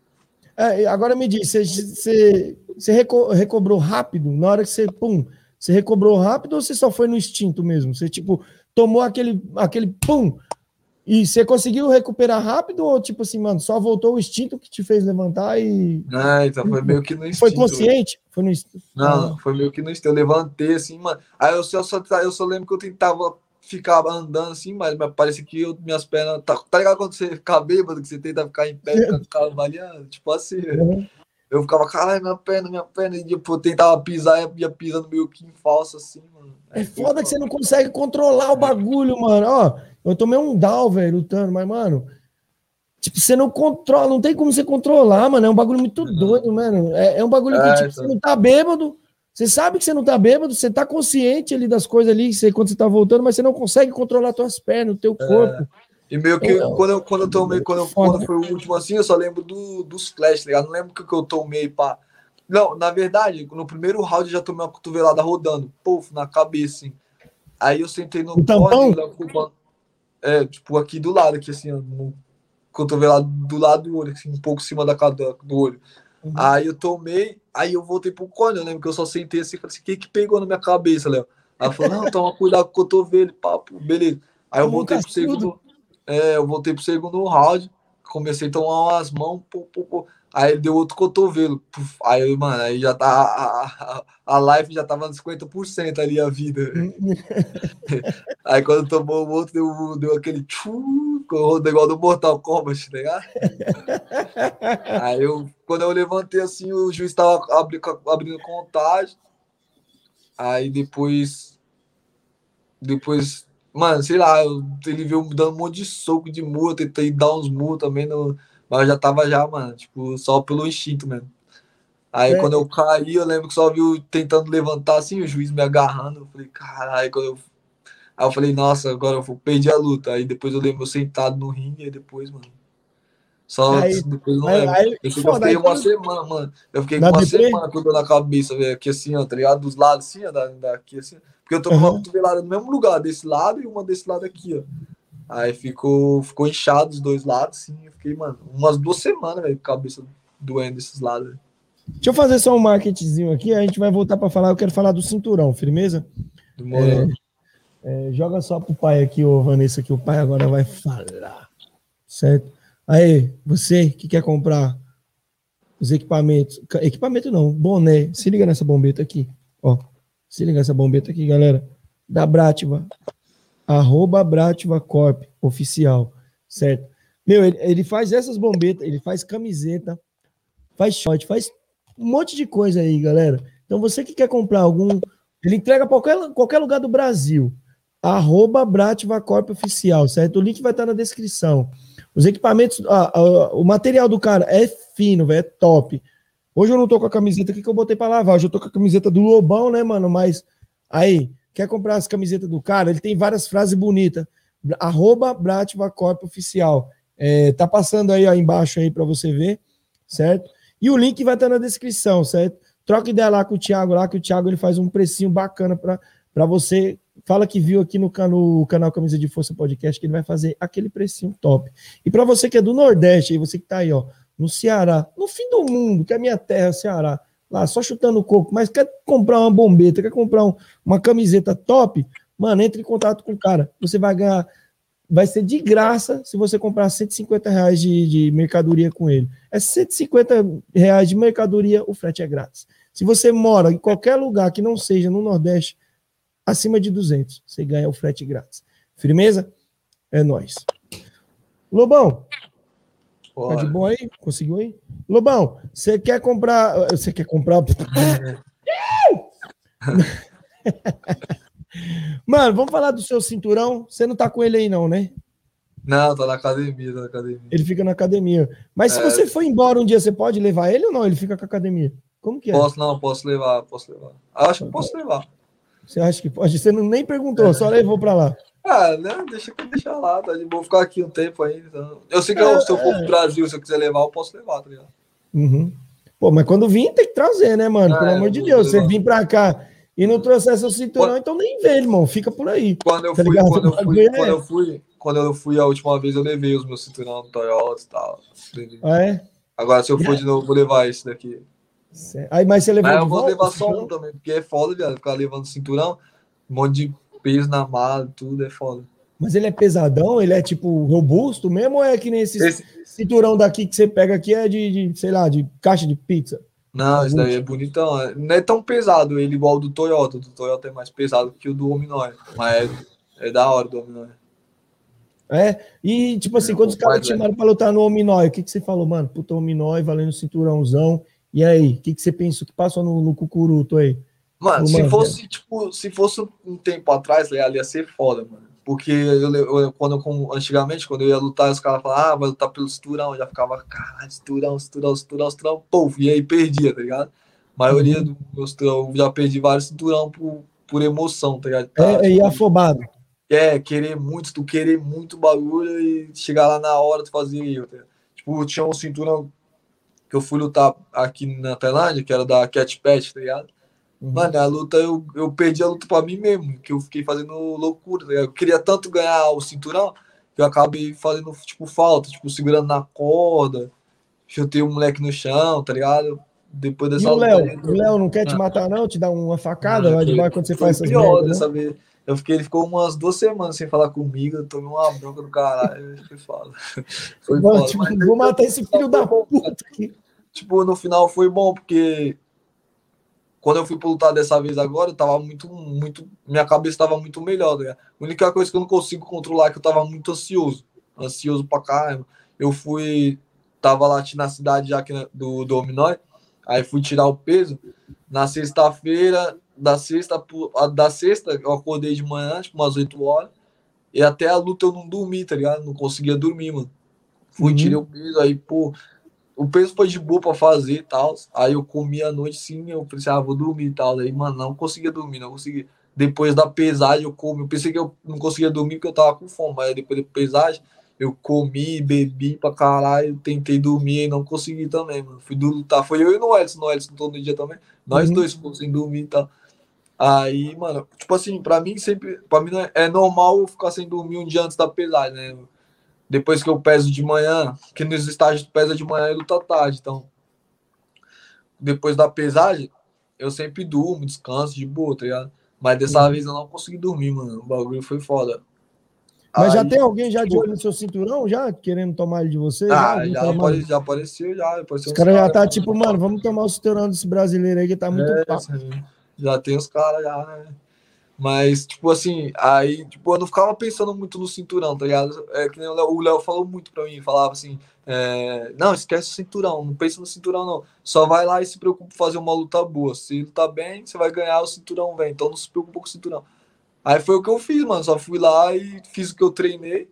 Speaker 6: É, agora me diz, você reco- recobrou rápido? Na hora que você, pum, você recobrou rápido ou você só foi no instinto mesmo? Você, tipo, tomou aquele, aquele pum e você conseguiu recuperar rápido ou, tipo assim, mano, só voltou o instinto que te fez levantar e
Speaker 4: Ah, então foi meio que no instinto.
Speaker 6: foi consciente? Foi no instinto?
Speaker 4: Não, foi meio que no instinto. Eu levantei assim, mano. Aí eu só, só, eu só lembro que eu tentava ficar andando assim, mas, mas parecia que eu, minhas pernas. Tá, tá ligado quando você fica bêbado, que você tenta ficar em pé, fica cavaleando? Tipo assim.
Speaker 6: Uhum.
Speaker 4: Eu ficava, caralho, minha perna, minha perna. E tipo, eu tentava pisar e ia pisando meio que em falso assim, mano.
Speaker 6: É foda que você não consegue controlar o bagulho, mano. Ó, eu tomei um down, velho, lutando, mas, mano, Tipo, você não controla, não tem como você controlar, mano. É um bagulho muito doido, mano. É, é um bagulho que,
Speaker 4: É,
Speaker 6: tipo,
Speaker 4: então.
Speaker 6: você não tá bêbado, você sabe que você não tá bêbado, você tá consciente ali das coisas ali, você, quando você tá voltando, mas você não consegue controlar suas pernas, o teu corpo.
Speaker 4: E meio que
Speaker 6: Eu-
Speaker 4: quando, eu, quando eu tomei, quando, eu, quando foi o último assim, eu só lembro do, dos flash, tá ligado? Não lembro o que, que eu tomei, pá. Não, na verdade, no primeiro round eu já tomei uma cotovelada rodando, puf, na cabeça, assim. Aí eu sentei no
Speaker 6: O tampão?
Speaker 4: culpa- É, tipo, aqui do lado, aqui assim, ó, no cotovelado do lado do olho, assim, um pouco em cima da cada do olho.
Speaker 6: Uhum.
Speaker 4: Aí eu tomei, aí eu voltei pro cone, eu lembro que eu só sentei assim, falei assim, o que que pegou na minha cabeça, Léo? Aí ela falou, não, toma cuidado com o cotovelo, papo, beleza. Aí eu voltei pro segundo, é, eu voltei pro segundo round, comecei a tomar umas mãos, pô, pô, pô. Aí ele deu outro cotovelo. puf. aí, mano, aí já tá. A, a, a live já tava nos 50% ali a vida. <laughs> aí quando tomou o outro, deu, deu aquele tchu, com o negócio do Mortal Kombat, tá ligado? aí eu, quando eu levantei assim, o juiz tava abri, abrindo contagem. Aí depois. Depois. Mano, sei lá, ele veio me dando um monte de soco de murro, tentei dar uns murros também, no, mas eu já tava já, mano, tipo, só pelo instinto mesmo. Aí
Speaker 6: É.
Speaker 4: quando eu caí, eu lembro que só viu tentando levantar assim, o juiz me agarrando. Eu falei, caralho, quando eu. Aí eu falei, nossa, agora eu vou- perdi a luta. Aí depois eu lembro eu sentado no ringue, aí depois, mano. Só
Speaker 6: Aí-
Speaker 4: depois eu não
Speaker 6: aí-
Speaker 4: lembro.
Speaker 6: aí-
Speaker 4: eu, eu fiquei
Speaker 6: aí
Speaker 4: uma
Speaker 6: quando-
Speaker 4: semana, mano. Eu fiquei com uma semana com dor na cabeça, velho. Aqui assim, ó, tá ligado? Dos lados assim, ó, da, daqui assim. Porque eu tô com uma
Speaker 6: Uhum.
Speaker 4: cotovelada no mesmo lugar, desse lado e uma desse lado aqui, ó. Aí ficou, ficou inchado os dois lados, assim. Eu fiquei, mano, umas duas semanas, velho, com a cabeça doendo desses lados.
Speaker 6: Deixa eu fazer só um marketingzinho aqui, a gente vai voltar para falar. Eu quero falar do cinturão, firmeza?
Speaker 4: Demorou.
Speaker 6: É, joga só pro pai aqui, ô Vanessa, que o pai agora vai falar. Certo? Aí, você que quer comprar os equipamentos. Equipamento não, boné. Se liga nessa bombeta aqui. Ó. Se liga nessa bombeta aqui, galera. Da Brativa. Arroba Brativa Corp, oficial. Certo? Meu, ele, ele faz essas bombetas, ele faz camiseta, faz short, faz um monte de coisa aí, galera. Então você que quer comprar algum. Ele entrega para qualquer, qualquer lugar do Brasil arroba Brativa Corp Oficial, certo? O link vai estar na descrição. Os equipamentos, ah, ah, o material do cara é fino, velho, é top. Hoje eu não tô com a camiseta aqui que eu botei para lavar, hoje eu tô com a camiseta do Lobão, né, mano? Mas aí, quer comprar as camisetas do cara? Ele tem várias frases bonitas. Arroba Brativa Corp Oficial. É, tá passando aí ó, embaixo aí para você ver, certo? E o link vai estar na descrição, certo? Troca ideia lá com o Thiago lá, que o Thiago ele faz um precinho bacana para você fala que viu aqui no, no canal Camisa de Força Podcast que ele vai fazer aquele precinho top. E para você que é do Nordeste, aí você que tá aí, ó, no Ceará, no fim do mundo, que é a minha terra, Ceará, lá só chutando o coco, mas quer comprar uma bombeta, quer comprar um- uma camiseta top, mano, entre em contato com o cara. Você vai ganhar, vai ser de graça se você comprar 150 reais de, de mercadoria com ele. É 150 reais de mercadoria, o frete é grátis. Se você mora em qualquer lugar que não seja no Nordeste, acima de 200. Você ganha o frete grátis. Firmeza? É nóis. Lobão, tá de bom aí? Conseguiu aí? Lobão, você quer comprar. Você quer comprar. <laughs> Mano, vamos falar do seu cinturão. Você não tá com ele aí, não, né?
Speaker 4: Não, tá na academia, tá na academia.
Speaker 6: Ele fica na academia. Mas se
Speaker 4: É.
Speaker 6: você for embora um dia, você pode levar ele ou não? Ele fica com a academia. Como que é?
Speaker 4: Posso, não, posso levar, posso levar. Acho que posso levar.
Speaker 6: Você acha que pode? Você não, nem perguntou, só levou pra lá.
Speaker 4: Ah, né? Deixa, deixa lá, tá de boa. Vou ficar aqui um tempo ainda. então. Eu sei que eu- se eu for pro Brasil, se eu quiser levar, eu posso levar, tá ligado?
Speaker 6: Uhum. Pô, mas quando vir, tem que trazer, né, mano? Pelo
Speaker 4: é,
Speaker 6: amor de Deus. Você vir pra cá e não trouxer seu cinturão, então nem vê, irmão. Fica por aí.
Speaker 4: Quando eu
Speaker 6: Tá
Speaker 4: fui, quando eu <laughs> fui,
Speaker 6: é-
Speaker 4: quando eu fui, quando eu fui a última vez, eu levei os meus cinturão do Toyota e tal.
Speaker 6: Ah, é?
Speaker 4: Agora, se eu for de novo, eu vou levar esse daqui.
Speaker 6: Aí, mas você levou
Speaker 4: Mas eu vou
Speaker 6: volta,
Speaker 4: levar só um também, porque é foda, viado. Ficar levando cinturão, um monte de peso na mala, tudo é foda.
Speaker 6: Mas ele é pesadão? Ele é, tipo, robusto mesmo? Ou é que nem esse
Speaker 4: Esse-
Speaker 6: cinturão daqui que você pega aqui é de, de, sei lá, de caixa de pizza?
Speaker 4: Não, esse daí é bonitão. é- Não é tão pesado ele igual o do Toyota. O do Toyota é mais pesado que o do Ominoy. Mas é, é da hora do Ominoy.
Speaker 6: É? E, tipo assim,
Speaker 4: É,
Speaker 6: quando os caras te chamaram pra lutar no Ominói, o que, que você falou, mano? Puta, Ominói, valendo cinturãozão. E aí, o que, que você pensou que passou no, no cucuruto aí?
Speaker 4: Mano, se
Speaker 6: é.
Speaker 4: fosse, tipo, se fosse um tempo atrás, ali ia ser foda, mano. Porque eu, eu- quando eu, antigamente, quando eu ia lutar, os caras falavam, ah, vai lutar pelo cinturão. Eu já ficava, caralho, cinturão, cinturão, cinturão, cinturão, pô, e aí perdia, tá ligado? A maioria
Speaker 6: Uhum.
Speaker 4: do meu cinturão, eu já perdi vários cinturão por, por emoção, tá ligado? Tá,
Speaker 6: É, e afobado.
Speaker 4: é, querer muito, tu querer muito bagulho e chegar lá na hora tu fazer eu. Tá? Tipo, tinha um cinturão que eu fui lutar aqui na Tailândia, que era da Cat Pet, tá ligado?
Speaker 6: Uhum.
Speaker 4: Mano, a luta, eu, eu perdi a luta pra mim mesmo, que eu fiquei fazendo loucura, tá? Eu queria tanto ganhar o cinturão que eu acabei fazendo, tipo, falta, tipo, segurando na corda, chutei o moleque no chão, tá ligado? Depois
Speaker 6: E
Speaker 4: dessa
Speaker 6: o
Speaker 4: luta
Speaker 6: Léo?
Speaker 4: aí,
Speaker 6: O Léo não quer te
Speaker 4: Ah.
Speaker 6: matar, não? Te dar uma facada lá de quando você faz essas
Speaker 4: pior
Speaker 6: merdas, né?
Speaker 4: vez. Eu fiquei, ele ficou umas duas semanas sem falar comigo, eu tomei uma bronca do caralho, <laughs> foi foda. Foi
Speaker 6: Mano, tipo,
Speaker 4: mas
Speaker 6: vou matar esse filho da puta aqui.
Speaker 4: tipo, no final foi bom, porque quando eu fui pra lutar dessa vez agora, eu tava muito, muito. Minha cabeça tava muito melhor, ligado? A única coisa que eu não consigo controlar é que eu tava muito ansioso. Ansioso pra caramba. Eu fui. Tava lá na cidade já aqui na- do Dominói, aí fui tirar o peso. Na sexta-feira, da sexta, da sexta, eu acordei de manhã, tipo, umas 8 horas. E até a luta eu não dormi, tá ligado? Não conseguia dormir, mano. Fui,
Speaker 6: Uhum.
Speaker 4: tirei o peso, aí, pô, o peso foi de boa pra fazer e tal. Aí eu comi à noite sim, eu pensei, ah, vou dormir e tal. Aí, mano, não conseguia dormir, não conseguia. Depois da pesagem eu comi. Eu pensei que eu não conseguia dormir porque eu tava com fome, mas depois da pesagem eu comi, bebi pra caralho, tentei dormir e não consegui também, mano. Fui do lutar. Foi eu e o Noelson, Noelson todo dia também. Nós
Speaker 6: Uhum.
Speaker 4: dois fomos sem dormir e tal. Aí, mano, tipo assim, pra mim sempre, pra mim é, é normal eu ficar sem dormir um dia antes da pesagem, né? Depois que eu peso de manhã, que nos estágios pesa de manhã e luta tarde, então depois da pesagem, eu sempre durmo, descanso de boa, tá ligado? Mas dessa
Speaker 6: Uhum.
Speaker 4: vez eu não consegui dormir, mano. O bagulho foi foda.
Speaker 6: Mas já
Speaker 4: Aí,
Speaker 6: tem alguém já de olho no seu cinturão, já? Querendo tomar ele de você?
Speaker 4: Ah, já,
Speaker 6: mano?
Speaker 4: apare- já apareceu, já. Apareceu
Speaker 6: Os caras já
Speaker 4: cara,
Speaker 6: tá tipo, mano, vamos tomar o cinturão desse brasileiro aí que tá muito
Speaker 4: É, já tem os caras já, né? Mas, tipo assim, aí, tipo, eu não ficava pensando muito no cinturão, tá ligado? É que nem o Léo, falou muito pra mim, falava assim, é, não, esquece o cinturão, não pensa no cinturão, não. Só vai lá e se preocupa em fazer uma luta boa. Se lutar bem, você vai ganhar, o cinturão vem. Então não se preocupa com o cinturão. Aí foi o que eu fiz, mano. Só fui lá e fiz o que eu treinei.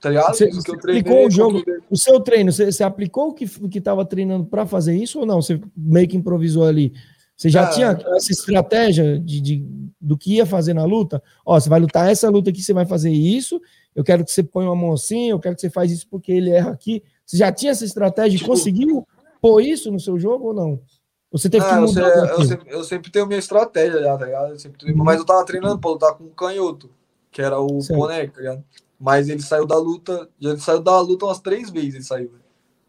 Speaker 4: Tá ligado?
Speaker 6: Você,
Speaker 4: fiz o que
Speaker 6: você
Speaker 4: eu treinei.
Speaker 6: aplicou o jogo, o seu treino, você, você aplicou o que, o que tava treinando pra fazer isso ou não? Você meio que improvisou ali? Você já
Speaker 4: Ah,
Speaker 6: tinha essa estratégia de, de- do que ia fazer na luta? Ó, você vai lutar essa luta aqui, você vai fazer isso. Eu quero que você ponha uma mão assim, eu quero que você faz isso porque ele erra aqui. Você já tinha essa estratégia e
Speaker 4: Tipo-
Speaker 6: conseguiu pôr isso no seu jogo ou não? Você teve
Speaker 4: Ah,
Speaker 6: que
Speaker 4: eu,
Speaker 6: mudar
Speaker 4: eu
Speaker 6: coisa?
Speaker 4: sempre, eu sempre tenho minha estratégia já, tá ligado? Eu sempre
Speaker 6: Uhum.
Speaker 4: Mas eu tava treinando pra lutar com o canhoto, que era o
Speaker 6: Certo.
Speaker 4: boneco, tá ligado? Mas ele saiu da luta, já ele saiu da luta umas três vezes, ele saiu. velho.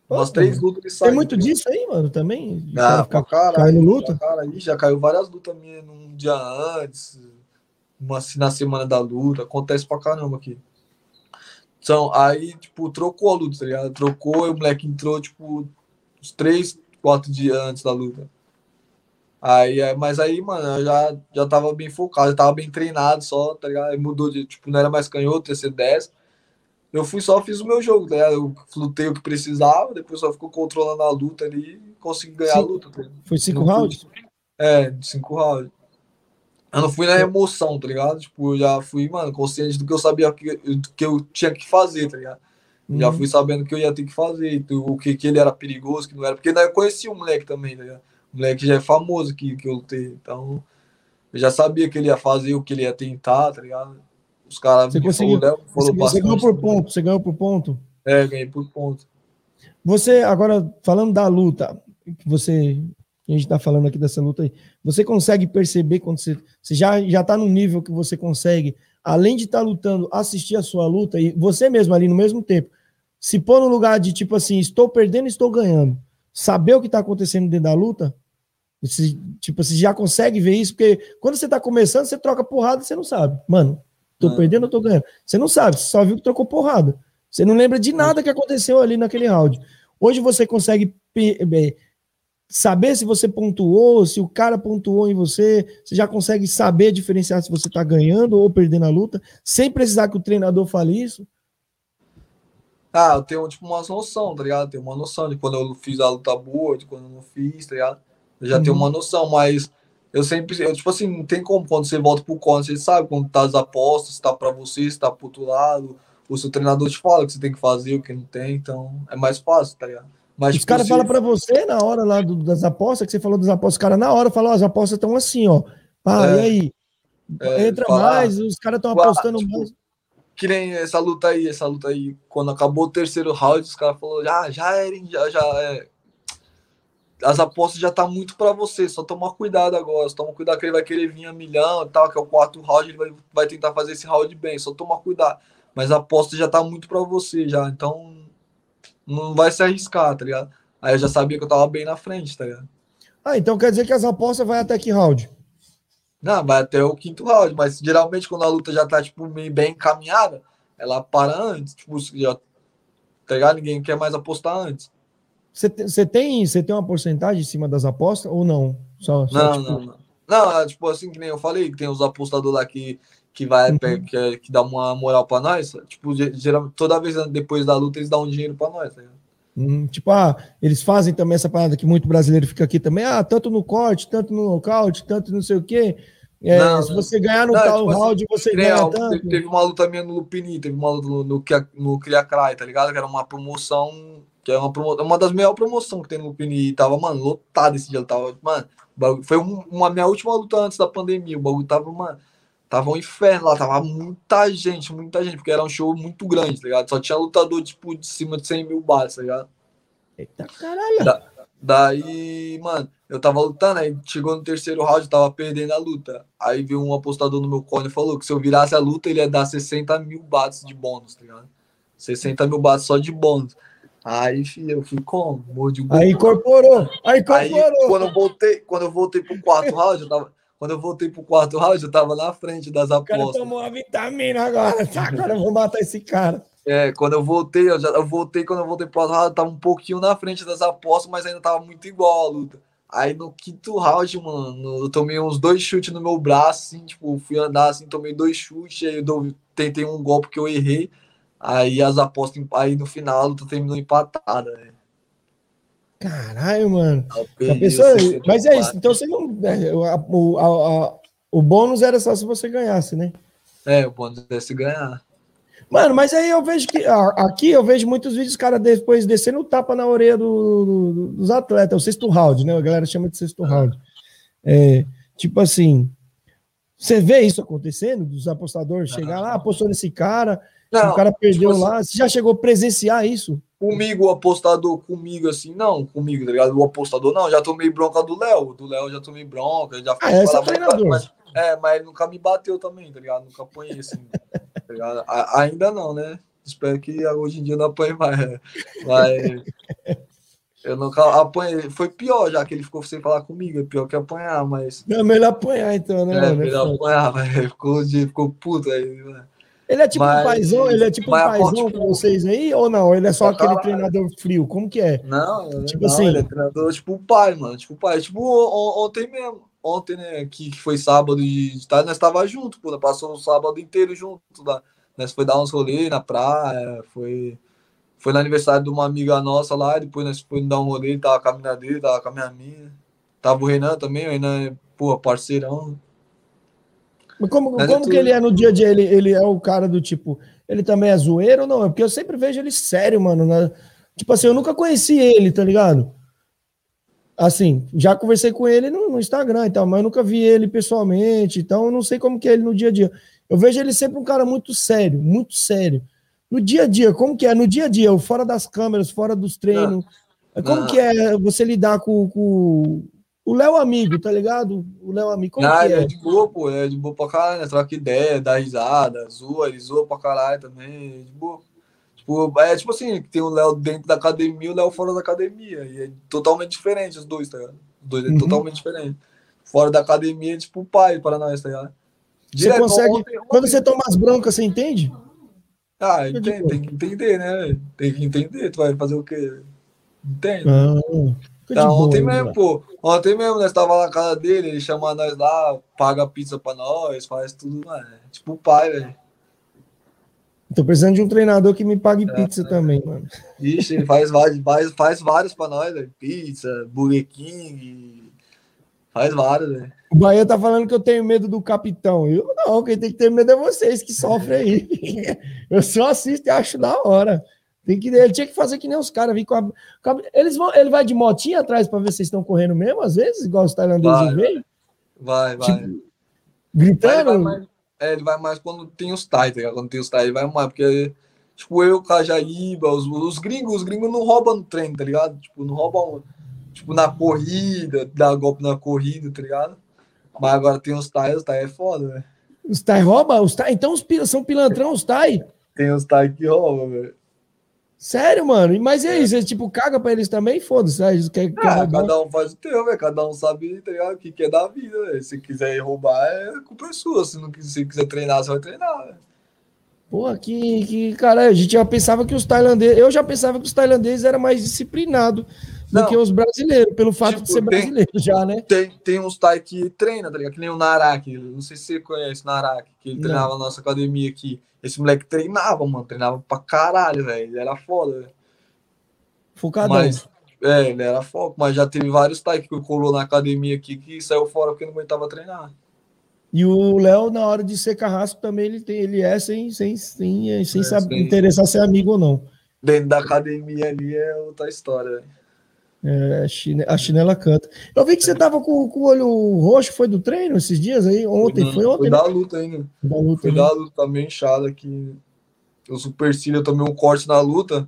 Speaker 4: Umas três lutas ele saiu.
Speaker 6: Tem muito disso aí, mano, também? De
Speaker 4: Ah,
Speaker 6: cara caindo luta?
Speaker 4: caralho. Ih, já caiu várias lutas minhas num dia antes, uma assim, na semana da luta. Acontece pra caramba aqui. Então, aí, tipo, trocou a luta, tá ligado? Trocou e o moleque entrou, tipo, uns três, quatro dias antes da luta. Aí, é, mas aí, mano, eu já, já tava bem focado, já tava bem treinado só, tá ligado? Aí mudou de, tipo, não era mais canhoto, ia ser 10. Eu fui só, fiz o meu jogo, tá ligado? Eu lutei o que precisava, depois só ficou controlando a luta ali e consegui ganhar
Speaker 6: Sim.
Speaker 4: a luta, tá?
Speaker 6: Foi cinco rounds?
Speaker 4: É, cinco rounds. Eu não fui na emoção, tá ligado? Tipo, eu já fui, mano, consciente do que eu sabia que, do que eu tinha que fazer, tá ligado? Já
Speaker 6: Uhum.
Speaker 4: fui sabendo que eu ia ter que fazer, do- o que, que ele era perigoso, que não era. Porque daí eu conhecia o moleque também, tá ligado? O moleque já é famoso que, que eu lutei. Então, eu já sabia que ele ia fazer, o que ele ia tentar, tá ligado? Os caras
Speaker 6: Você conseguiu-
Speaker 4: Léo,
Speaker 6: Você, você ganhou por ponto, você ganhou por ponto.
Speaker 4: É, ganhei por ponto.
Speaker 6: Você, agora, falando da luta, que você. A gente tá falando aqui dessa luta aí. Você consegue perceber quando você. Você já, já tá num nível que você consegue, além de estar lutando, assistir a sua luta, e você mesmo ali no mesmo tempo, se pôr no lugar de tipo assim, estou perdendo, estou ganhando. Saber o que tá acontecendo dentro da luta. Você, tipo, você já consegue ver isso, porque quando você tá começando, você troca porrada, você não sabe. Mano, tô
Speaker 4: Ah.
Speaker 6: perdendo ou tô ganhando? Você não sabe, você só viu que trocou porrada. Você não lembra de nada que aconteceu ali naquele round. Hoje você consegue saber se você pontuou, se o cara pontuou em você, você já consegue saber diferenciar se você está ganhando ou perdendo a luta, sem precisar que o treinador fale isso.
Speaker 4: Ah, eu tenho, tipo, uma noção, tá ligado? Tenho uma noção de quando eu fiz a luta boa, de quando eu não fiz, tá ligado? Eu já tenho
Speaker 6: Uhum.
Speaker 4: uma noção, mas eu sempre, eu, tipo assim, não tem como quando você volta pro corner, você sabe quando tá as apostas, se tá pra você, se tá pro outro lado, o seu treinador te fala o que você tem que fazer, o que não tem, então é mais fácil, tá ligado? Mas,
Speaker 6: Os
Speaker 4: tipo,
Speaker 6: caras falam pra você na hora lá do- das apostas, que você falou das apostas, os caras na hora falam, ó, as apostas estão assim, ó. Ah,
Speaker 4: É.
Speaker 6: e aí?
Speaker 4: É,
Speaker 6: Entra
Speaker 4: falar,
Speaker 6: mais, os caras estão
Speaker 4: ah,
Speaker 6: apostando
Speaker 4: tipo,
Speaker 6: mais.
Speaker 4: que nem essa luta aí, essa luta aí, quando acabou o terceiro round, os caras falaram, já, já era, já, já é. As apostas já tá muito pra você, só tomar cuidado agora, só toma cuidado que ele vai querer vir a milhão e tal, que é o quarto round, ele vai, vai tentar fazer esse round bem, só tomar cuidado. Mas a aposta já tá muito pra você já, então não vai se arriscar, tá ligado? Aí eu já sabia que eu tava bem na frente, tá ligado?
Speaker 6: Ah, então quer dizer que as apostas vai até que round?
Speaker 4: Não, vai até o quinto round, mas geralmente quando a luta já tá, tipo, bem encaminhada, ela para antes, tipo, já, tá ligado? Ninguém quer mais apostar antes.
Speaker 6: Você te- você tem, você tem uma porcentagem em cima das apostas ou não? Só, só,
Speaker 4: Não,
Speaker 6: tipo,
Speaker 4: não, não. Não, é, tipo assim, que nem eu falei, que tem os apostadores lá que, que vai,
Speaker 6: Uhum.
Speaker 4: que, que dá uma moral pra nós. Tipo, ge- geralmente, toda vez depois da luta, eles dão um dinheiro pra nós, tá ligado?
Speaker 6: hum, tipo, ah, eles fazem também essa parada que muito brasileiro fica aqui também, ah, tanto no corte, tanto no nocaute, tanto não sei o quê. É,
Speaker 4: Não,
Speaker 6: se você ganhar no
Speaker 4: Não,
Speaker 6: tal
Speaker 4: tipo assim,
Speaker 6: round, você
Speaker 4: Que nem,
Speaker 6: ganha tanto.
Speaker 4: teve, uma luta minha no Lupini, teve uma luta no, no, no Cria Cry, tá ligado? Que era uma promoção, que é uma, promo, uma das melhores promoções que tem no Lupini. E tava, mano, lotado esse dia. Tava, mano, bagulho- foi um- uma minha última luta antes da pandemia. O bagulho tava, mano, tava um inferno lá, tava muita gente, muita gente, porque era um show muito grande, tá ligado? Só tinha lutador, tipo, de cima de 100 mil bares, tá ligado?
Speaker 6: Eita caralho.
Speaker 4: Da- daí, mano, eu tava lutando, aí chegou no terceiro round, eu tava perdendo a luta. Aí veio um apostador no meu cone e falou que se eu virasse a luta, ele ia dar 60 mil bates de bônus, tá ligado? 60 mil bates só de bônus. Aí, filho, eu fui como? Mordi o
Speaker 6: Aí incorporou, aí
Speaker 4: Aí,
Speaker 6: incorporou.
Speaker 4: quando eu voltei, quando eu voltei pro quarto round, eu tava. Quando eu voltei pro quarto round, eu tava na frente das
Speaker 6: O cara
Speaker 4: apostas.
Speaker 6: tomou uma vitamina agora. Tá, <laughs> agora eu vou matar esse cara.
Speaker 4: É, quando eu voltei, eu já eu voltei, quando eu voltei pro quarto round, eu tava um pouquinho na frente das apostas, mas ainda tava muito igual a luta. Aí no quinto round, mano, eu tomei uns dois chutes no meu braço, assim, tipo, fui andar assim, tomei dois chutes, aí eu dou- tentei um golpe que eu errei. Aí as apostas, aí no final a luta terminou empatada, né?
Speaker 6: Caralho, mano.
Speaker 4: Perdi
Speaker 6: pessoa,
Speaker 4: os 60
Speaker 6: mas é isso. Então você não. é, o- a- a- o bônus era só se você ganhasse, né?
Speaker 4: É, o bônus é se ganhar.
Speaker 6: Mano, mas aí eu vejo que. ah, Aqui eu vejo muitos vídeos, cara, depois descendo o tapa na orelha do- do- dos atletas, o sexto round, né? A galera chama de sexto round. É, tipo assim. Você vê isso acontecendo, dos apostadores chegar lá, apostou nesse cara,
Speaker 4: Não,
Speaker 6: o cara perdeu
Speaker 4: tipo assim,
Speaker 6: lá. Você já chegou a presenciar isso?
Speaker 4: Comigo, o apostador, comigo, assim, não, comigo, tá ligado? O apostador, não, já tomei bronca do Léo. Do Léo já tomei bronca, já
Speaker 6: Ah, é
Speaker 4: falar
Speaker 6: treinador.
Speaker 4: Mas, é, mas ele nunca me bateu também, tá ligado? Nunca apanhei assim, tá ligado? A- ainda não, né? Espero que hoje em dia não apanhe mais. né? Mas eu nunca apanhei. Foi pior já que ele ficou sem falar comigo, é pior que apanhar, mas.
Speaker 6: É melhor apanhar, então, né,
Speaker 4: É,
Speaker 6: mano? É
Speaker 4: melhor apanhar, <laughs> mas ficou, ficou puto aí, né?
Speaker 6: Ele é tipo
Speaker 4: Mas-
Speaker 6: um paizão, ele é tipo um paizão
Speaker 4: que-
Speaker 6: vocês aí, ou não? Ele é só
Speaker 4: Pra
Speaker 6: aquele
Speaker 4: caralho.
Speaker 6: treinador frio? Como que é?
Speaker 4: Não,
Speaker 6: Tipo
Speaker 4: não,
Speaker 6: assim-
Speaker 4: ele é treinador, tipo o pai, mano. Tipo o pai. Tipo on- on- ontem mesmo. Ontem, né, que, que foi sábado de tarde, nós tava junto, pô. Passou o sábado inteiro junto. Lá. Nós foi dar uns rolês na praia, foi, foi no aniversário de uma amiga nossa lá, depois nós foi dar um rolê, tava com a mina dele, tava com a minha mina. Tava o Renan também, o Renan é, pô, parceirão.
Speaker 6: Mas como,
Speaker 4: Mas
Speaker 6: como que ele é no dia a dia? Ele, ele é o cara do tipo, ele também é zoeiro ou não? É porque eu sempre vejo ele sério, mano. né? Tipo assim, eu nunca conheci ele, tá ligado? Assim, já conversei com ele no, no Instagram e tal, mas eu nunca vi ele pessoalmente, então eu não sei como que é ele no dia a dia. Eu vejo ele sempre um cara muito sério, muito sério. No dia a dia, como que é? No dia a dia, fora das câmeras, fora dos treinos, como
Speaker 4: Não.
Speaker 6: que é você lidar com, com o Léo Amigo, tá ligado? O Léo Amigo, como
Speaker 4: ah,
Speaker 6: é?
Speaker 4: é de boa, pô, é de boa pra caralho, né? Troca ideia, dá risada, zoa, ele zoa pra caralho também, é de boa. Tipo, é tipo assim, tem o Léo dentro da academia e o Léo fora da academia. E é totalmente diferente os dois, tá ligado? Os dois é
Speaker 6: Uhum.
Speaker 4: totalmente diferente. Fora da academia é tipo o pai para nós, tá ligado?
Speaker 6: Você
Speaker 4: Direto,
Speaker 6: consegue.
Speaker 4: ontem-
Speaker 6: Quando você toma as broncas, você entende?
Speaker 4: Ah, entende, tem que entender, né? Tem que entender, tu vai fazer o quê? Entende?
Speaker 6: Ah,
Speaker 4: Então,
Speaker 6: boa,
Speaker 4: ontem
Speaker 6: né,
Speaker 4: mesmo,
Speaker 6: mano?
Speaker 4: pô. Ontem mesmo, nós tava na casa dele, ele chama nós lá, paga pizza pra nós, faz tudo, mano. É Tipo o pai, velho.
Speaker 6: Tô precisando de um treinador que me pague
Speaker 4: É,
Speaker 6: pizza também, mano.
Speaker 4: Ixi, ele faz vários, faz, faz vários pra nós, velho. Pizza, Burger King. Faz vários, velho.
Speaker 6: O Bahia tá falando que eu tenho medo do capitão. Eu não, quem tem que ter medo é vocês que sofrem aí. <laughs> Eu só assisto e acho da hora. Tem que, ele tinha que fazer que nem os caras. vir com a- com a- Eles vão, ele vai de motinha atrás para ver se estão correndo mesmo, às vezes, igual os tailandeses veio,
Speaker 4: Vai, vai.
Speaker 6: Tipo,
Speaker 4: Mas ele
Speaker 6: gritando.
Speaker 4: vai mais, é, ele vai mais quando tem os tais, tá ligado? Quando tem os tais, ele vai mais, porque, tipo, eu, Cajaíba, os, os gringos, os gringos não roubam no trem, tá ligado? Tipo, não roubam, tipo, na corrida, dá golpe na corrida, tá ligado? Mas agora tem os tais, os tais é foda, velho.
Speaker 6: Os tai rouba? Os tai, então os são pilantrão, os tai.
Speaker 4: Tem os tais que roubam, velho.
Speaker 6: Sério, mano. Mas e aí, você tipo caga pra eles também? Foda-se, eles querem quer
Speaker 4: Ah, cada um faz o teu, velho. Cada um sabe, tá ligado? O que é da vida, velho. Se quiser roubar, é culpa é sua. Se não quiser, se quiser treinar, você vai treinar, velho.
Speaker 6: Porra, que, que cara, a gente já pensava que os tailandeses, eu já pensava que os tailandeses eram mais disciplinados do que os brasileiros, pelo fato
Speaker 4: Tipo,
Speaker 6: de ser
Speaker 4: tem-
Speaker 6: brasileiro já, né?
Speaker 4: Tem, tem uns Tai que treina, tá ligado? Que nem o Narak. Não sei se você conhece o Narak, que ele
Speaker 6: Não.
Speaker 4: treinava na nossa academia aqui. Esse moleque treinava, mano. Treinava pra caralho, velho. Ele era foda, velho.
Speaker 6: Focadão.
Speaker 4: Mas, é, ele era foco. Mas já teve vários Tai que colou na academia aqui que saiu fora porque não aguentava treinar.
Speaker 6: E o Léo, na hora de ser carrasco, também ele, tem, ele é sem, sem, sem, sem
Speaker 4: É,
Speaker 6: saber,
Speaker 4: sem-
Speaker 6: interessar ser amigo ou não.
Speaker 4: Dentro da academia ali é outra história, velho.
Speaker 6: É, a chine- a chinela canta. Eu vi que você tava com, com o olho roxo, foi do treino esses dias aí? Ontem, foi ontem,
Speaker 4: Foi
Speaker 6: né?
Speaker 4: da luta ainda.
Speaker 6: Da luta,
Speaker 4: Foi
Speaker 6: né?
Speaker 4: da luta, tá meio inchado aqui. O supercílio, eu tomei um corte na luta.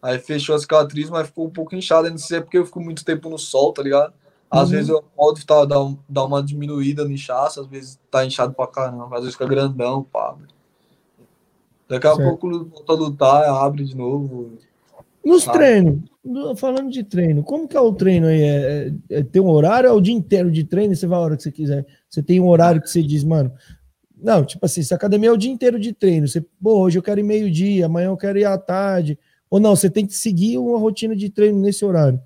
Speaker 4: Aí fechou a cicatriz, mas ficou um pouco inchado. Não sei se é porque eu fico muito tempo no sol, tá ligado? Às
Speaker 6: Uhum.
Speaker 4: vezes eu posso tá, dar, um- dar uma diminuída no inchaço, às vezes tá inchado pra caramba, às vezes fica grandão, pá. Daqui a
Speaker 6: Certo.
Speaker 4: pouco volta a lutar, abre de novo.
Speaker 6: Nos treinos, falando de treino, como que é o treino aí? É, é- é- tem um horário, é o dia inteiro de treino, você vai a hora que você quiser. Você tem um horário que você diz, mano. Não, tipo assim, se a academia é o dia inteiro de treino, você, pô, hoje eu quero ir meio-dia, amanhã eu quero ir à tarde. Ou não, você tem que seguir uma rotina de treino nesse horário.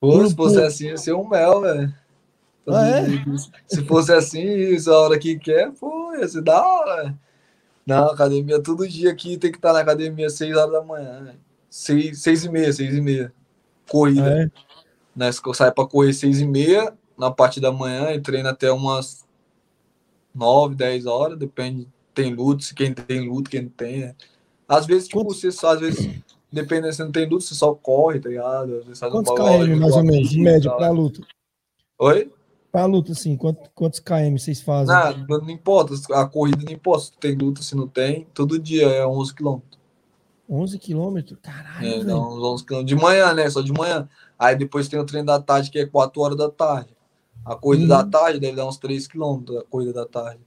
Speaker 4: Pô, se fosse assim, ia ser um mel, velho.
Speaker 6: Ah, é?
Speaker 4: Se fosse assim, isso a hora que quer, pô, ia ser da hora. Não, academia todo dia aqui tem que estar na academia às 6 horas da manhã. velho. Seis, seis e meia, seis e meia. Corrida.
Speaker 6: É?
Speaker 4: Né? Saio pra correr seis e meia na parte da manhã e treino até umas 9, 10 horas, depende. Tem luta, se quem tem luta, quem não tem. né? Às vezes, tipo, você só, às vezes, dependendo se não tem luta, você só corre, tá ligado? Às vezes faz um
Speaker 6: Quantos
Speaker 4: bagulho,
Speaker 6: km, mais ou menos, em média,
Speaker 4: tal.
Speaker 6: pra luta?
Speaker 4: Oi?
Speaker 6: Pra luta, assim, quantos, quantos km vocês fazem?
Speaker 4: Ah, não, importa, a corrida não importa se tem luta, se não tem, todo dia é 11 km.
Speaker 6: 11 quilômetros? Caralho,
Speaker 4: É, dá uns 11 km. De manhã, né? Só de manhã. Aí depois tem o treino da tarde, que é 4 horas da tarde. A corrida
Speaker 6: Hum.
Speaker 4: da tarde deve dar uns 3 km, a corrida da tarde.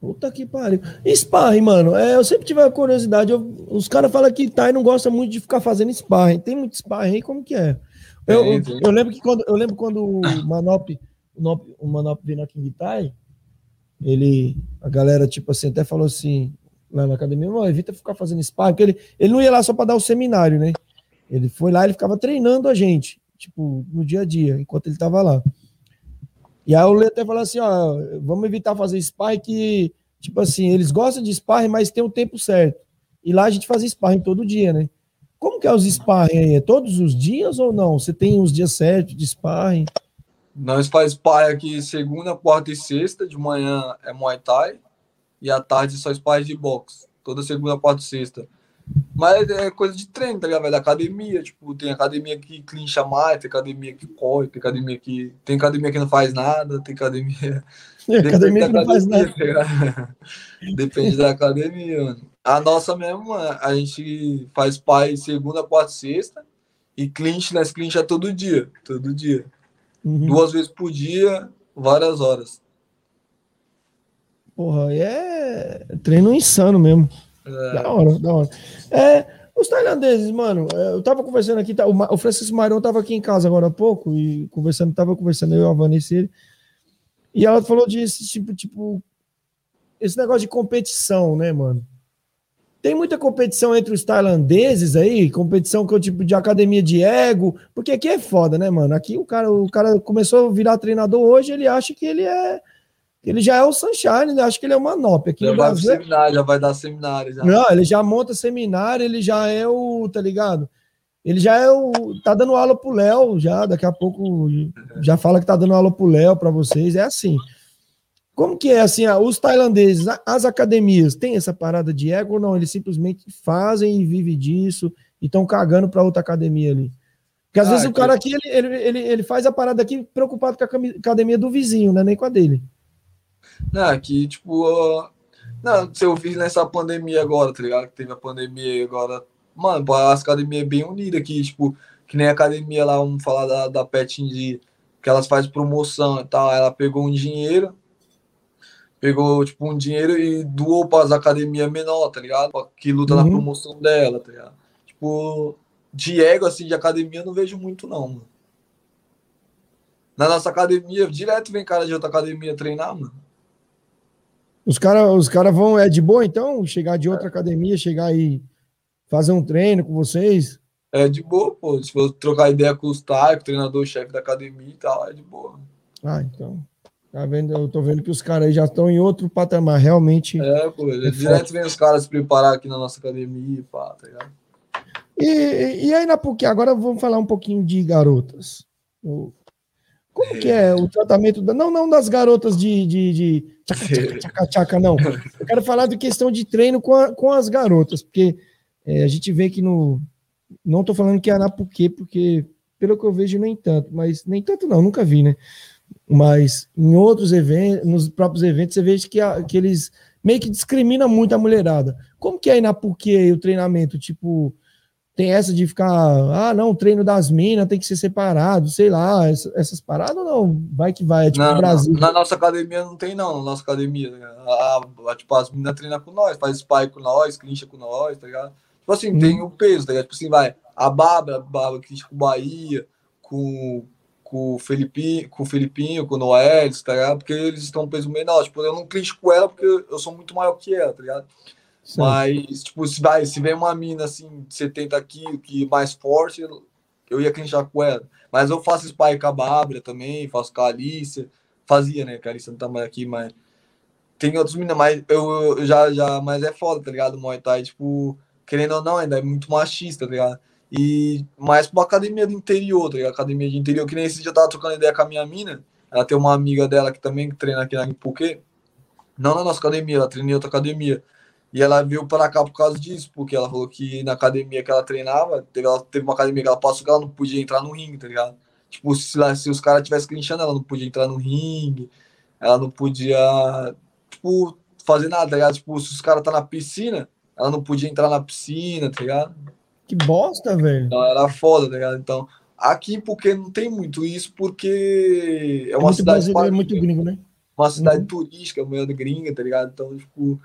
Speaker 6: Puta que pariu. Sparring, mano, é, eu sempre tive a curiosidade. eu- os caras falam que Thai não gosta muito de ficar fazendo sparring. Tem muito sparring aí, como que é? Eu,
Speaker 4: Tem,
Speaker 6: eu, eu lembro que quando, eu lembro quando o Manop, o Manop, o Manop veio na King Thai, ele, a galera, tipo assim, até falou assim, lá na academia, "Mano, evita ficar fazendo sparring, porque ele, ele não ia lá só para dar o seminário, né? Ele foi lá, ele ficava treinando a gente, tipo, no dia a dia, enquanto ele tava lá. E aí o Lê até falou assim, ó, vamos evitar fazer sparring que, tipo assim, eles gostam de sparring, mas tem o tempo certo. E lá a gente fazia sparring todo dia, né? Como que é os sparring aí? É todos os dias ou não? Você tem os dias certos de sparring?
Speaker 4: Nós faz pai aqui segunda, quarta e sexta. De manhã é Muay Thai. E à tarde só sparring de boxe. Toda segunda, quarta e sexta. Mas é coisa de treino, tá ligado? Da academia. Tipo, tem academia que clincha mais, tem academia que corre, tem academia que. Tem academia que não faz nada, tem academia. <laughs>
Speaker 6: Academia que não faz nada.
Speaker 4: tá? <laughs> Depende da academia, mano. A nossa mesmo, mano, a gente faz pai segunda, quarta e sexta. E clinch, nós clincha todo dia. Todo dia.
Speaker 6: Uhum.
Speaker 4: Duas vezes por dia, várias horas.
Speaker 6: Porra, aí é treino insano mesmo.
Speaker 4: É,
Speaker 6: Da hora, da hora. É, os tailandeses, mano, é, eu tava conversando aqui, tá, o Francisco Mairão tava aqui em casa agora há pouco e conversando, tava conversando eu, a Vanessa e ele, e ela falou disso, tipo, tipo, esse negócio de competição, né, mano? Tem muita competição entre os tailandeses aí, competição que o tipo de academia de ego, porque aqui é foda, né, mano? Aqui o cara, o cara começou a virar treinador hoje, ele acha que ele é, ele já é o Sunshine, ele acha que ele é uma Manop. Aqui
Speaker 4: já
Speaker 6: no
Speaker 4: vai
Speaker 6: Brasil, é
Speaker 4: seminário, já vai dar seminário. Já.
Speaker 6: não, ele já monta seminário, ele já é o, tá ligado? Ele já é o. tá dando aula pro Léo, já, daqui a pouco já fala que tá dando aula pro Léo para vocês. É assim. Como que é assim, ah, os tailandeses, as academias, tem essa parada de ego ou não? Eles simplesmente fazem e vivem disso e estão cagando para outra academia ali. Porque às
Speaker 4: Ah,
Speaker 6: vezes o cara aqui, ele, ele, ele, ele faz a parada aqui preocupado com a academia do vizinho, né? Nem com a dele.
Speaker 4: Não, aqui, tipo, ó, não, se eu fiz nessa pandemia agora, tá ligado? Que teve a pandemia e agora. Mano, as academias é bem unidas aqui, tipo, que nem a academia lá, vamos falar da, da Pet Indy, que elas fazem promoção e tal. Ela pegou um dinheiro, pegou, tipo, um dinheiro e doou para as academias menor, tá ligado? Que luta na
Speaker 6: Uhum.
Speaker 4: promoção dela, tá ligado? Tipo, de ego, assim, de academia, eu não vejo muito, não, mano. Na nossa academia, direto vem cara de outra academia treinar, mano.
Speaker 6: Os caras os cara vão, é de boa então? Chegar de outra academia, chegar e fazer um treino com vocês?
Speaker 4: É de boa, pô. Se for trocar ideia com os Thay, com o treinador-chefe da academia e tal, é de boa.
Speaker 6: Ah, então. Tá vendo? Eu tô vendo que os caras aí já estão em outro patamar, realmente.
Speaker 4: É, pô. direto vem os caras se preparar aqui na nossa academia, pá, tá ligado?
Speaker 6: E, e aí na PUC, agora vamos falar um pouquinho de garotas. O- Como que é o tratamento da, não não das garotas de, de, de tchaca, <laughs> tchaca, tchaca, tchaca, não. Eu quero falar de questão de treino com, a- com as garotas, porque é, a gente vê que no não tô falando que é na porque pelo que eu vejo nem tanto, mas nem tanto não, nunca vi, né? Mas em outros eventos, nos próprios eventos, você vê que, a- que eles meio que discriminam muito a mulherada. Como que é aí na aí o treinamento? Tipo, tem essa de ficar, ah, não, o treino das minas tem que ser separado, sei lá, essa- essas paradas ou não? Vai que vai, é tipo
Speaker 4: na,
Speaker 6: o Brasil.
Speaker 4: na- nossa academia não tem, não. Na nossa academia? A, a- tipo, as meninas treinam com nós, faz spy com nós, clincha com nós, tá ligado? Tipo assim,
Speaker 6: Hum.
Speaker 4: tem o peso, tá ligado? Tipo assim, vai, a Bárbara, a Bárbara clincha com Bahia, com, com o Felipinho, com o Felipinho, com o Noelis, tá ligado? Porque eles estão um peso menor. Tipo, eu não clincho com ela porque eu sou muito maior que ela, tá ligado?
Speaker 6: Certo.
Speaker 4: Mas, tipo, se, vai, se vem uma mina assim, de 70 quilos, que é mais forte, eu- ia clinchar com ela. Mas eu faço spy com a Bárbara também, faço com a Alicia. Fazia, né? Que a Alicia não tá mais aqui, mas. Tem outros meninos, mas eu, eu já, já. Mas é foda, tá ligado? O Muay Thai, tipo, querendo ou não, ainda é muito machista, tá ligado? E mais pra academia do interior, tá ligado? Academia de interior, que nem esse dia eu tava trocando ideia com a minha mina. Ela tem uma amiga dela que também treina aqui na Impuque. Não na nossa academia, ela treina em outra academia. E ela veio para cá por causa disso, porque ela falou que na academia que ela treinava, teve, ela, teve uma academia que ela passou que ela não podia entrar no ringue, tá ligado? Tipo, se, lá- se os caras tivessem clinchando, ela não podia entrar no ringue, ela não podia, tipo, fazer nada, tá ligado? Tipo, se os caras tá na piscina, ela não podia entrar na piscina, tá ligado?
Speaker 6: Que bosta, velho.
Speaker 4: Então era foda, tá ligado? Então, aqui porque não tem muito isso, porque é
Speaker 6: É
Speaker 4: uma cidade
Speaker 6: brasileiro, é muito gringo, né?
Speaker 4: uma cidade
Speaker 6: Uhum.
Speaker 4: turística, meio gringa, tá ligado? Então, tipo,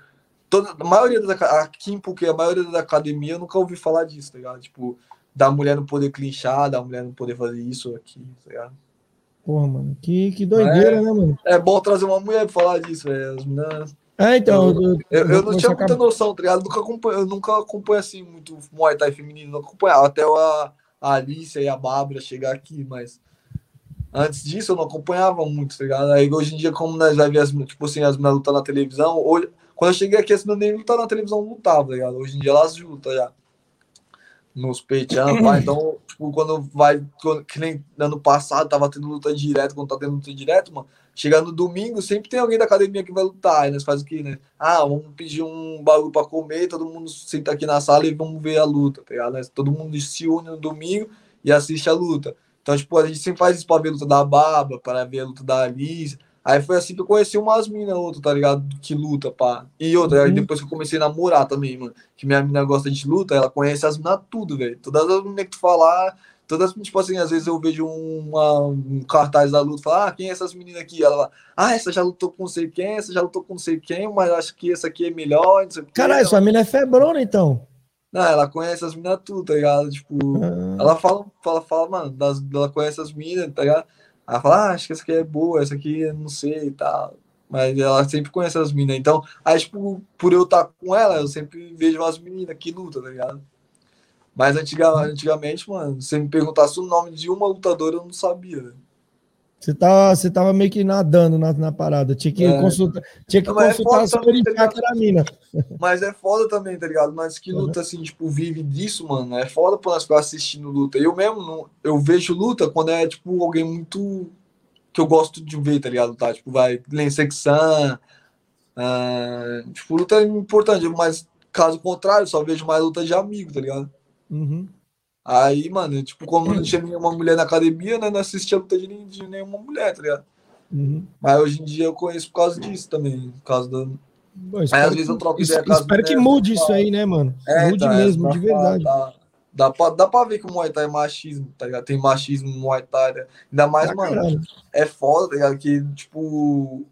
Speaker 4: toda, a maioria da aqui em Puque, a maioria da academia eu nunca ouvi falar disso, tá ligado? Tipo, da mulher não poder clinchar, da mulher não poder fazer isso aqui, tá ligado?
Speaker 6: Porra, mano. Que, que doideira,
Speaker 4: É.
Speaker 6: né, mano?
Speaker 4: É bom trazer uma mulher pra falar disso, velho. As meninas.
Speaker 6: É, então.
Speaker 4: Eu,
Speaker 6: eu-
Speaker 4: eu,
Speaker 6: vou
Speaker 4: não tinha muita noção, tá ligado? Eu nunca acompanho, eu nunca acompanho assim muito Muay Thai feminino, não acompanhava. Até a, a Alicia e a Bárbara chegar aqui, mas antes disso eu não acompanhava muito, tá ligado? Aí hoje em dia, como nós vai ver as, tipo assim, as meninas lutando na televisão, hoje, quando eu cheguei aqui, as meninas nem lutavam na televisão, lutavam, tá ligado? Hoje em dia elas lutam já. Nos peitão, pá. <laughs> Então, tipo, quando vai, quando- que nem ano passado tava tendo luta direto, quando tá tendo luta direto, mano. Chegar no domingo, sempre tem alguém da academia que vai lutar. Aí nós faz o quê, né? Ah, vamos pedir um bagulho pra comer, todo mundo senta aqui na sala e vamos ver a luta, tá ligado? Nós- Todo mundo se une no domingo e assiste a luta. Então, tipo, a gente sempre faz isso pra ver a luta da Baba, para ver a luta da Alice. Aí foi assim que eu conheci umas minas, outras, tá ligado? Que luta, pá. E outra, aí
Speaker 6: Uhum.
Speaker 4: depois que eu comecei a namorar também, mano. Que minha mina gosta de luta, ela conhece as minas tudo, velho. Todas as meninas que tu falar, todas, tipo assim, às vezes eu vejo uma, um cartaz da luta, fala, ah, quem é essas meninas aqui? Ela fala, ah, essa já lutou com não sei quem, essa já lutou com não sei quem, mas acho que essa aqui é melhor, não sei.
Speaker 6: Caralho, sua mina é febrona, então.
Speaker 4: Não, ela conhece as minas tudo, tá ligado? Tipo,
Speaker 6: Ah,
Speaker 4: ela fala, fala, fala, mano, das, ela conhece as minas, tá ligado? Ela fala, ah, acho que essa aqui é boa, essa aqui não sei e tal. Mas ela sempre conhece as minas. Então, aí, tipo, por eu estar com ela, eu sempre vejo as meninas que lutam, tá ligado? Mas antiga, antigamente, mano, se me perguntasse o nome de uma lutadora, eu não sabia, velho.
Speaker 6: Você tava, você tava meio que nadando na, na parada. Tinha que
Speaker 4: É.
Speaker 6: consultar, tinha que
Speaker 4: Não, é
Speaker 6: consultar
Speaker 4: foda
Speaker 6: só
Speaker 4: também, tá
Speaker 6: verificar que era a mina. <laughs>
Speaker 4: Mas é foda também, tá ligado? Mas que luta, assim, tipo, vive disso, mano. É foda pra nós ficar assistindo luta. Eu mesmo, não, eu vejo luta quando é, tipo, alguém muito. que eu gosto de ver, tá ligado? Tá? Tipo, vai, Lensexan. ah, tipo, luta é importante, mas caso contrário, só vejo mais luta de amigo, tá ligado?
Speaker 6: Uhum.
Speaker 4: Aí, mano, tipo, como não tinha <clears throat> nenhuma mulher na academia, né? Não assistia luta de, de nenhuma mulher, tá ligado?
Speaker 6: Uhum.
Speaker 4: Mas hoje em dia eu conheço por causa disso também. Por causa do.
Speaker 6: Bom,
Speaker 4: Aí às vezes eu troco ideia
Speaker 6: espero que mude isso aí, né, mano?
Speaker 4: É,
Speaker 6: mude
Speaker 4: então, é,
Speaker 6: mesmo,
Speaker 4: dá
Speaker 6: de verdade.
Speaker 4: Dá, dá, pra, dá pra ver que o Muay Thai é machismo, tá ligado? Tem machismo no Muay Thai. né? Ainda mais,
Speaker 6: Pra
Speaker 4: mano,
Speaker 6: caralho.
Speaker 4: é foda, tá ligado? Que, tipo,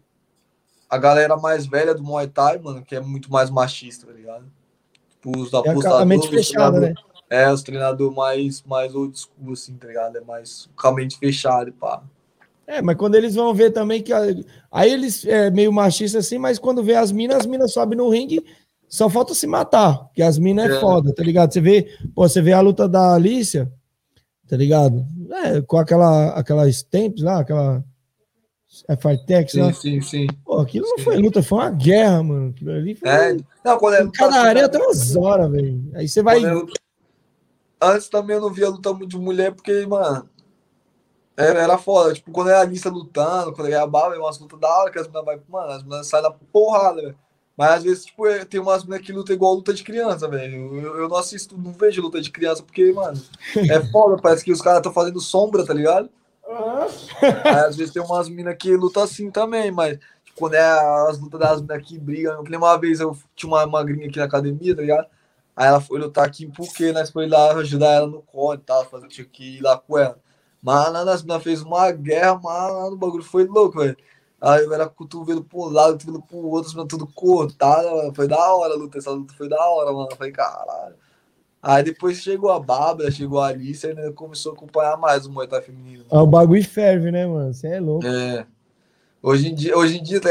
Speaker 4: a galera mais velha do Muay Thai, mano, que é muito mais machista, tá ligado? Tipo, os
Speaker 6: É a,
Speaker 4: apostadores,
Speaker 6: mente fechada, né?
Speaker 4: É, os treinadores mais, mais old school, assim, tá ligado? É mais com a mente fechada, e pá.
Speaker 6: É, mas quando eles vão ver também que. Aí eles é meio machista assim, mas quando vê as minas, as minas sobem no ringue, só falta se matar, porque as minas é,
Speaker 4: É.
Speaker 6: foda, tá ligado? Você vê, pô, você vê a luta da Alicia, tá ligado? É, com aquela, aquela Stamps lá, aquela. É lá.
Speaker 4: Sim, sim, sim.
Speaker 6: Pô, aquilo não
Speaker 4: Sim.
Speaker 6: foi luta, foi uma guerra, mano. Aquilo ali foi.
Speaker 4: É, não, quando é
Speaker 6: cada
Speaker 4: luta-
Speaker 6: área tem umas horas, velho. Aí você vai.
Speaker 4: Quando eu- Antes também eu não via luta muito de mulher, porque, mano, era, era foda. Tipo, quando era a lista lutando, quando era a bala, é umas lutas da hora que as meninas vai, mano, as meninas saem na porrada, velho. Mas às vezes, tipo, é- tem umas meninas que lutam igual luta de criança, velho. Eu, eu não assisto, não vejo luta de criança, porque, mano, é <laughs> foda, parece que os caras estão fazendo sombra, tá ligado? Aí, às vezes tem umas minas que lutam assim também, mas tipo, quando é as lutas das minas que brigam. Eu uma vez eu tinha uma magrinha aqui na academia, tá ligado? Aí ela foi lutar aqui porque nós foi lá ajudar ela no cone e tal, fazer, tinha que ir lá com ela. Mas lá nas fez uma guerra, mas o bagulho foi louco, velho. Aí eu era cotovelo pro lado, cotovelo pro outro, tudo cortado, mano. Foi da hora a luta, essa luta foi da hora, mano. Eu falei, caralho. Aí depois chegou a Bárbara, chegou a Alice, e né, começou a acompanhar mais o Muay Thai feminino.
Speaker 6: Ah, o bagulho ferve, né, mano? Você é louco.
Speaker 4: É. Hoje em dia, hoje em dia tá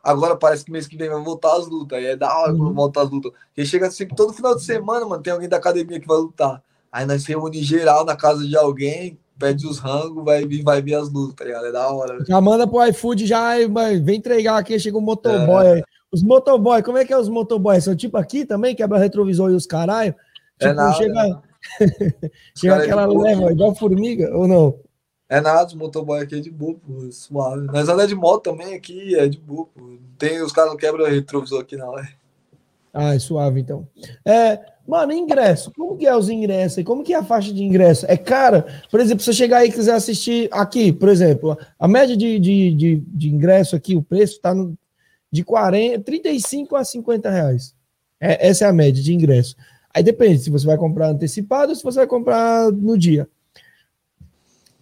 Speaker 4: agora parece que mês que vem vai voltar as lutas. Aí é da hora quando volta as lutas. Porque chega sempre todo final de semana, mano, tem alguém da academia que vai lutar. Aí nós reúne geral na casa de alguém, pede os rangos, vai, vir- vai ver as lutas, tá ligado? É da hora.
Speaker 6: Já manda pro iFood, já vem entregar aqui, chega um motoboy
Speaker 4: É.
Speaker 6: aí. Os motoboy, como é que é os motoboy? São tipo aqui também, quebra retrovisor e os caralho?
Speaker 4: É
Speaker 6: Tipo,
Speaker 4: nada,
Speaker 6: chega,
Speaker 4: é <laughs>
Speaker 6: chega
Speaker 4: cara é de
Speaker 6: aquela leva, igual formiga, ou não?
Speaker 4: É nada, os motoboy aqui é de boa, pô, suave. Nós andamos de moto também aqui, é de boa, pô. Tem, os caras não quebram retrovisor aqui, não. É.
Speaker 6: Ah, é suave, então. É, mano, ingresso. Como que é os ingressos aí? Como que é a faixa de ingresso? É cara? Por exemplo, se você chegar aí e quiser assistir aqui, por exemplo, a média de, de, de, de ingresso aqui, o preço tá no, de 40, 35 a 50 reais. É, essa é a média de ingresso. Aí depende se você vai comprar antecipado ou se você vai comprar no dia.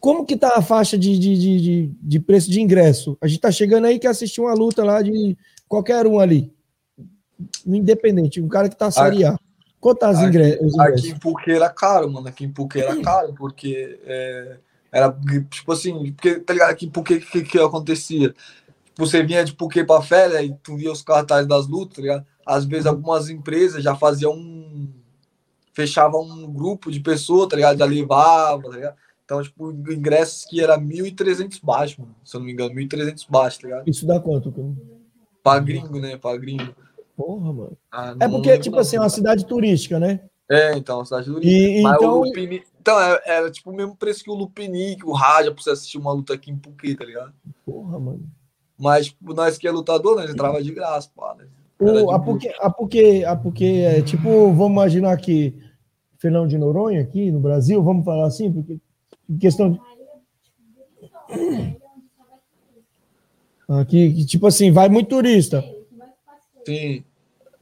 Speaker 6: Como que tá a faixa de, de, de, de, preço de ingresso? A gente tá chegando aí que assistir uma luta lá de qualquer um ali. Independente, um cara que tá Série A. Quanto tá as os ingressos?
Speaker 4: Aqui em Puque era caro, mano. Aqui em Puque era caro, porque é, era tipo assim, porque, tá ligado? Aqui em Puque, o que, que acontecia? Tipo, você vinha de Puque pra férias e tu via os cartazes das lutas, tá ligado? Às vezes algumas empresas já faziam um. fechavam um grupo de pessoas, tá ligado? Já levava, tá ligado? Então, tipo, ingressos que era 1.300 baixo, mano. Se eu não me engano, 1.300 baixo, tá ligado?
Speaker 6: Isso dá quanto?
Speaker 4: Pra gringo, né? Pra gringo.
Speaker 6: Porra, mano.
Speaker 4: Ah,
Speaker 6: É porque, tipo assim, é uma cidade turística, né?
Speaker 4: É, então, cidade do
Speaker 6: E,
Speaker 4: Mas
Speaker 6: então,
Speaker 4: o Lupini... Então, era, era tipo o mesmo preço que o Lupinic, o Raja, pra você assistir uma luta aqui em Puquê, tá ligado?
Speaker 6: porra, mano.
Speaker 4: Mas, tipo, nós que é lutador, nós entrava de graça, pá, né?
Speaker 6: O, a porque, a porque, a porque é tipo, vamos imaginar aqui, Fernão de Noronha, aqui no Brasil, vamos falar assim, porque em questão de. Aqui, que, tipo assim, vai muito turista.
Speaker 4: Sim.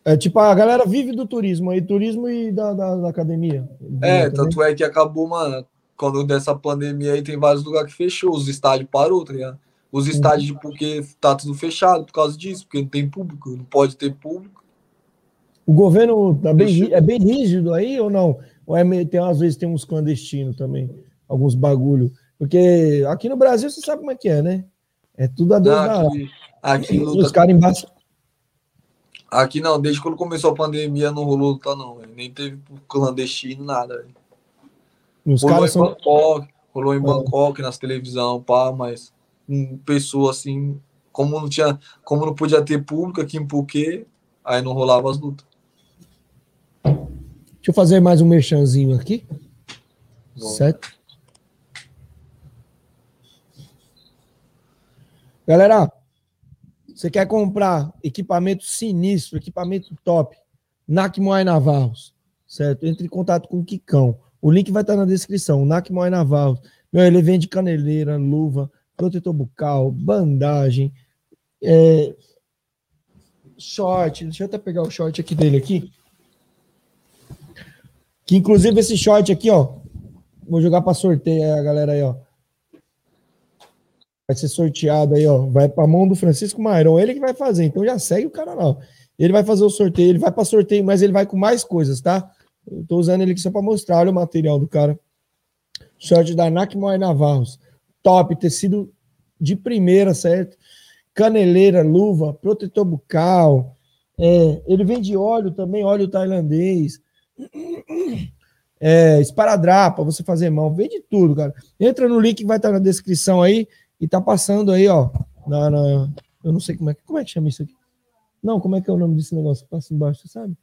Speaker 6: É tipo, a galera vive do turismo aí, turismo e da, da, da academia.
Speaker 4: É,
Speaker 6: Também.
Speaker 4: tanto é que acabou, mano, quando dessa pandemia aí tem vários lugares que fechou, os estádios parou, tá ligado? Os estádios de Puquê tá tudo fechado por causa disso, porque não tem público, não pode ter público.
Speaker 6: O governo tá bem, é bem rígido aí ou não? Ou é tem, às vezes tem uns clandestinos também, alguns bagulho. Porque aqui no Brasil você sabe como é que é, né? É tudo a Deus
Speaker 4: Não,
Speaker 6: na hora.
Speaker 4: aqui, aqui,
Speaker 6: Os
Speaker 4: luta,
Speaker 6: caras embaixo.
Speaker 4: aqui não, desde quando começou a pandemia não rolou luta não, velho. nem teve clandestino, nada.
Speaker 6: Os
Speaker 4: Rolou
Speaker 6: caras
Speaker 4: em
Speaker 6: são.
Speaker 4: Bangkok, rolou em
Speaker 6: Ah.
Speaker 4: Bangkok, nas televisão, pá, mas com pessoa assim, como não tinha, como não podia ter público aqui em Puquê, aí não rolava as lutas.
Speaker 6: Deixa eu fazer mais um merchanzinho aqui.
Speaker 4: Bom.
Speaker 6: Certo? Galera, você quer comprar equipamento sinistro, equipamento top, NAC Moai Navarros, certo? Entre em contato com o Kikão. O link vai estar na descrição. NAC Moai Navarros. Meu, ele vende caneleira, luva, protetor bucal, bandagem, é, short. Deixa eu até pegar o short aqui dele aqui. Que inclusive esse short aqui, ó. Vou jogar para sorteio a galera aí, ó. Vai ser sorteado aí, ó. Vai para mão do Francisco Mairon. Ele que vai fazer. Então já segue o cara lá. Ele vai fazer o sorteio. Ele vai para sorteio, mas ele vai com mais coisas, tá? Eu tô usando ele aqui só para mostrar. Olha o material do cara. Short da NAC Moai Navarros. Top, tecido de primeira, certo? Caneleira, luva, protetor bucal. É, ele vende óleo também, óleo tailandês. <clears throat> É, esparadrapa, você fazer mão, vende tudo, cara. Entra no link que vai estar na descrição aí e tá passando aí, ó. Na, na- eu não sei como é, que- como é que chama isso aqui. Não, como é que é o nome desse negócio? Passa embaixo, você sabe?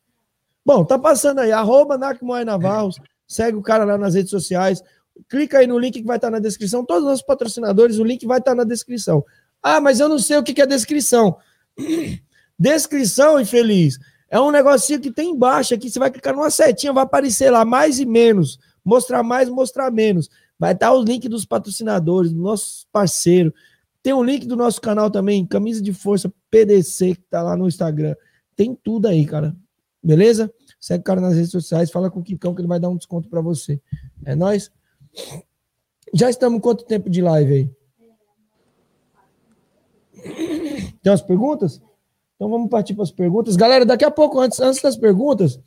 Speaker 6: Bom, tá passando aí, arroba Nakmoy Navarros, segue o cara lá nas redes sociais, clica aí no link que vai estar na descrição, todos os nossos patrocinadores, o link vai estar na descrição. Ah, mas eu não sei o que que é descrição. <clears throat> Descrição, infeliz, é um negocinho que tem embaixo aqui, você vai clicar numa setinha, vai aparecer lá mais e menos, mostrar mais, mostrar menos. Vai estar o link dos patrocinadores, do nosso parceiro. Tem o link do nosso canal também, Camisa de Força PDC, que tá lá no Instagram. Tem tudo aí, cara. Beleza? Segue o cara nas redes sociais, fala com o Kikão que ele vai dar um desconto para você. É nóis? Já estamos quanto tempo de live aí? Tem umas perguntas? Então vamos partir para as perguntas. Galera, daqui a pouco, antes, antes das perguntas,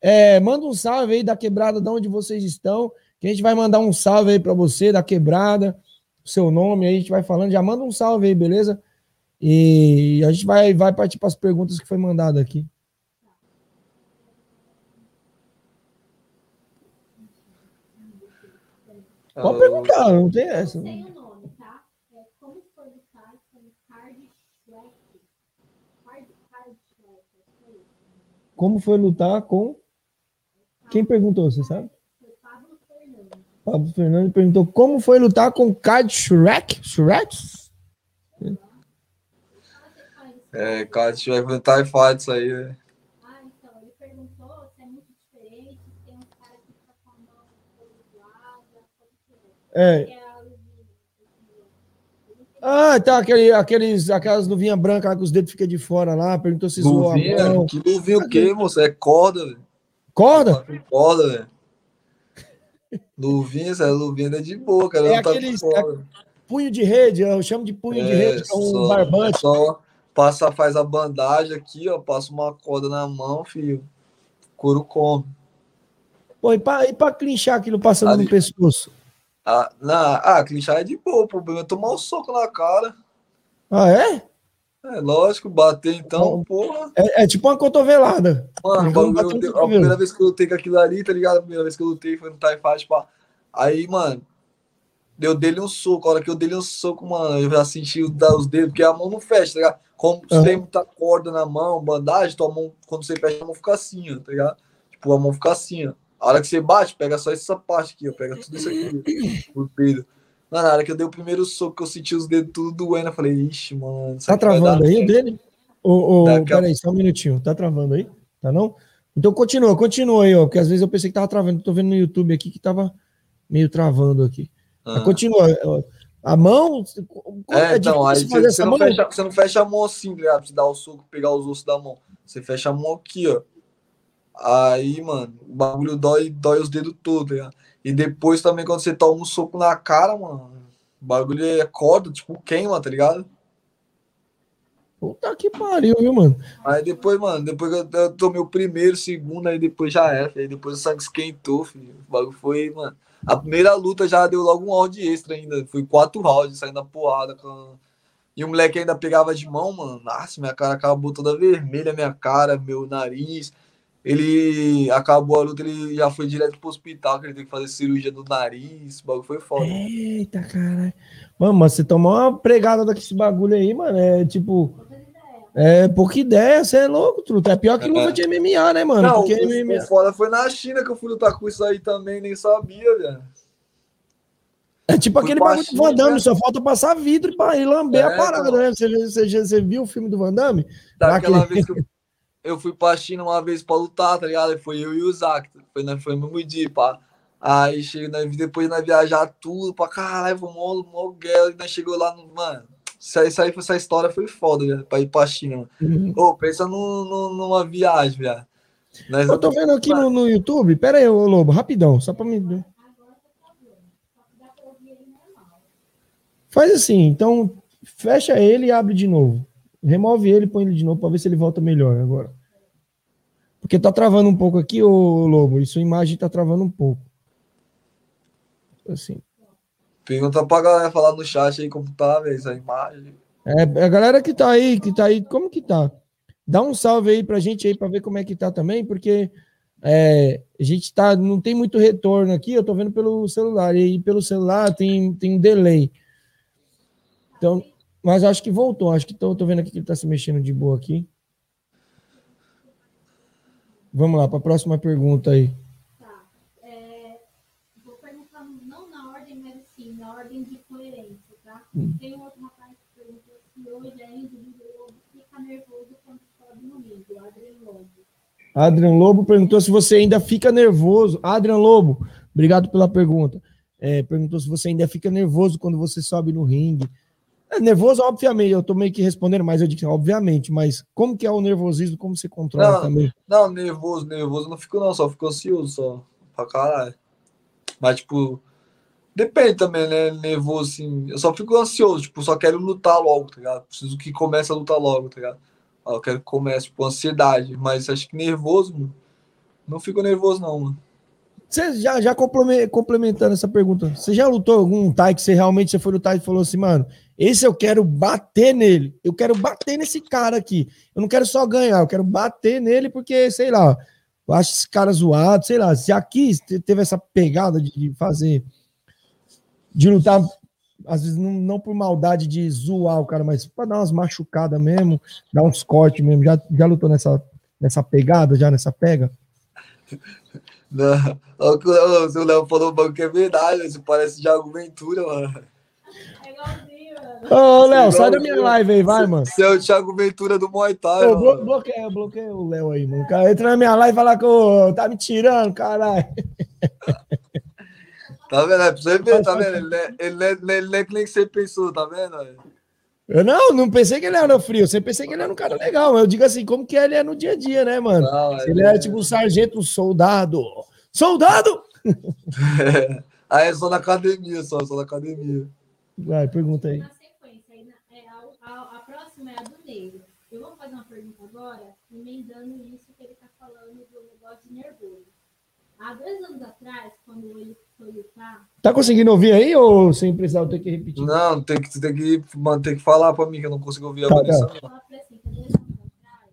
Speaker 6: é, manda um salve aí da quebrada de onde vocês estão, que a gente vai mandar um salve aí para você, da quebrada, seu nome aí, a gente vai falando, já manda um salve aí, beleza? E a gente vai, vai partir para as perguntas que foi mandado aqui. Pode perguntar, não tem essa.
Speaker 2: Tem o nome, tá? É como foi lutar com Card Shrek. Card, Card Shrek. é isso?
Speaker 6: Como foi lutar com. Quem perguntou, você sabe?
Speaker 2: Pablo Fernandes.
Speaker 6: Fernandes perguntou como foi lutar com Card Shrek? Shrek?
Speaker 4: É, cara, se tiver com TIE Fight isso aí, né?
Speaker 2: Ah, então, ele perguntou se é muito diferente, se tem um cara que fica com a mão que é?
Speaker 6: É.
Speaker 2: É.
Speaker 6: Ah, tá, aquele, aqueles, aquelas luvinhas brancas lá que os dedos ficam de fora lá. Perguntou se zoou a mão.
Speaker 4: Que luvinha o quê, moço? É corda, velho.
Speaker 6: Corda?
Speaker 4: Corda, velho. Luvinha, essa luvinha é de boa, cara.
Speaker 6: É
Speaker 4: não tá corda.
Speaker 6: Punho de rede, eu chamo de punho de rede, que é um
Speaker 4: só,
Speaker 6: barbante.
Speaker 4: Só passa, faz a bandagem aqui, ó. Passa uma corda na mão, filho. Couro come.
Speaker 6: Pô, e pra, e pra clinchar aquilo passando
Speaker 4: Ali.
Speaker 6: no pescoço?
Speaker 4: Ah, na, ah, clinchar é de boa. O problema é tomar um soco na cara.
Speaker 6: Ah, é?
Speaker 4: É lógico, bater então, porra.
Speaker 6: É, é tipo uma cotovelada.
Speaker 4: Mano, o bagulho, eu dei- a primeira vez que eu lutei com aquilo ali, tá ligado? A primeira vez que eu lutei foi no TIE Fight, pá. Aí, mano, eu dei-lhe um soco. A hora que eu dei-lhe um soco, mano, eu já senti o- os dedos, porque a mão não fecha, tá ligado? Como você tem muita corda na mão, bandagem, tua mão, quando você fecha, a mão fica assim, ó, tá ligado? Tipo, a mão fica assim, ó. A hora que você bate, pega só essa parte aqui, ó. Pega tudo isso aqui, por <clears throat> peito. Mano, na hora que eu dei o primeiro soco, que eu senti os dedos tudo doendo, eu falei, ixi, mano.
Speaker 6: Tá travando aí o dele? Ô, ô, peraí, só um minutinho. Tá travando aí? Tá não? Então continua, continua aí, ó. Porque às vezes eu pensei que tava travando. Tô vendo no YouTube aqui que tava meio travando aqui.
Speaker 4: Ah.
Speaker 6: continua. ó. A mão. como
Speaker 4: É, então, aí você, você não
Speaker 6: mão?
Speaker 4: fecha, você não fecha a mão assim, tá ligado? Pra você dar o soco, pegar os ossos da mão. Você fecha a mão aqui, ó. Aí, mano, o bagulho dói, dói os dedos todos, tá ligado? E depois também, quando você toma um soco na cara, mano, o bagulho é corda, tipo, queima, tá ligado?
Speaker 6: Puta que pariu, viu, mano?
Speaker 4: Aí depois, mano, depois que eu, eu tomei o primeiro, segundo, aí depois já filho. Aí depois o sangue esquentou, filho. O bagulho foi, mano. A primeira luta já deu logo um round extra ainda. Foi quatro rounds, saindo a porrada. Com... E o moleque ainda pegava de mão, mano. Nossa, minha cara acabou toda vermelha, minha cara, meu nariz. Ele acabou a luta, ele já foi direto pro hospital, que ele tem que fazer cirurgia do nariz, o bagulho foi foda.
Speaker 6: Eita, caralho. Mano, mas você tomou uma pregada desse bagulho aí, mano. É tipo. É pouca ideia, você é louco, truta. É pior que luta de MMA, né, mano?
Speaker 4: Não,
Speaker 6: Porque
Speaker 4: o,
Speaker 6: MMA.
Speaker 4: foda foi na China que eu fui lutar com isso aí também, nem sabia, velho.
Speaker 6: É tipo aquele bagulho do Van Damme,
Speaker 4: né?
Speaker 6: só falta passar vidro pra ir lamber
Speaker 4: É,
Speaker 6: a parada, né? Você, você, você, viu o filme do Van Damme?
Speaker 4: Daquela
Speaker 6: que-
Speaker 4: vez que eu, eu fui pra China uma vez pra lutar, tá ligado? Foi eu e o Zac, foi, né, foi no mesmo dia, pá. Aí chega, nós, depois nós viajar tudo pra caralho, mó, mó guerra, e nós chegou lá no. Mano, isso aí, isso aí, essa história foi foda, velho, pra ir pra China.
Speaker 6: Uhum.
Speaker 4: Ô, pensa no, no- numa viagem, velho. Nós-
Speaker 6: Eu tô vendo aqui no, no YouTube. Pera aí, ô Lobo, rapidão, só pra me. Faz assim, então fecha ele e abre de novo. Remove ele põe ele de novo pra ver se ele volta melhor agora. Porque tá travando um pouco aqui, ô Lobo. E sua imagem tá travando um pouco. Assim.
Speaker 4: Pergunta pra galera falar no chat aí como tá, velho, essa imagem.
Speaker 6: É, a galera que tá aí, que tá aí, como que tá? Dá um salve aí pra gente aí pra ver como é que tá também, porque é, a gente tá, não tem muito retorno aqui, eu tô vendo pelo celular, e aí pelo celular tem, tem um delay. Então, mas acho que voltou, acho que tô vendo aqui que ele tá se mexendo de boa aqui. Vamos lá, para a próxima pergunta aí.
Speaker 2: Tá. É, vou perguntar não na ordem, mas assim, na ordem de coerência, tá? Tem um outro rapaz que perguntou se hoje ainda o Lobo fica nervoso quando sobe no ringue, o Adriano Lobo.
Speaker 6: Adrian Lobo perguntou se você ainda fica nervoso. Adrian Lobo, obrigado pela pergunta. É, perguntou se você ainda fica nervoso quando você sobe no ringue. É, nervoso, obviamente, eu tô meio que respondendo, mas eu disse, obviamente, mas como que é o nervosismo, como você controla
Speaker 4: Não,
Speaker 6: também?
Speaker 4: Não, nervoso, nervoso eu não fico não, só fico ansioso só. Pra caralho. Mas, tipo, depende também, né? Nervoso, assim. Eu só fico ansioso, tipo, só quero lutar logo, tá ligado? Preciso que comece a lutar logo, tá ligado? Ah, Eu quero que comece, tipo, ansiedade. Mas acho que nervoso, mano. Não fico nervoso, não, mano.
Speaker 6: Você já, já complemen- complementando essa pergunta, você já lutou algum Thai que você realmente você foi lutar e falou assim, mano, esse eu quero bater nele, eu quero bater nesse cara aqui, eu não quero só ganhar, eu quero bater nele porque, sei lá, eu acho esse cara zoado, sei lá, se aqui te- teve essa pegada de de fazer, de lutar, às vezes não, não por maldade de zoar o cara, mas pra dar umas machucadas mesmo, dar uns cortes mesmo, já, já lutou nessa, nessa pegada, já nessa pega?
Speaker 4: Não. O que o Léo falou que é verdade, isso parece Thiago Ventura, mano.
Speaker 2: É mano.
Speaker 6: Ô, Léo,
Speaker 4: Você
Speaker 6: sai da minha live aí, vai, mano.
Speaker 4: Você é o Thiago Ventura do Muay Thai,
Speaker 6: Ô, blo bloqueia o Léo aí, mano. O cara entra na minha live e fala que tá me tirando, caralho. <laughs>
Speaker 4: Tá vendo? É pra você ver, tá vendo? Ele é, ele é, ele não é que nem você pensou, tá vendo?
Speaker 6: Eu não, não pensei que ele era frio, eu sempre pensei que ele era um cara legal. Eu digo assim, como que ele é no dia a dia, né, mano?
Speaker 4: Não,
Speaker 6: ele é tipo um sargento, um soldado. Soldado! <laughs>
Speaker 4: Aí é só na academia, só, só na academia.
Speaker 6: Vai, pergunta aí.
Speaker 2: Na sequência, aí na- é, a, a- a próxima é a do negro. Eu vou fazer uma pergunta agora, emendando isso que ele tá falando do negócio de nervoso. Há dois anos atrás, quando ele foi lutar,
Speaker 6: Tá conseguindo ouvir aí ou sem precisar eu ter que repetir?
Speaker 4: Não, tem que, tem que, mano, tem que falar pra mim que eu não consigo ouvir a
Speaker 6: Tá,
Speaker 4: Vanessa.
Speaker 6: tá.
Speaker 4: não.
Speaker 2: Ela falou assim, que há dois anos atrás,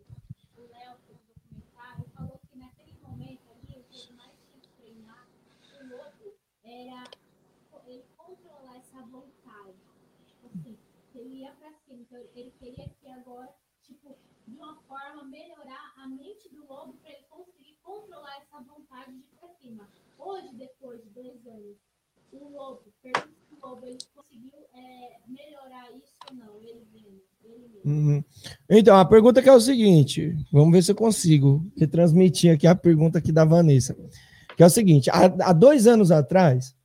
Speaker 2: o Léo fez um documentário e falou que naquele momento ali, o que ele mais tinha que treinar, o lobo, era ele controlar essa vontade. Tipo assim, que ele ia pra cima. Então, ele queria que agora, tipo, de uma forma, melhorar a mente do lobo para ele conseguir controlar essa vontade de ir pra cima. Hoje, depois de dois anos, o lobo, pergunta se o lobo, ele conseguiu é, melhorar isso ou não, ele mesmo. Ele mesmo.
Speaker 6: Uhum. Então, a pergunta que é o seguinte, vamos ver se eu consigo retransmitir aqui a pergunta aqui da Vanessa. Que é o seguinte, há, há dois anos atrás,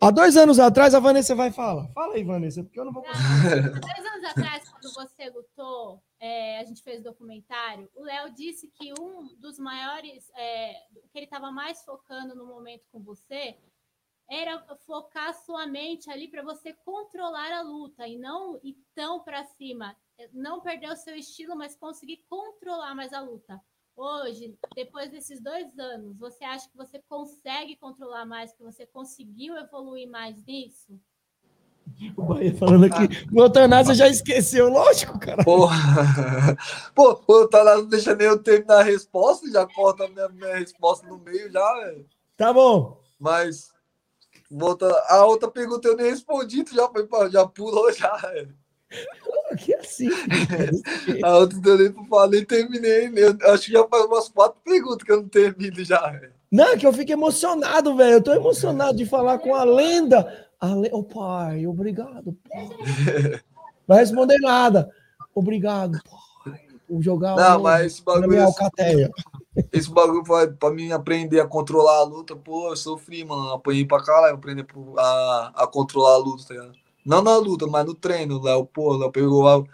Speaker 6: há dois anos atrás a Vanessa vai falar. Fala aí, Vanessa, porque eu não vou conseguir.
Speaker 2: Não, Dois <laughs> anos atrás, quando você lutou, é, a gente fez documentário, o Léo disse que um dos maiores, é, que ele estava mais focando no momento com você, era focar sua mente ali para você controlar a luta e não ir tão para cima, não perder o seu estilo, mas conseguir controlar mais a luta. Hoje, depois desses dois anos, você acha que você consegue controlar mais, que você conseguiu evoluir mais nisso?
Speaker 6: O Bahia falando aqui. O Eutanásia já esqueceu, lógico, cara.
Speaker 4: Porra. Pô, o Eutanásia não deixa nem eu terminar a resposta, já corta a minha, minha resposta no meio já, velho.
Speaker 6: Tá bom.
Speaker 4: Mas volta, a outra pergunta eu nem respondi, tu já foi já pulou já.
Speaker 6: Que assim. <laughs>
Speaker 4: A outra eu nem falei, terminei. Eu acho que já faz umas quatro perguntas que eu não termino já.
Speaker 6: Não, é que eu fico emocionado, velho. Eu tô emocionado de falar com a lenda. A le... Ô, pai, obrigado, pai. <laughs> Vai responder nada. Obrigado, pai. Vou jogar
Speaker 4: Não,
Speaker 6: um-
Speaker 4: mas esse bagulho
Speaker 6: minha
Speaker 4: é-
Speaker 6: alcateia.
Speaker 4: Esse bagulho foi pra mim aprender a controlar a luta, pô, eu sofri, mano. Apanhei pra caralho, aprender a, a controlar a luta, tá ligado? Não na luta, mas no treino, Léo, pô, Léo pegou,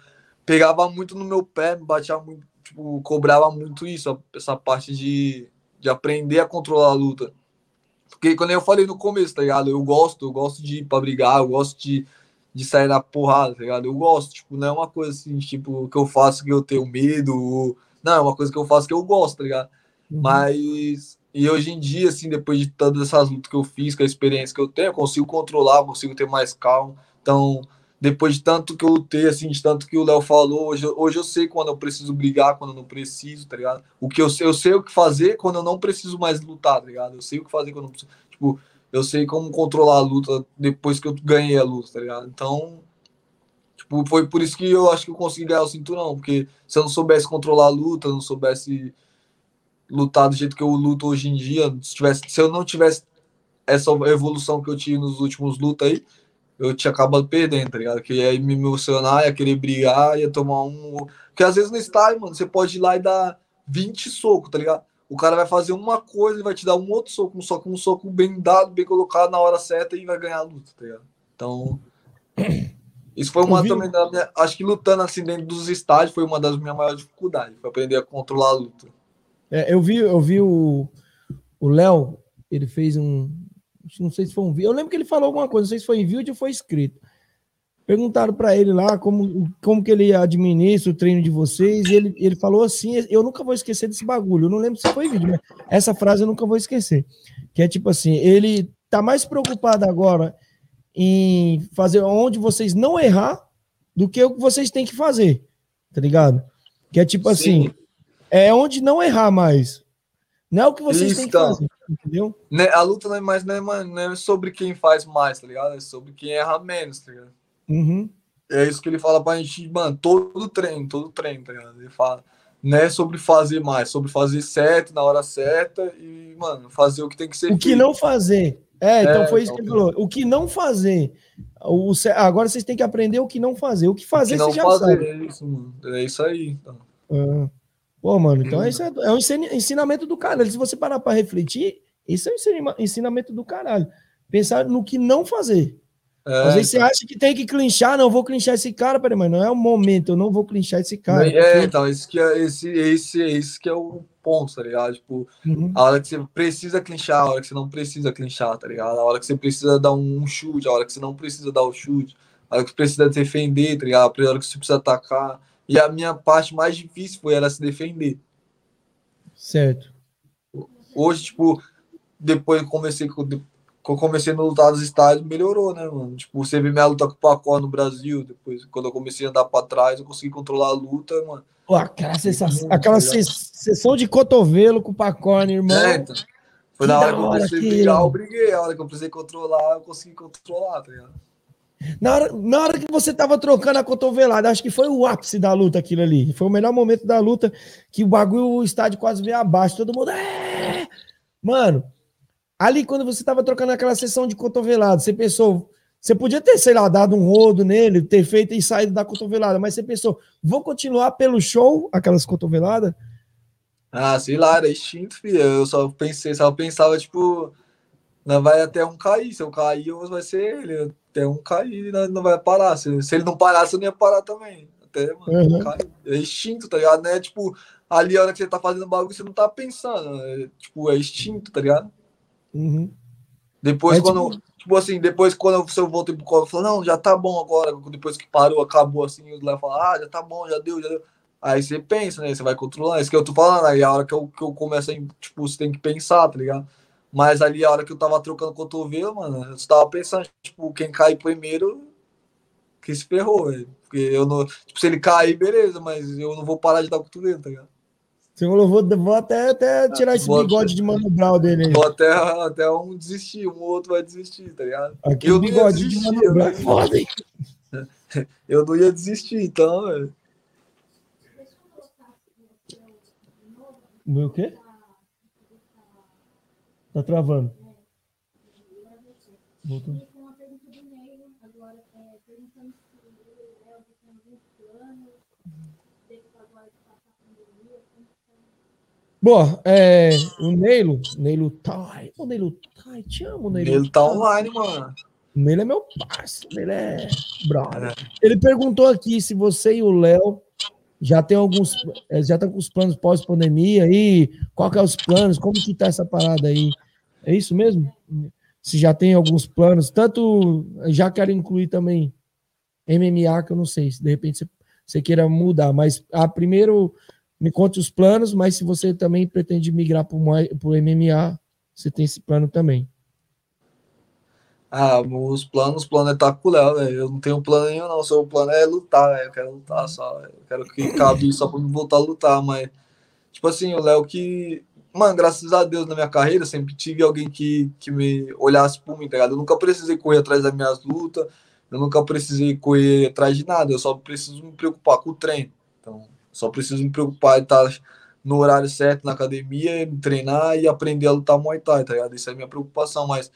Speaker 4: pegava muito no meu pé, me batia muito, tipo, cobrava muito isso, essa parte de, de aprender a controlar a luta. Porque quando eu falei no começo, tá ligado? Eu gosto, eu gosto de ir pra brigar, eu gosto de, de sair na porrada, tá ligado? Eu gosto, tipo, não é uma coisa assim, tipo, que eu faço que eu tenho medo, ou- não, é uma coisa que eu faço que eu gosto, tá ligado? Mas, e hoje em dia, assim, depois de todas essas lutas que eu fiz, com a experiência que eu tenho, eu consigo controlar, consigo ter mais calma. Então, depois de tanto que eu lutei, assim, de tanto que o Léo falou, hoje, eu- hoje eu sei quando eu preciso brigar, quando eu não preciso, tá ligado? O que eu sei, eu sei o que fazer quando eu não preciso mais lutar, tá ligado? Eu sei o que fazer quando eu não preciso. Tipo, eu sei como controlar a luta depois que eu ganhei a luta, tá ligado? Então, foi por isso que eu acho que eu consegui ganhar o cinturão, porque se eu não soubesse controlar a luta, não soubesse lutar do jeito que eu luto hoje em dia, se, tivesse, se eu não tivesse essa evolução que eu tive nos últimos lutas aí, eu tinha acabado perdendo, tá ligado? Que ia me emocionar, ia querer brigar, ia tomar um. Porque às vezes no estádio, mano, você pode ir lá e dar 20 socos, tá ligado? O cara vai fazer uma coisa e vai te dar um outro soco, um soco, um soco bem dado, bem colocado na hora certa e vai ganhar a luta, tá ligado? Então. Isso foi uma também da minha. Acho que lutando assim dentro dos estádios foi uma das minhas maiores dificuldades. Foi aprender a controlar a luta.
Speaker 6: É, eu vi, eu vi o o Léo, ele fez um, não sei se foi um vídeo, eu lembro que ele falou alguma coisa, não sei se foi em vídeo ou foi escrito. Perguntaram para ele lá como, como que ele administra o treino de vocês, e ele, ele falou assim, eu nunca vou esquecer desse bagulho, eu não lembro se foi vídeo, mas essa frase eu nunca vou esquecer, que é tipo assim, ele tá mais preocupado agora em fazer onde vocês não errar do que o que vocês têm que fazer, tá ligado? Que é tipo assim,
Speaker 4: Sim.
Speaker 6: é onde não errar mais. Não é o que vocês
Speaker 4: Isso,
Speaker 6: têm que
Speaker 4: então.
Speaker 6: fazer, entendeu?
Speaker 4: Né, A luta não é mais não é, não é sobre quem faz mais, tá ligado? É sobre quem erra menos, tá ligado?
Speaker 6: Uhum.
Speaker 4: É isso que ele fala pra gente, mano, todo treino, todo treino, tá ligado? Ele fala, não é sobre fazer mais, sobre fazer certo na hora certa e, mano, fazer o que tem que ser
Speaker 6: O que
Speaker 4: feito.
Speaker 6: não fazer. É, então
Speaker 4: É,
Speaker 6: foi isso que ele
Speaker 4: então.
Speaker 6: falou. O que não fazer. O, agora vocês têm que aprender o que não fazer. O que fazer,
Speaker 4: que não
Speaker 6: você já
Speaker 4: fazer,
Speaker 6: sabe.
Speaker 4: é isso, mano. É isso aí. Então.
Speaker 6: Ah. Pô, mano, então isso é, é um ensina- ensinamento do caralho. Se você parar para refletir, isso é um ensina- ensinamento do caralho. Pensar no que não fazer.
Speaker 4: É,
Speaker 6: Às vezes você acha que tem que clinchar, não vou clinchar esse cara, peraí, mas não é o momento, eu não vou clinchar esse cara.
Speaker 4: é,
Speaker 6: porque-
Speaker 4: então, esse que é, esse, esse, esse que é o ponto, tá ligado? Tipo,
Speaker 6: Uhum.
Speaker 4: a hora que você precisa clinchar, a hora que você não precisa clinchar, tá ligado? A hora que você precisa dar um chute, a hora que você não precisa dar o chute, a hora que você precisa defender, tá ligado? A hora que você precisa atacar. E a minha parte mais difícil foi era se defender.
Speaker 6: Certo.
Speaker 4: Hoje, tipo, depois eu comecei com. Eu comecei no lutar dos estádios, melhorou, né, mano? Tipo, você vê minha luta com o Pacó no Brasil, depois, quando eu comecei a andar pra trás, eu consegui controlar a luta, mano.
Speaker 6: Pô, aquela, sensação, aquela sessão de cotovelo com o Pacone, irmão.
Speaker 4: É, então. Foi na hora que eu comecei a brigar, eu briguei. A hora que eu precisei controlar, eu consegui controlar, tá ligado?
Speaker 6: Na hora, na hora que você tava trocando a cotovelada, acho que foi o ápice da luta aquilo ali. Foi o melhor momento da luta, que o bagulho, o estádio quase veio abaixo, todo mundo. "É!" Mano, ali quando você tava trocando aquela sessão de cotovelada, você pensou. Você podia ter, sei lá, dado um rodo nele, ter feito e saído da cotovelada, mas você pensou, vou continuar pelo show, aquelas cotoveladas?
Speaker 4: Ah, sei lá, era instinto, filho. Eu só pensei, só pensava, tipo, não vai até um cair. Se eu cair, vai ser ele. Até um cair, não, não vai parar. Se, se ele não parasse, eu não ia parar também. Até, mano,
Speaker 6: Uhum.
Speaker 4: cair. É instinto, tá ligado? Não é tipo, ali a hora que você tá fazendo bagulho, você não tá pensando. É, tipo, é instinto, tá ligado?
Speaker 6: Uhum.
Speaker 4: Depois,
Speaker 6: É
Speaker 4: quando. Tipo... assim, depois quando eu, voltei pro colo, falei, não, já tá bom agora. Depois que parou, acabou assim, os Léo falam, ah, já tá bom, já deu, já deu. Aí você pensa, né? Você vai controlando. Isso que eu tô falando, aí a hora que eu, que eu começo a, tipo, você tem que pensar, tá ligado? Mas ali a hora que eu tava trocando cotovelo, mano, eu tava pensando, tipo, quem cai primeiro que se ferrou, velho. Porque eu não. Tipo, se ele cair, beleza, mas eu não vou parar de dar cotovelo, tá ligado?
Speaker 6: Você falou, vou, vou até, até tirar esse
Speaker 4: Vou
Speaker 6: bigode de Mano Brown dele aí.
Speaker 4: Ou até, até um desistir, um outro vai desistir, tá ligado?
Speaker 6: Aquele
Speaker 4: eu não ia
Speaker 6: bigodinho de Mano
Speaker 4: eu
Speaker 6: Brown. é Foda, hein? <laughs>
Speaker 4: Eu não ia desistir, então, velho.
Speaker 6: Meu quê? Tá travando. Voltou.
Speaker 2: E com uma pergunta do Neilo, agora, é, perguntando se o Léo tem algum plano, depois agora que passar a pandemia, como que tá?
Speaker 6: Bom, é, o Neilo, Neilo Tai, o Neilo Tai, te amo, Neilo.
Speaker 4: Ele tá online, mano.
Speaker 6: O Neilo é meu parceiro, ele é brother. Ele perguntou aqui se você e o Léo já tem alguns, eh, já estão com os planos pós-pandemia aí, qual que é os planos, como que tá essa parada aí? É isso mesmo? Se já tem alguns planos, tanto já quero incluir também MMA, que eu não sei, se de repente você, você queira mudar, mas a primeiro me conte os planos, mas se você também pretende migrar para o MMA, você tem esse plano também.
Speaker 4: Ah, os planos, os planos é estar com o Léo, velho. Eu não tenho plano nenhum, não. Seu plano é lutar, velho. Eu quero lutar só. Eu quero que cabe só pra me voltar a lutar, mas. Tipo assim, o Léo que. Mano, graças a Deus na minha carreira, sempre tive alguém que, que me olhasse por mim, tá ligado? Eu nunca precisei correr atrás das minhas lutas, eu nunca precisei correr atrás de nada, eu só preciso me preocupar com o treino. Só preciso me preocupar em estar no horário certo na academia, treinar e aprender a lutar Muay Thai, tá ligado? Isso é a minha preocupação, mas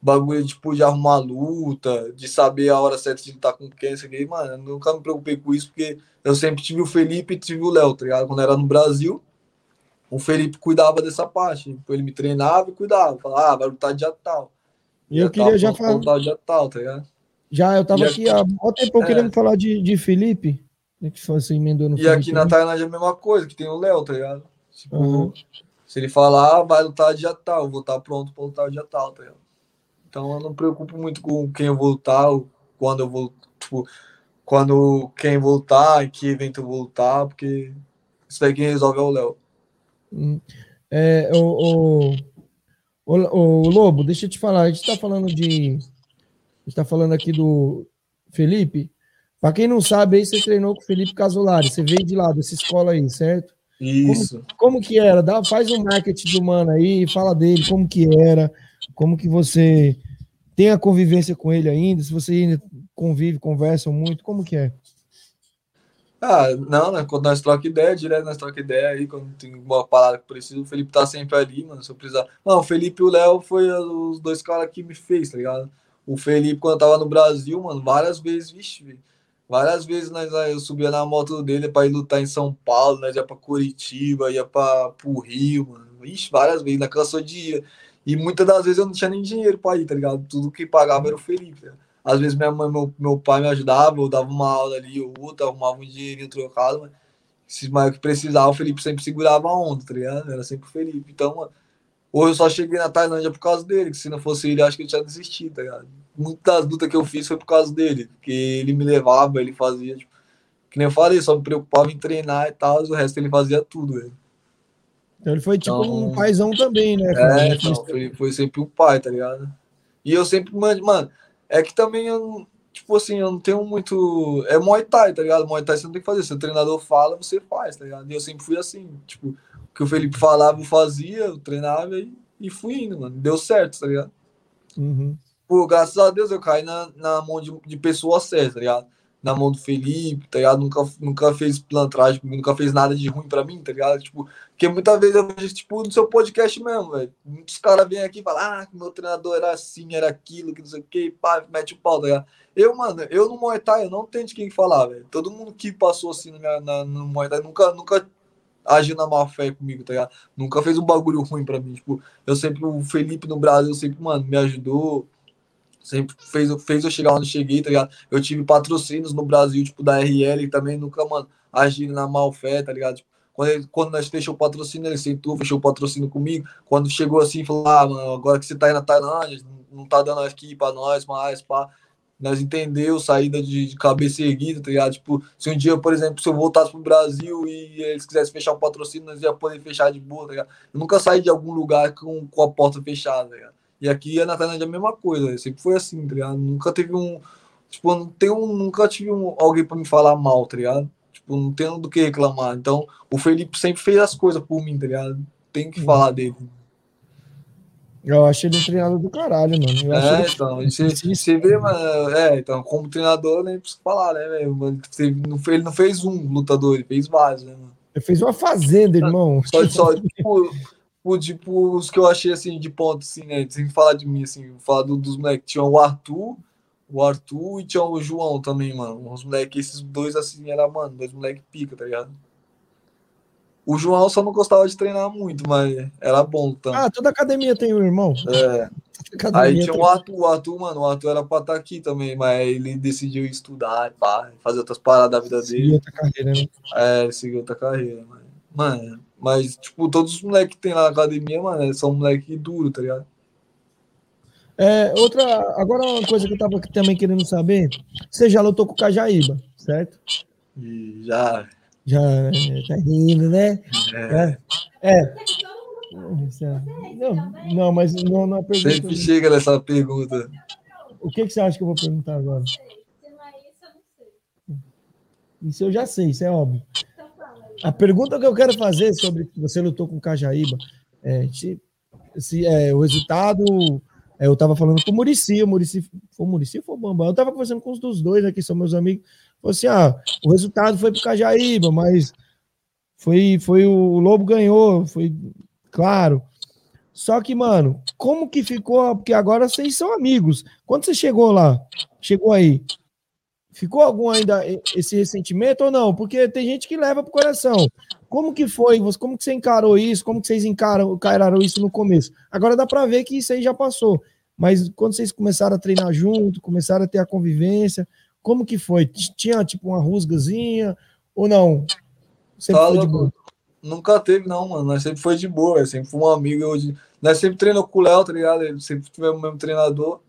Speaker 4: bagulho tipo, de arrumar luta, de saber a hora certa de lutar com quem, isso aqui, mano, eu nunca me preocupei com isso, porque eu sempre tive o Felipe e tive o Léo, tá ligado? Quando era no Brasil, o Felipe cuidava dessa parte, ele me treinava e cuidava, falava, ah, vai lutar dia tal.
Speaker 6: E eu queria
Speaker 4: tal,
Speaker 6: já falar.
Speaker 4: lutar dia tal, tá ligado?
Speaker 6: Já, eu tava
Speaker 4: E
Speaker 6: aqui há um tempo
Speaker 4: É.
Speaker 6: querendo falar de, de Felipe. Né, Que você emendou no
Speaker 4: E aqui na? Tailândia é a mesma coisa, que tem o Léo, tá ligado? Tipo,
Speaker 6: Uhum.
Speaker 4: se ele falar, ah, vai lutar dia tal, eu vou estar pronto pra lutar dia tal, tá ligado? Então eu não me preocupo muito com quem eu vou lutar, ou quando eu vou, tipo, quando quem voltar, em que evento eu vou lutar, porque isso daí quem resolve é o Léo.
Speaker 6: Hum. É, o, o, o, o Lobo, deixa eu te falar, a gente tá falando de. A gente tá falando aqui do Felipe. Pra quem não sabe, aí você treinou com o Felipe Casolari. Você veio de lá, dessa escola aí, certo?
Speaker 4: Isso.
Speaker 6: Como que era? Dá, faz um marketing do mano aí, fala dele, como que era, como que você tem a convivência com ele ainda, se você ainda convive, conversam muito, como que é?
Speaker 4: Ah, não, né? Quando nós troca ideia, direto nós troca ideia aí, quando tem uma parada que precisa, o Felipe tá sempre ali, mano, se eu precisar. Não, o Felipe e o Léo foi os dois caras que me fez, tá ligado? O Felipe, quando eu tava no Brasil, mano, várias vezes, vixe, velho, várias vezes nós, eu subia na moto dele pra ir lutar em São Paulo, nós ia pra Curitiba, ia pra, pro Rio, mano, vixe, várias vezes, na cansou de ir. E muitas das vezes eu não tinha nem dinheiro pra ir, tá ligado? Tudo que pagava era o Felipe, ligado? Às vezes minha mãe, meu, meu pai me ajudava, eu dava uma aula ali ou outra, arrumava um dinheirinho trocado, mas se mais que precisava, o Felipe sempre segurava a onda, tá ligado? Era sempre o Felipe. Então, mano, hoje eu só cheguei na Tailândia por causa dele, que se não fosse ele, acho que eu tinha desistido, tá ligado? Muitas lutas que eu fiz foi por causa dele, porque ele me levava, ele fazia, tipo, que nem eu falei, só me preocupava em treinar e tal, o resto ele fazia tudo, velho.
Speaker 6: Então ele foi tipo
Speaker 4: Então-
Speaker 6: um paizão também, né?
Speaker 4: É, então, foi, foi sempre o pai, tá ligado? E eu sempre, mano, mano, é que também eu, tipo assim, eu não tenho muito. É Muay Thai, tá ligado? Muay Thai você não tem que fazer. Se o treinador fala, você faz, tá ligado? E eu sempre fui assim, tipo, o que o Felipe falava, eu fazia, eu treinava e, e fui indo, mano. Deu certo, tá ligado?
Speaker 6: Uhum.
Speaker 4: Pô, graças a Deus eu caí na, na mão de, de pessoas certas, tá ligado? Na mão do Felipe, tá ligado? Nunca, nunca fez pilantragem comigo, nunca fez nada de ruim pra mim, tá ligado? Tipo, porque muitas vezes eu vejo, tipo, no seu podcast mesmo, velho. Muitos caras vêm aqui e falam, ah, meu treinador era assim, era aquilo, que não sei o que, pá, mete o pau, tá ligado? Eu, mano, eu no Muay Thai, eu não tenho de quem falar, velho. Todo mundo que passou assim na, na- no Muay Thai nunca, nunca agiu na má fé comigo, tá ligado? Nunca fez um bagulho ruim pra mim. Tipo, eu sempre, o Felipe no Brasil, sempre, mano, me ajudou. Sempre fez, fez eu chegar onde cheguei, tá ligado? Eu tive patrocínios no Brasil, tipo, da RL também, nunca, mano, agiram na má fé, tá ligado? Tipo, quando, ele- quando nós fechou o patrocínio, ele sentou, fechou o patrocínio comigo. Quando chegou assim, falou: Ah, mano, agora que você tá aí na Tailândia, não tá dando aqui pra nós mais, pá. Nós entendeu, saída de, de cabeça erguida, tá ligado? Tipo, se um dia, por exemplo, se eu voltasse pro Brasil e eles quisessem fechar o patrocínio, nós ia poder fechar de boa, tá ligado? Eu nunca saí de algum lugar com, com a porta fechada, tá ligado? E aqui na Tailândia é a mesma coisa, sempre foi assim, tá ligado? Nunca teve um. tipo, não tenho, nunca tive um- alguém pra me falar mal, tá ligado? Tipo, não tenho do que reclamar. Então, o Felipe sempre fez as coisas por mim, tá ligado? Tem que falar dele.
Speaker 6: Eu achei ele um treinador do caralho, mano. Eu
Speaker 4: É,
Speaker 6: ele-
Speaker 4: então, você, você vê, mano, é, então, como treinador, nem preciso falar, né, velho? Mano, Ele não fez- ele não fez um lutador, ele fez vários, né, mano?
Speaker 6: Ele fez uma fazenda, irmão.
Speaker 4: Só, só <laughs> tipo, tipo, tipo, os que eu achei, assim, de ponto, assim, né, sem falar de mim, assim, falar do- dos moleques, tinha o Arthur, o Arthur e tinha o João também, mano, os moleques, esses dois, assim, era, mano, dois moleques pica, tá ligado? O João só não gostava de treinar muito, mas era bom, então.
Speaker 6: Ah, toda academia tem um irmão.
Speaker 4: É. Aí tinha o Arthur, o Arthur, mano, o Arthur era pra estar aqui também, mas ele decidiu estudar, pá, fazer outras paradas da vida
Speaker 6: Seguir
Speaker 4: dele.
Speaker 6: outra carreira, né?
Speaker 4: É, ele seguiu outra carreira, mano. Mano, mas, tipo, todos os moleques que tem lá na academia, mano, são moleque duro, tá ligado?
Speaker 6: É, outra, agora uma coisa que eu tava também querendo saber, você já lutou com o Cajaíba, certo?
Speaker 4: E já.
Speaker 6: Já, é, tá rindo, né?
Speaker 4: É,
Speaker 6: É. é. Não, não, mas não, não é pergunta.
Speaker 4: sempre chega nessa pergunta.
Speaker 6: O que, que você acha que eu vou perguntar agora?
Speaker 2: Se não isso, eu não sei.
Speaker 6: Isso eu já sei, isso é óbvio. A pergunta que eu quero fazer sobre você lutou com o Cajaíba é se, se é, o resultado. é, eu estava falando com o Murici, o Murici foi o Murici ou o Bambam? Eu estava conversando com os dos dois aqui, são meus amigos. Falou assim: ah, o resultado foi pro Cajaíba, mas foi, foi o Lobo ganhou, foi claro. Só que, mano, como que ficou? Porque agora vocês são amigos. Quando você chegou lá, chegou aí, ficou algum ainda esse ressentimento ou não? Porque tem gente que leva pro coração. Como que foi? Como que você encarou isso? Como que vocês encaram, encararam isso no começo? Agora dá para ver que isso aí já passou. Mas quando vocês começaram a treinar junto, começaram a ter a convivência, como que foi? Tinha tipo uma rusgazinha ou não? Sempre
Speaker 4: Tá
Speaker 6: foi de boa.
Speaker 4: Nunca teve, não, mano. Nós sempre foi de boa, nós sempre foi um amigo. Hoje... Nós sempre treinou com o Léo, tá ligado? Ele sempre tivemos o mesmo treinador.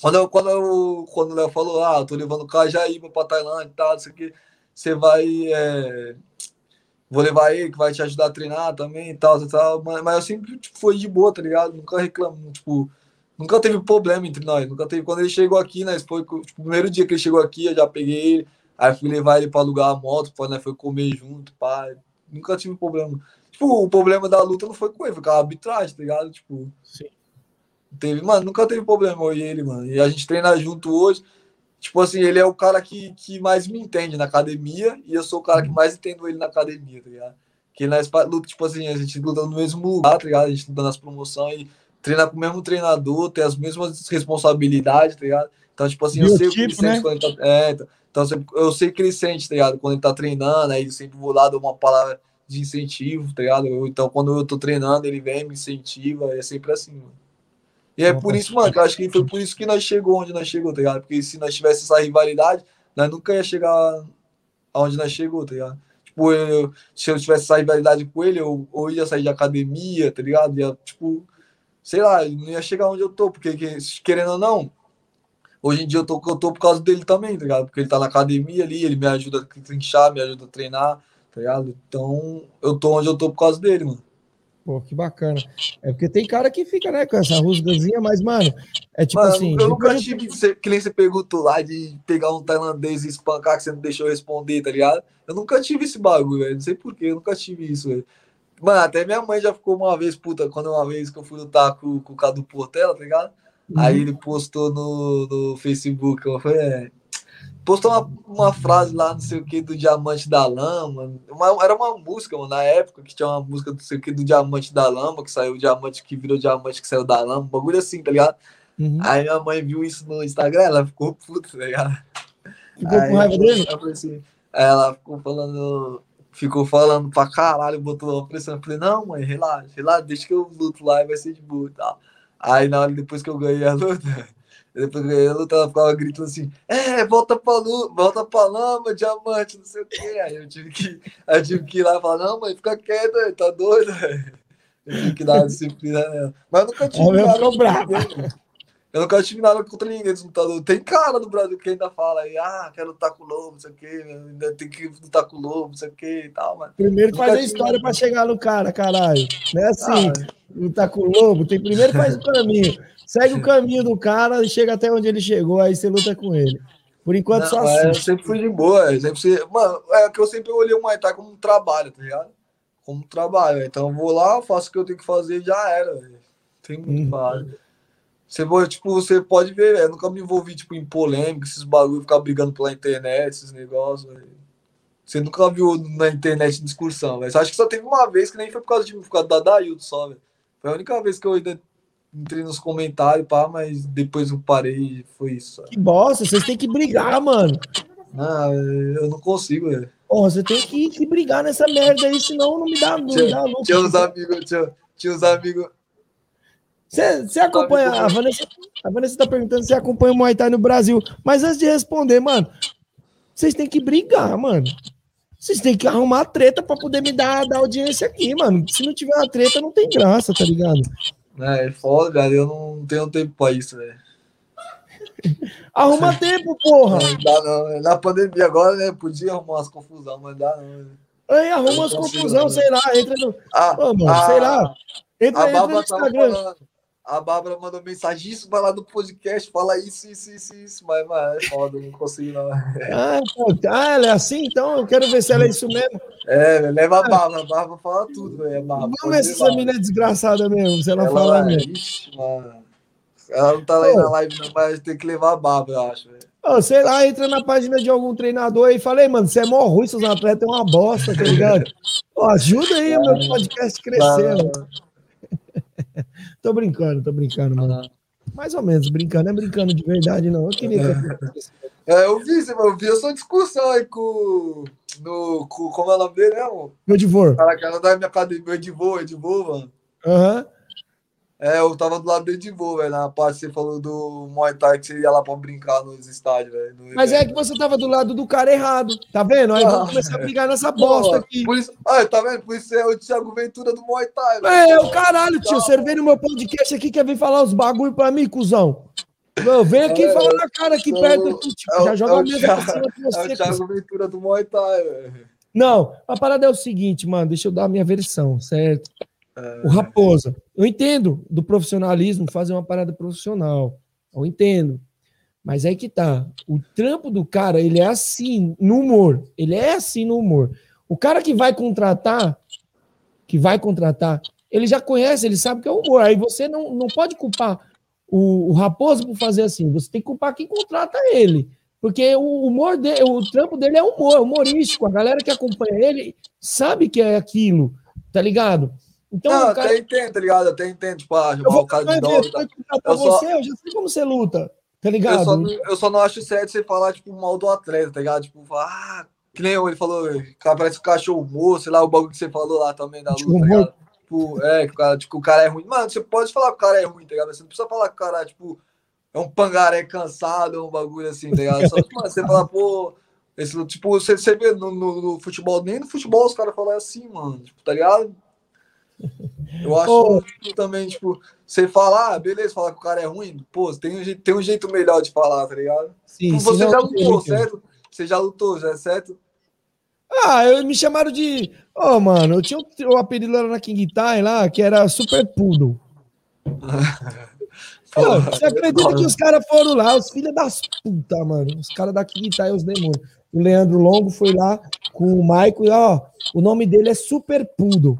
Speaker 4: Quando, eu, quando, eu, quando o Léo falou, ah, eu tô levando Cajaíba pra Tailândia e tal, não sei o que, você vai. é, Vou levar ele, que vai te ajudar a treinar também e tal, tal. Mas, mas eu sempre tipo, foi de boa, tá ligado? Nunca reclamo, tipo. Nunca teve problema entre nós, nunca teve. Quando ele chegou aqui, nós foi, tipo, o primeiro dia que ele chegou aqui, eu já peguei ele, aí fui levar ele pra alugar a moto, pá, né, foi comer junto, pá. Nunca tive problema. Tipo, o problema da luta não foi com ele, foi com a arbitragem, tá ligado? Tipo,
Speaker 6: Sim.
Speaker 4: Teve, mano, nunca teve problema eu e ele, mano. E a gente treina junto hoje. Tipo assim, ele é o cara que, que mais me entende na academia e eu sou o cara que mais entendo ele na academia, tá ligado? Que nós tipo assim, a gente luta no mesmo lugar, tá ligado? A gente luta nas promoções e treina com o mesmo treinador, tem as mesmas responsabilidades, tá ligado? Então, tipo assim, eu sei o que ele
Speaker 6: né?
Speaker 4: sente quando ele tá. É, então, então eu sei que ele sente, tá ligado? Quando ele tá treinando, aí eu sempre vou lá dar uma palavra de incentivo, tá ligado? Eu- então, quando eu tô treinando, ele vem, me incentiva, é sempre assim, mano. E é por isso, mano, que eu acho que foi por isso que nós chegou onde nós chegou, tá ligado? Porque se nós tivesse essa rivalidade, nós nunca ia chegar aonde nós chegou, tá ligado? Tipo, eu- se eu tivesse essa rivalidade com ele, eu, ou ia sair de academia, tá ligado? Ia, tipo, sei lá, eu não ia chegar onde eu tô, porque que- querendo ou não, hoje em dia eu tô, eu tô por causa dele também, tá ligado? Porque ele tá na academia ali, ele me ajuda a trinchar, me ajuda a treinar, tá ligado? Então, eu tô onde eu tô por causa dele, mano.
Speaker 6: Pô, que bacana. É porque tem cara que fica, né, com essa rusgazinha, mas, mano, é tipo
Speaker 4: Mano,
Speaker 6: assim.
Speaker 4: eu nunca tive, você- que nem você perguntou lá, de pegar um tailandês e espancar que você não deixou responder, tá ligado? Eu nunca tive esse bagulho, velho. Não sei porquê, eu nunca tive isso, velho. Mano, até minha mãe já ficou uma vez, puta, quando uma vez que eu fui lutar com, com o Cadu Portela, tá ligado? Aí ele postou no, no Facebook, eu falei, é, postou uma, uma frase lá, não sei o que, do Diamante da Lama. Uma- era uma música, mano, na época, que tinha uma música, não sei o que, do Diamante da Lama, que saiu o Diamante que virou Diamante que saiu da Lama, um bagulho assim, tá ligado?
Speaker 6: Uhum.
Speaker 4: Aí minha mãe viu isso no Instagram, ela ficou puta, tá ligado?
Speaker 6: Ficou
Speaker 4: Aí
Speaker 6: com raiva dele?
Speaker 4: falei assim, ela ficou falando, ficou falando pra caralho, botou uma pressão. Eu falei, não, mãe, relaxa, relaxa, deixa que eu luto lá e vai ser de boa e tal. Aí na hora depois que eu ganhei a luta, depois ganhei a luta, ela ficava gritando assim, é, volta pra luta, volta pra lama, diamante, não sei o quê. Aí eu tive que, eu tive que ir lá e falar, não, mãe, fica quieta, tá doida. <laughs> Eu tive que dar uma disciplina nela. Mas eu nunca tive
Speaker 6: Ela
Speaker 4: nada
Speaker 6: ficou
Speaker 4: ninguém, eu nunca tive nada contra ninguém dos lutadores. Tem cara no Brasil que ainda fala aí, ah, quero lutar com o Lobo, não sei o quê, ainda tem que lutar com o Lobo, não sei o quê e tal, mano.
Speaker 6: Primeiro faz a história pra chegar no cara, caralho. Não é assim,
Speaker 4: Ah,
Speaker 6: lutar com o lobo. Tem primeiro faz o caminho. Segue o caminho do cara e chega até onde ele chegou, aí você luta com ele. Por enquanto,
Speaker 4: Não,
Speaker 6: só
Speaker 4: mas eu sempre fui de boa. eu Sempre fui... Mano, é que eu sempre olhei o Muay Thai como um trabalho, tá ligado? Como um trabalho. Então eu vou lá, faço o que eu tenho que fazer e já era. velho. Tem muito
Speaker 6: Uhum.
Speaker 4: Você, vai, tipo, você pode ver, velho. Eu nunca me envolvi tipo, em polêmica, esses bagulho, ficar brigando pela internet, esses negócios. velho. Você nunca viu na internet discussão, velho. Acho que só teve uma vez que nem foi por causa, de, por causa da Dailton só, velho. Foi a única vez que eu ainda entrei nos comentários, pá, mas depois eu parei e foi isso. sabe?
Speaker 6: Que bosta, vocês têm que brigar, mano.
Speaker 4: Não, eu não consigo, velho.
Speaker 6: Porra, você tem que, que brigar nessa merda aí, senão não me dá, não me
Speaker 4: Tinha,
Speaker 6: dá luta.
Speaker 4: tinha uns amigos, tinha, tinha uns amigos.
Speaker 6: Você, acompanha, a Vanessa, a Vanessa tá perguntando se acompanha o Muay Thai no Brasil. Mas antes de responder, mano, vocês têm que brigar, mano. Vocês têm que arrumar treta pra poder me dar, dar audiência aqui, mano. Se não tiver uma treta, não tem graça, tá ligado?
Speaker 4: É, é foda, velho. Eu não tenho tempo pra isso, velho. <laughs>
Speaker 6: Arruma tempo, porra.
Speaker 4: Não dá não. Na pandemia agora, né? Podia arrumar umas confusão, mas dá não.
Speaker 6: Aí arruma umas confusão,
Speaker 4: né?
Speaker 6: sei lá, entra no.
Speaker 4: Ah,
Speaker 6: Ô, mano, sei lá. Entra,
Speaker 4: A
Speaker 6: entra no Instagram.
Speaker 4: falando. A Bárbara mandou mensagem, isso vai lá no podcast, fala isso, isso, isso, isso, mas, mas é foda, eu não consigo não.
Speaker 6: Ah, pô, ah, ela é assim? Então eu quero ver se ela é isso mesmo.
Speaker 4: É, leva a Bárbara, a Bárbara fala tudo, velho.
Speaker 6: Vamos ver se essa mina é desgraçada mesmo, se ela,
Speaker 4: Ela,
Speaker 6: fala
Speaker 4: é,
Speaker 6: mesmo.
Speaker 4: ixi, mano. Ela não tá lá na live, não, mas tem que levar a Bárbara, eu acho, velho.
Speaker 6: Ô, sei lá, entra na página de algum treinador aí e fala, "Ei, mano, você é mó ruim, seus atletas é uma bosta, tá ligado? <laughs> Ó, ajuda aí o meu podcast crescer, mano. Tô brincando, tô brincando, mano. Mais ou menos, brincando, não é brincando de verdade, não. Eu queria que
Speaker 4: É, eu vi, eu vi a sua discussão aí com. No, com como é o nome dele, né, mano?
Speaker 6: Meu divor.
Speaker 4: Cara, cara da minha academia, o Edivô, Edivô, mano.
Speaker 6: Aham.
Speaker 4: É, eu tava do lado do Edivô, velho, na parte que você falou do Muay Thai, que você ia lá pra brincar nos estádios, velho. no
Speaker 6: Mas é que você tava do lado do cara errado, tá vendo? Aí vamos começar a brigar nessa bosta aqui.
Speaker 4: Por isso, ah, tá vendo? Por isso é o Thiago Ventura do Muay Thai,
Speaker 6: É, o caralho, tio. Você veio no meu podcast aqui, quer vir falar os bagulho pra mim, cuzão? Não, vem aqui e fala na cara aqui
Speaker 4: É,
Speaker 6: perto aqui, tipo,
Speaker 4: é
Speaker 6: já joga
Speaker 4: é o
Speaker 6: a mesa pra cima de
Speaker 4: É o
Speaker 6: você.
Speaker 4: Thiago. Ventura do Muay Thai, velho.
Speaker 6: Não, a parada é o seguinte, mano, deixa eu dar a minha versão, certo?
Speaker 4: É.
Speaker 6: O Raposa, eu entendo do profissionalismo fazer uma parada profissional, eu entendo. Mas aí que tá, o trampo do cara, ele é assim no humor, ele é assim no humor. O cara que vai contratar, que vai contratar, ele já conhece, ele sabe que é humor. Aí você não, não pode culpar o, o Raposo por fazer assim, você tem que culpar quem contrata ele. Porque o humor dele, o trampo dele é humor, humorístico. A galera que acompanha ele sabe que é aquilo, tá ligado? Então,
Speaker 4: não,
Speaker 6: o cara,
Speaker 4: até entendo, tá ligado? Até entendo, tipo, ah,
Speaker 6: eu
Speaker 4: o cara de dólar.
Speaker 6: eu
Speaker 4: Tá? Eu só-
Speaker 6: você, eu já sei como você luta, tá
Speaker 4: Eu
Speaker 6: ligado?
Speaker 4: só, não, eu só não acho certo você falar, tipo, mal do atleta, tá ligado? Tipo, ah, que nem ele falou, cara, parece o cachorro sei lá, o bagulho que você falou lá também da luta, tá ligado? Tipo, é, que o cara, tipo, o cara é ruim. Mano, você pode falar que o cara é ruim, tá ligado? Você não precisa falar que o cara, tipo, é um pangaré cansado, é um bagulho assim, tá ligado? Só, mano, você fala, pô, esse, tipo, você, você vê no, no- no futebol, nem no futebol os caras falam assim, mano, tipo, tá ligado? Eu acho
Speaker 6: Ô.
Speaker 4: tipo, também, tipo, você falar, ah, beleza, falar que o cara é ruim, pô, tem um, jeito, tem um jeito melhor de falar, tá ligado?
Speaker 6: Sim,
Speaker 4: você
Speaker 6: senão
Speaker 4: já lutou,
Speaker 6: jeito.
Speaker 4: certo? Você já lutou, já é certo?
Speaker 6: Ah, eu, me chamaram de. Ô, mano, eu tinha o, o apelido lá na King Time lá, que era Super Poodle. <laughs> Pô, você acredita que os caras foram lá, os filhos das puta, mano. Os caras da King Time, os demônios. O Leandro Longo foi lá com o Maico e, ó, o nome dele é Super Poodle.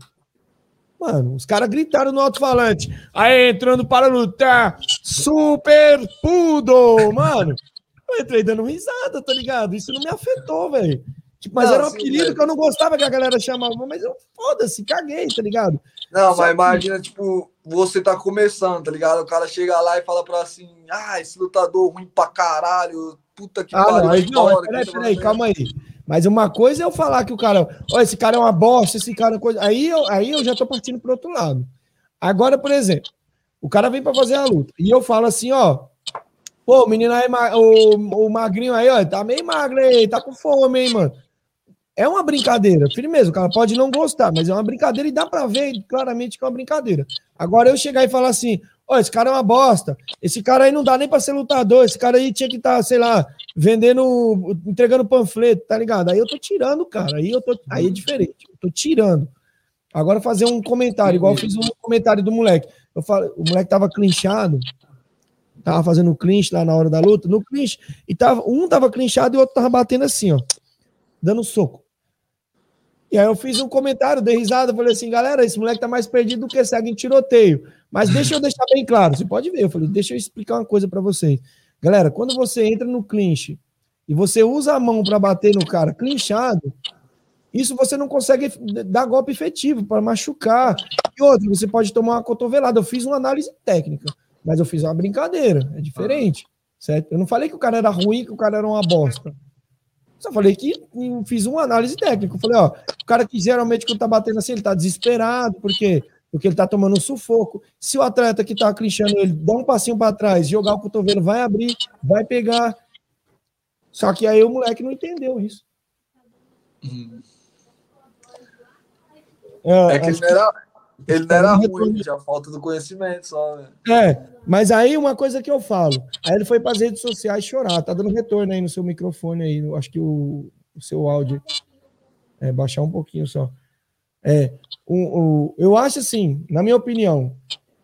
Speaker 6: Mano, os caras gritaram no alto-falante. Aí, entrando para lutar, Super Poodle, mano. Eu entrei dando risada, tá ligado? Isso não me afetou, velho. Tipo, mas
Speaker 4: Não,
Speaker 6: era um
Speaker 4: sim,
Speaker 6: apelido
Speaker 4: velho.
Speaker 6: que eu não gostava que a galera chamava, mas eu foda-se, caguei, tá ligado?
Speaker 4: Não,
Speaker 6: Só
Speaker 4: mas
Speaker 6: que-
Speaker 4: imagina, tipo, você tá começando, tá ligado? O cara chega lá e fala pra assim, ah, esse lutador ruim pra caralho, puta que
Speaker 6: Ah, não, aí, não, peraí, peraí, calma aí. Mas uma coisa é eu falar que o cara, ó, esse cara é uma bosta, esse cara é coisa. Aí eu, aí eu já tô partindo pro outro lado. Agora, por exemplo, o cara vem pra fazer a luta e eu falo assim, ó, pô, o menino aí, o, o magrinho aí, ó, tá meio magro aí, tá com fome, hein, mano. É uma brincadeira, firmeza, o cara pode não gostar, mas é uma brincadeira e dá pra ver claramente que é uma brincadeira. Agora eu chegar e falar assim, ó, esse cara é uma bosta, esse cara aí não dá nem pra ser lutador, esse cara aí tinha que estar, sei lá, vendendo, entregando panfleto, tá ligado? Aí eu tô tirando, cara, aí eu tô, aí é diferente, eu tô tirando. Agora fazer um comentário, igual eu fiz um comentário do moleque. Eu falo, o moleque tava clinchado, tava fazendo clinch lá na hora da luta, no clinch, e tava, um tava clinchado e o outro tava batendo assim, ó, dando soco. E aí eu fiz um comentário, dei risada, falei assim, galera, esse moleque tá mais perdido do que segue em tiroteio. Mas deixa eu deixar bem claro, você pode ver, eu falei, deixa eu explicar uma coisa para vocês. Galera, quando você entra no clinch e você usa a mão para bater no cara clinchado, isso você não consegue dar golpe efetivo para machucar. E outro, você pode tomar uma cotovelada. Eu fiz uma análise técnica, mas eu fiz uma brincadeira, é diferente, certo? Eu não falei que o cara era ruim, que o cara era uma bosta. Só falei que fiz uma análise técnica. Eu falei, ó, o cara que geralmente quando tá batendo assim, ele tá desesperado, porque porque ele tá tomando um sufoco. Se o atleta que tá clinchando ele dá um passinho para trás, jogar o cotovelo, vai abrir, vai pegar. Só que aí o moleque não entendeu isso.
Speaker 4: Hum. É, que ele não era, ele não era ruim, já falta do conhecimento só, né?
Speaker 6: É, mas aí uma coisa que eu falo, aí ele foi para as redes sociais chorar, tá dando retorno aí no seu microfone aí, acho que o, o seu áudio é baixar um pouquinho só. É, o, o, eu acho assim, na minha opinião,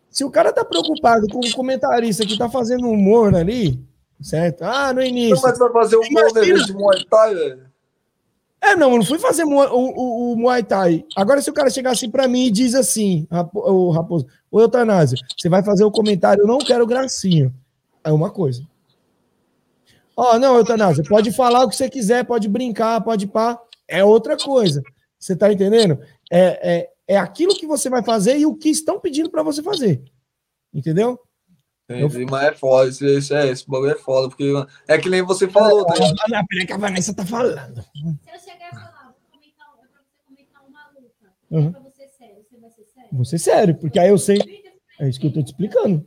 Speaker 6: se o cara tá preocupado com o comentarista que tá fazendo humor ali, certo? Ah, no início.
Speaker 4: Como é que vai fazer um humor de Muay Thai, velho?
Speaker 6: É, não, eu não fui fazer o, o, o, Muay Thai. Agora, se o cara chegar assim pra mim e diz assim, o Raposo, ô Eutanásio, você vai fazer o comentário, eu não quero gracinha. É uma coisa. Ó, oh, não, Eutanásio, pode falar o que você quiser, pode brincar, pode pá. É outra coisa. Você tá entendendo? É, é, é aquilo que você vai fazer e o que estão pedindo para você fazer. Entendeu?
Speaker 4: Entendi, mas é foda, isso, isso é, esse bagulho é foda, porque é que nem você falou, tá?
Speaker 6: Olha, peraí que a Vanessa tá falando.
Speaker 2: Se eu chegar e falar, vou comentar, é pra você comentar uma luta, uhum. pra você sério, você vai ser sério?
Speaker 6: Vou ser sério, porque aí eu sei. É isso que eu tô te explicando.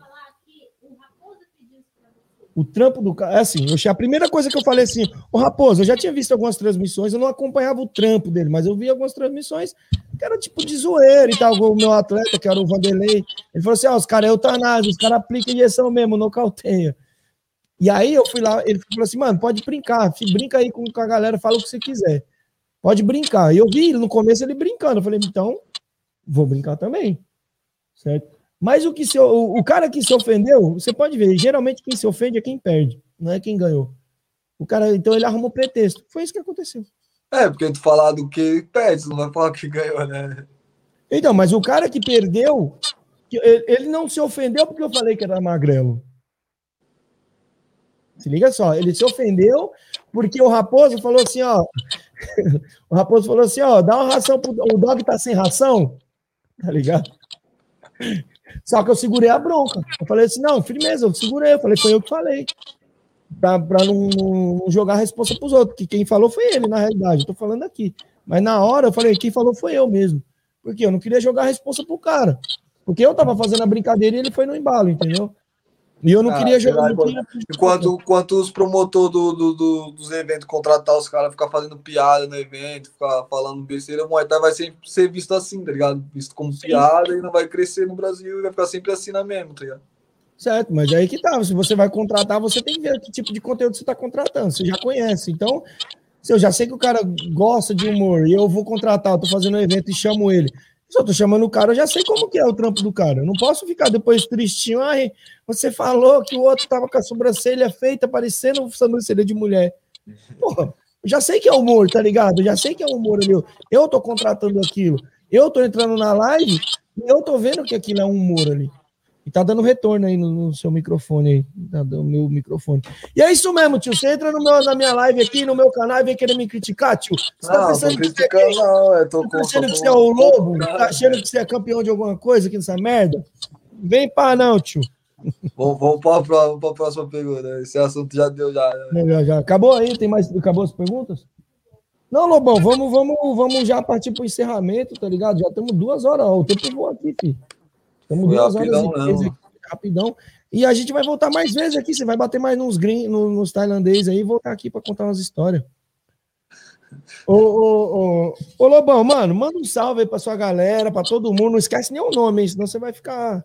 Speaker 6: O trampo do cara. É assim, eu, a primeira coisa que eu falei assim, o Raposo, eu já tinha visto algumas transmissões, eu não acompanhava o trampo dele, mas eu vi algumas transmissões que era tipo de zoeira e tal. O meu atleta, que era o Vanderlei, ele falou assim: ó, os caras é eutanásia, os caras aplicam injeção mesmo, nocauteia. E aí eu fui lá, ele falou assim, mano, pode brincar, brinca aí com, com a galera, fala o que você quiser. Pode brincar. E eu vi no começo ele brincando. Eu falei, então, vou brincar também. Certo? Mas o que se, o, o cara que se ofendeu, você pode ver, geralmente quem se ofende é quem perde, não é quem ganhou. O cara, então ele arrumou pretexto. Foi isso que aconteceu.
Speaker 4: É, porque tu falar do que perde, não vai falar que ganhou, né?
Speaker 6: Então, mas o cara que perdeu, ele não se ofendeu porque eu falei que era magrelo. Se liga só, ele se ofendeu porque o Raposo falou assim, ó. <laughs> o Raposo falou assim, ó, dá uma ração pro o dog tá sem ração, tá ligado? Só que eu segurei a bronca. Eu falei assim: não, firmeza, eu segurei. Eu falei: foi eu que falei. Pra, pra não, não, jogar a resposta pros outros. Que quem falou foi ele, na realidade. Eu tô falando aqui. Mas na hora eu falei: quem falou foi eu mesmo. Porque eu não queria jogar a resposta pro cara. Porque eu tava fazendo a brincadeira e ele foi no embalo, entendeu? E eu não ah, queria jogar. Não queria...
Speaker 4: Enquanto, enquanto os promotores do, do, do, dos eventos contratar os caras, ficar fazendo piada no evento, ficar falando besteira, o Muay Thai vai sempre ser visto assim, tá ligado? Visto como Sim. piada e não vai crescer no Brasil e vai ficar sempre assim na mesma, tá ligado?
Speaker 6: Certo, mas aí que tá. Se você vai contratar, você tem que ver que tipo de conteúdo você está contratando. Você já conhece. Então, se eu já sei que o cara gosta de humor e eu vou contratar, eu tô fazendo um evento e chamo ele. Se eu tô chamando o cara, eu já sei como que é o trampo do cara. Eu não posso ficar depois tristinho. Ai, você falou que o outro tava com a sobrancelha feita parecendo sobrancelha de mulher. Porra, eu já sei que é humor, tá ligado? Eu já sei que é humor ali. Eu tô contratando aquilo. Eu tô entrando na live e eu tô vendo que aquilo é um humor ali. E tá dando retorno aí no, no seu microfone aí, tá no meu microfone. E é isso mesmo, tio. Você entra no meu, na minha live aqui, no meu canal e vem querer me criticar, tio. Você
Speaker 4: tá pensando que você, é, não, eu tô
Speaker 6: tá achando que você é o lobo? Tá achando que você é campeão de alguma coisa aqui nessa merda? Vem pá, não, tio.
Speaker 4: Vamos, vamos para a próxima pergunta. Esse assunto já deu, já.
Speaker 6: já, já. Acabou aí? Tem mais? Acabou as perguntas? Não, Lobão, vamos, vamos, vamos já partir para o encerramento, tá ligado? Já estamos duas horas. Ó, o tempo voa aqui, filho. Estamos duas rapidão, horas e rapidão. E a gente vai voltar mais vezes aqui. Você vai bater mais nos green, nos tailandês aí e voltar aqui para contar umas histórias. <laughs> Ô, ô, ô, ô, Lobão, mano, manda um salve aí pra sua galera, pra todo mundo. Não esquece nem o nome, hein, senão você vai ficar.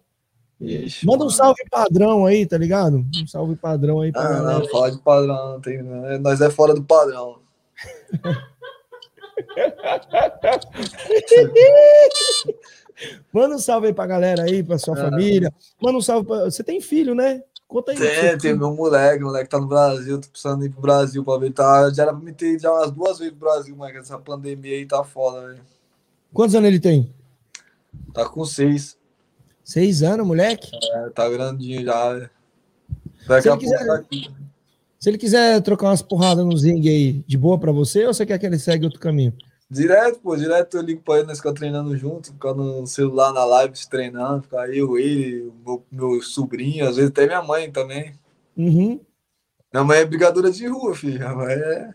Speaker 6: Ixi, manda um salve padrão aí, tá ligado? Um salve padrão aí
Speaker 4: pra ah, galera. Não, fala de padrão, não tem, nós é fora do padrão. <laughs>
Speaker 6: Manda um salve aí pra galera aí, pra sua é. família. Manda um salve pra... Você tem filho, né? Conta aí.
Speaker 4: Tem, tem meu moleque, moleque tá no Brasil, tô precisando ir pro Brasil pra ver. Tá, já era pra me ter já umas duas vezes pro Brasil, mas essa pandemia aí tá foda, velho.
Speaker 6: Quantos anos ele tem?
Speaker 4: Tá com seis.
Speaker 6: Seis anos, moleque?
Speaker 4: É, tá grandinho já, velho. Daqui
Speaker 6: Se
Speaker 4: a
Speaker 6: ele
Speaker 4: pouco
Speaker 6: quiser-
Speaker 4: tá aqui.
Speaker 6: Se ele quiser trocar umas porradas no Zing aí, de boa pra você, ou você quer que ele segue outro caminho?
Speaker 4: Direto, pô, direto eu ligo pra ele, nós ficamos treinando junto, ficar no celular na live se treinando, ficar eu, ele, meu, meu sobrinho, às vezes até minha mãe também.
Speaker 6: Uhum.
Speaker 4: Minha mãe é brigadora de rua, filho. Minha mãe é,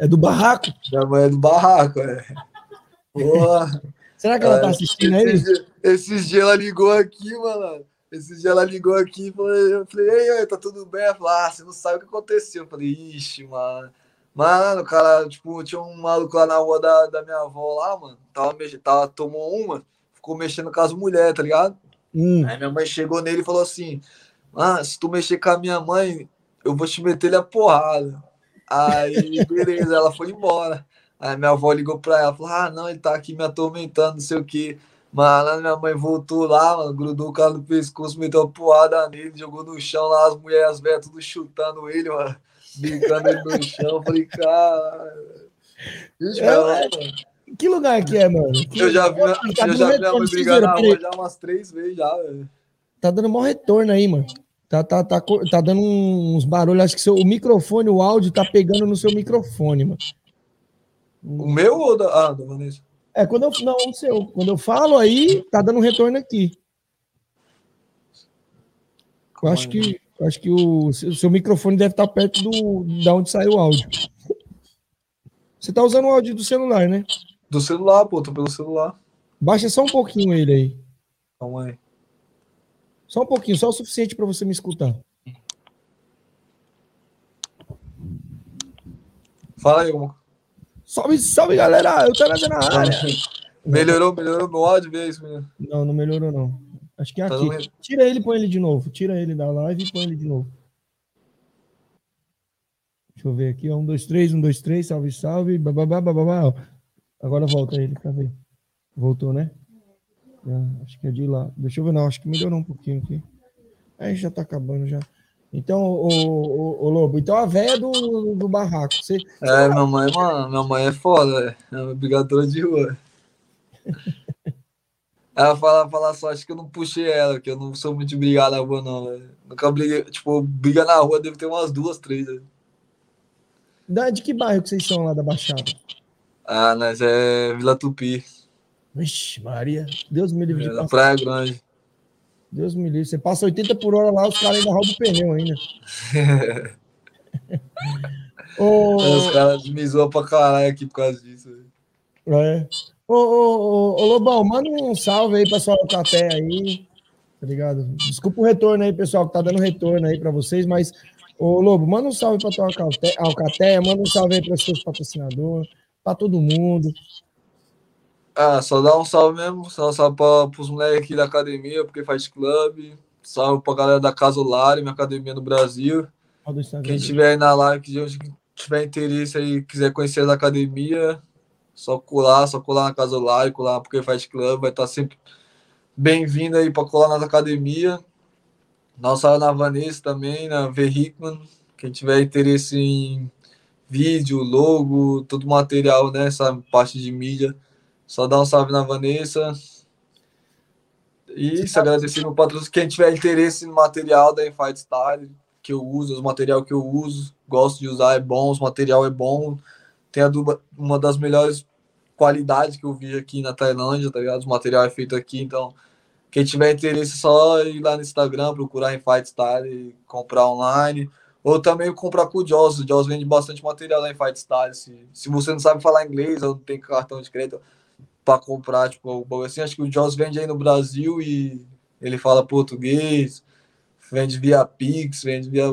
Speaker 6: É do barraco?
Speaker 4: minha mãe é do barraco, é. Porra.
Speaker 6: Será que ela tá
Speaker 4: É,
Speaker 6: assistindo aí?
Speaker 4: Esses, dias- dias ela ligou aqui, mano. Esses dias ela ligou aqui e falou, eu falei, ei, ei, tá tudo bem? Ela falou, ah, você não sabe o que aconteceu. Eu falei, ixi, mano. Mano, o cara, tipo, tinha um maluco lá na rua da, da minha avó lá, mano. Tava, mex... tava, tomou uma, ficou mexendo com as mulheres, tá ligado?
Speaker 6: Hum.
Speaker 4: Aí minha mãe chegou nele e falou assim: Ah, se tu mexer com a minha mãe, eu vou te meter ele a porrada. Aí, <laughs> beleza, ela foi embora. Aí minha avó ligou pra ela, falou: Ah, não, ele tá aqui me atormentando, não sei o quê. Mano, minha mãe voltou lá, mano, grudou o cara no pescoço, meteu uma porrada nele, jogou no chão lá, as mulheres, as velhas, tudo chutando ele, mano, brincando ele no chão. Eu falei, cara.
Speaker 6: É. Que lugar que é, mano? Que-
Speaker 4: Eu já vi,
Speaker 6: Tá
Speaker 4: eu já vi mãe brigar na rua já umas três vezes já, velho.
Speaker 6: Tá dando maior retorno aí, mano. Tá, tá, tá, tá dando uns barulhos. Acho que seu, o microfone, o áudio tá pegando no seu microfone, mano.
Speaker 4: O meu ou da. Ah, da Vanessa?
Speaker 6: É, quando eu. Não, o seu. Quando eu falo aí, tá dando retorno aqui. Eu acho que, eu acho que o, seu- o seu microfone deve estar perto do, da onde saiu o áudio. Você tá usando o áudio do celular, né?
Speaker 4: Do celular, pô, tô pelo celular.
Speaker 6: Baixa só um pouquinho ele aí.
Speaker 4: Calma aí.
Speaker 6: Só um pouquinho, só o suficiente para você me escutar.
Speaker 4: Fala aí, como.
Speaker 6: Salve, salve, galera! Eu tô na área. <laughs>
Speaker 4: Melhorou, melhorou meu áudio, isso, menino.
Speaker 6: Não, não melhorou, não. Acho que é
Speaker 4: Tá
Speaker 6: aqui. Tira ele e põe ele de novo. Tira ele da live e põe ele de novo. Deixa eu ver aqui. Um, dois, três, um, dois, três. Salve, salve. Bababá, bababá. Agora volta ele ver. Voltou, né? É, acho que é de lá. Deixa eu ver, não. Acho que melhorou um pouquinho aqui. Aí já tá acabando já. Então, o, o, o Lobo, então a véia do, do barraco. Você,
Speaker 4: É, minha mãe, mano, minha mãe é foda. É uma brigadora de rua. <laughs> Ela fala, fala só, acho que eu não puxei ela, que eu não sou muito de brigar na rua, não, velho. Nunca briguei, tipo, briga na rua deve ter umas duas, três,
Speaker 6: da, de que bairro que vocês são lá da Baixada?
Speaker 4: Ah, nós é Vila Tupi,
Speaker 6: Vixe, Maria. Deus me livre
Speaker 4: é
Speaker 6: de passar.
Speaker 4: Praia Grande.
Speaker 6: Deus me livre. Você passa 80 por hora lá, os caras ainda roubam o pneu ainda. <laughs> Ô,
Speaker 4: Os caras me zoam pra caralho aqui por causa disso, velho.
Speaker 6: é. Ô, ô, ô, ô, Lobão, manda um salve aí pra sua Alcaté aí. Tá ligado? Desculpa o retorno aí, pessoal, que tá dando retorno aí pra vocês, mas, ô Lobo, manda um salve pra tua Alcaté manda um salve aí pros seus patrocinadores, pra todo mundo.
Speaker 4: Ah, só dá um salve mesmo, só um salve pra, pros moleques aqui da academia, porque faz clube. Salve pra galera da Casa Lari, minha academia no Brasil.
Speaker 6: Do
Speaker 4: Quem tiver aí na live, que tiver interesse aí, quiser conhecer as academias, só colar, só colar na Casa Lari, colar na porque faz clube, vai estar sempre bem-vindo aí pra colar. Dá um salve na Vanessa também, na V. Hickman. Quem tiver interesse em vídeo, logo, todo material, né? Essa parte de mídia. Só dá um salve na Vanessa. E isso, agradecer meu patrocínio. Quem tiver interesse no material da Infight Style, que eu uso, os material que eu uso, gosto de usar, é bom, os material é bom. Tem a do- uma das melhores qualidades que eu vi aqui na Tailândia, tá ligado? Os material é feito aqui, então quem tiver interesse é só ir lá no Instagram, procurar Infight Style e comprar online. Ou também comprar com o Joss. O Joss vende bastante material lá em Fight Style. Se, se você não sabe falar inglês ou não tem cartão de crédito para comprar, tipo, o bagulho assim, acho que o Joss vende aí no Brasil e ele fala português, vende via Pix, vende via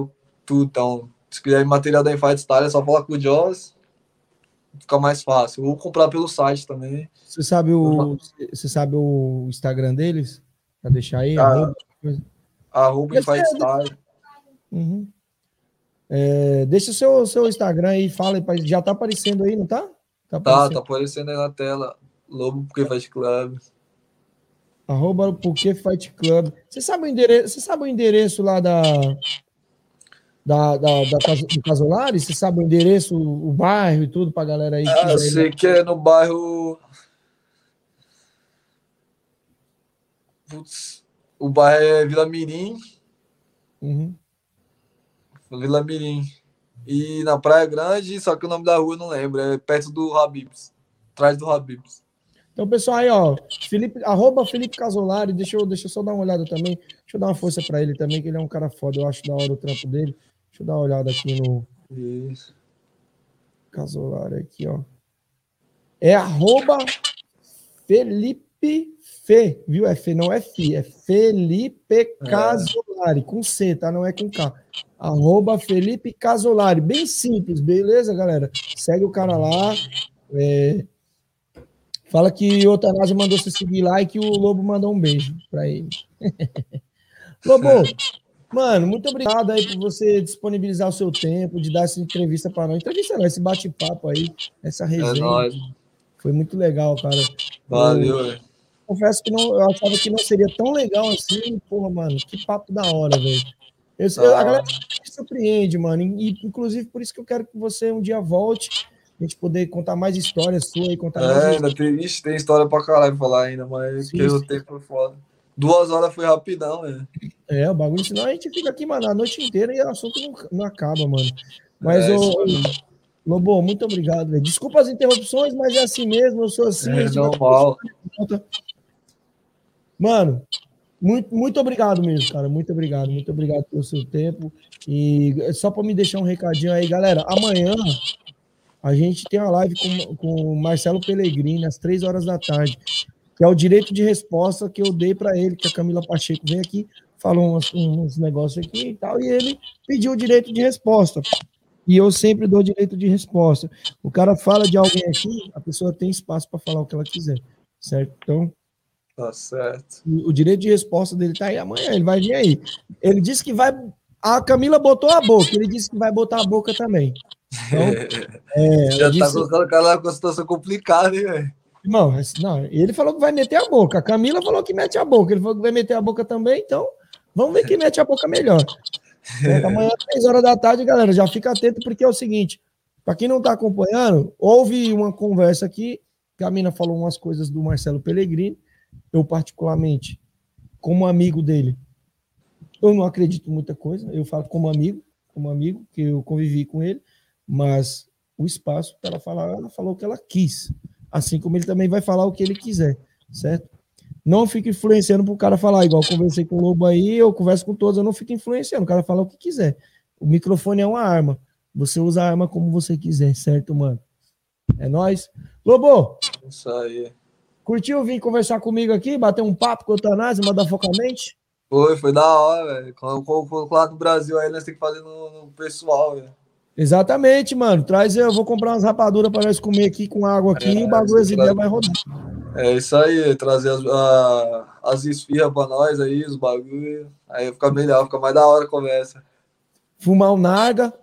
Speaker 4: tudo. Então, se quiser material da Fight Style, é só falar com o Joss, fica mais fácil. Ou comprar pelo site também.
Speaker 6: Você sabe o, você sabe o Instagram deles? Pra deixar aí?
Speaker 4: Ah,
Speaker 6: arroba?
Speaker 4: Fight
Speaker 6: ser-
Speaker 4: Style.
Speaker 6: Uhum. É, deixa o seu, seu Instagram aí, fala aí, já tá aparecendo aí, não tá?
Speaker 4: Tá,
Speaker 6: aparecendo.
Speaker 4: tá aparecendo aí na tela. Lobo porque faz club.
Speaker 6: Arroba Porque Fight Club. Você sabe o endereço, você sabe o endereço lá da. Da, da, da, do Casolari? Você sabe o endereço, o bairro e tudo pra galera aí? que
Speaker 4: Ah, eu sei que é no bairro. Putz, o bairro é Vila Mirim.
Speaker 6: Uhum.
Speaker 4: Vila Mirim. E na Praia Grande, só que o nome da rua eu não lembro. É perto do Habibs. Atrás do Habibs.
Speaker 6: Então, pessoal, aí, ó, Felipe, arroba Felipe Casolari, deixa eu, deixa eu só dar uma olhada também, deixa eu dar uma força pra ele também, que ele é um cara foda, eu acho da hora o trampo dele. Deixa eu dar uma olhada aqui no
Speaker 4: Isso.
Speaker 6: Casolari aqui, ó. É arroba Felipe Fê, viu? É Fê, não é Fi, é Felipe Casolari, com C, tá? Não é com K. Arroba Felipe Casolari, bem simples, beleza, galera? Segue o cara lá, é, Fala que o Otanásio mandou você seguir lá e que o Lobo mandou um beijo pra ele. <laughs> Lobo, mano, muito obrigado aí por você disponibilizar o seu tempo, de dar essa entrevista para nós. Entrevista não, esse bate-papo aí, essa
Speaker 4: É
Speaker 6: resenha.
Speaker 4: nóis.
Speaker 6: Foi muito legal, cara.
Speaker 4: Valeu, velho.
Speaker 6: Confesso que não, eu achava que não seria tão legal assim. Porra, mano, que papo da hora, velho. Eu, eu- a
Speaker 4: Ah.
Speaker 6: galera me surpreende, mano. E, inclusive, por isso que eu quero que você um dia volte, a gente poder contar mais histórias suas e contar mais
Speaker 4: É, ainda tem, tem história pra caralho pra falar ainda, mas
Speaker 6: Sim,
Speaker 4: que o
Speaker 6: sim.
Speaker 4: tempo foi foda. Duas horas foi rapidão, velho.
Speaker 6: É, o bagulho, senão a gente fica aqui, mano, a noite inteira e o assunto não, não acaba, mano. Mas,
Speaker 4: É,
Speaker 6: ô, Lobo, muito obrigado, velho. Desculpa as interrupções, mas é assim mesmo, eu sou assim.
Speaker 4: É
Speaker 6: gente vai
Speaker 4: normal.
Speaker 6: volta. Mano, muito, muito obrigado mesmo, cara. Muito obrigado, muito obrigado pelo seu tempo. E só para me deixar um recadinho aí, galera. Amanhã a gente tem uma live com, com o Marcelo Pellegrini às três horas da tarde, que é o direito de resposta que eu dei para ele, que a Camila Pacheco veio aqui, falou uns, uns negócios aqui e tal, e ele pediu o direito de resposta. E eu sempre dou direito de resposta. O cara fala de alguém aqui, a pessoa tem espaço para falar o que ela quiser, certo? Então,
Speaker 4: Tá certo.
Speaker 6: o direito de resposta dele tá aí amanhã, ele vai vir aí. Ele disse que vai. A Camila botou a boca, ele disse que vai botar a boca também. Então, <laughs> é,
Speaker 4: Já tá
Speaker 6: disse,
Speaker 4: colocando o cara com a situação complicada, hein, velho?
Speaker 6: Irmão, não, ele falou que vai meter a boca. A Camila falou que mete a boca. Ele falou que vai meter a boca também, então vamos ver quem mete a boca melhor. Certo? Amanhã, <laughs> três horas da tarde, galera, já fica atento, porque é o seguinte: para quem não tá acompanhando, houve uma conversa aqui, que a mina falou umas coisas do Marcelo Pellegrini. Eu, particularmente, como amigo dele, eu não acredito em muita coisa. Eu falo como amigo, como amigo, que eu convivi com ele, mas o espaço para ela falar, ela falou o que ela quis. Assim como ele também vai falar o que ele quiser, certo? Não fique influenciando para o cara falar, igual eu conversei com o Lobo aí, eu converso com todos, eu não fico influenciando, o cara fala o que quiser. O microfone é uma arma. Você usa a arma como você quiser, certo, mano? É nóis. Lobo,
Speaker 4: Isso aí.
Speaker 6: curtiu vir conversar comigo aqui, bater um papo com o Tanásio, mandar focamente?
Speaker 4: Foi, foi da hora, velho. Quando quando lá do Brasil aí, nós temos que fazer no, no pessoal, velho.
Speaker 6: Exatamente, mano. Traz, eu vou comprar umas rapaduras para nós comer aqui com água aqui e o bagulho, as ideias vai rodar.
Speaker 4: É isso aí, trazer as, a- as esfirras pra nós aí, os bagulho. Aí fica melhor, fica mais da hora a conversa.
Speaker 6: Fumar um narga.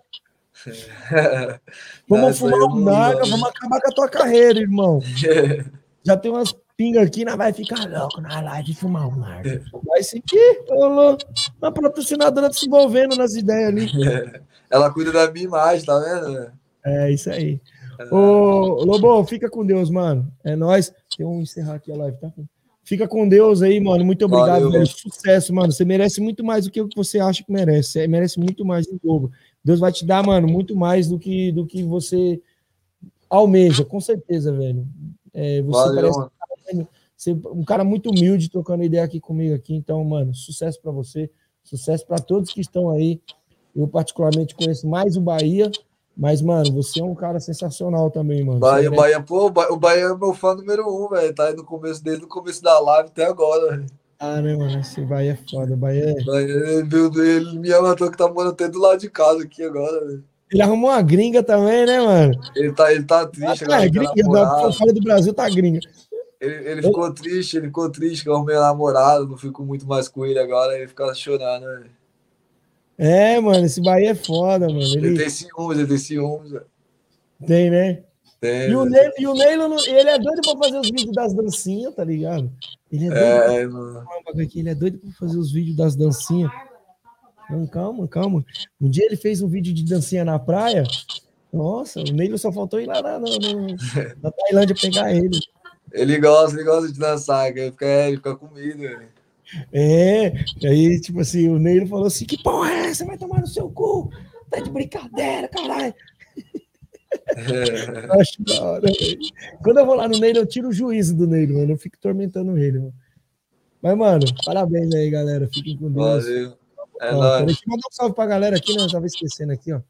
Speaker 4: É, <laughs>
Speaker 6: Vamos fumar um
Speaker 4: não uso,
Speaker 6: vamos acabar com a tua carreira, irmão. <laughs> Já tem umas pingas aqui, nós vai ficar louco na live fumar um narga. Vai sentir, ô louco. A patrocinadora se envolvendo nas ideias ali. <laughs>
Speaker 4: Ela cuida da minha imagem, tá vendo? velho?
Speaker 6: É isso aí. Ô, Lobo, fica com Deus, mano. É nóis. Tem um encerrar aqui a live, tá? Fica com Deus aí, mano. Muito obrigado, velho. Sucesso, mano. Você merece muito mais do que o que você acha que merece. Você merece muito mais em dobro. Deus vai te dar, mano, muito mais do que, do que você almeja, com certeza, velho. É, você
Speaker 4: Valeu,
Speaker 6: parece
Speaker 4: mano.
Speaker 6: um cara muito humilde trocando ideia aqui comigo aqui. Então, mano, sucesso para você, sucesso para todos que estão aí. Eu particularmente conheço mais o Bahia, mas mano, você é um cara sensacional também, mano.
Speaker 4: Bahia,
Speaker 6: Você
Speaker 4: Bahia, pô, o Ba- o Bahia é meu fã número um, velho. Tá aí no começo desde o começo da live até agora, velho.
Speaker 6: Ah, né, mano? Esse Bahia é foda. Bahia é...
Speaker 4: Bahia, Ele, viu- ele me amatou que tá morando até do lado de casa aqui agora, velho.
Speaker 6: Ele arrumou uma gringa também, né, mano?
Speaker 4: Ele tá, ele tá triste
Speaker 6: Ah,
Speaker 4: agora.
Speaker 6: é, gringa, da- fora do Brasil tá gringa.
Speaker 4: Ele, ele ficou triste, ele ficou triste que eu arrumei a namorada, não fico muito mais com ele agora, ele fica chorando, velho.
Speaker 6: É, mano, esse Bahia é foda, mano.
Speaker 4: Ele
Speaker 6: Ele
Speaker 4: tem ciúmes, ele tem ciúmes,
Speaker 6: tem, né?
Speaker 4: Tem.
Speaker 6: E o Neilo, e o Neilo ele é doido pra fazer os vídeos das dancinhas, tá ligado? Ele é doido,
Speaker 4: É,
Speaker 6: pra aqui, ele é doido pra fazer os vídeos das dancinhas. Não, calma, calma. Um dia ele fez um vídeo de dancinha na praia. Nossa, o Neilo só faltou ir lá na, na, no- <laughs> na Tailândia pegar ele.
Speaker 4: ele gosta, ele gosta de dançar, ele fica, ele fica comigo. velho.
Speaker 6: É, aí, tipo assim, o Neilo falou assim: que porra é essa? Vai tomar no seu cu? Tá de brincadeira, caralho.
Speaker 4: É. <laughs>
Speaker 6: Eu acho da hora. Quando eu vou lá no Neilo, eu tiro o juízo do Neilo, mano. Eu fico tormentando ele, mano. Mas, mano, parabéns aí, galera. Fiquem com Deus.
Speaker 4: Valeu. É
Speaker 6: Ó,
Speaker 4: nóis.
Speaker 6: Deixa eu mandar um salve pra galera aqui, né? Eu tava esquecendo aqui, ó.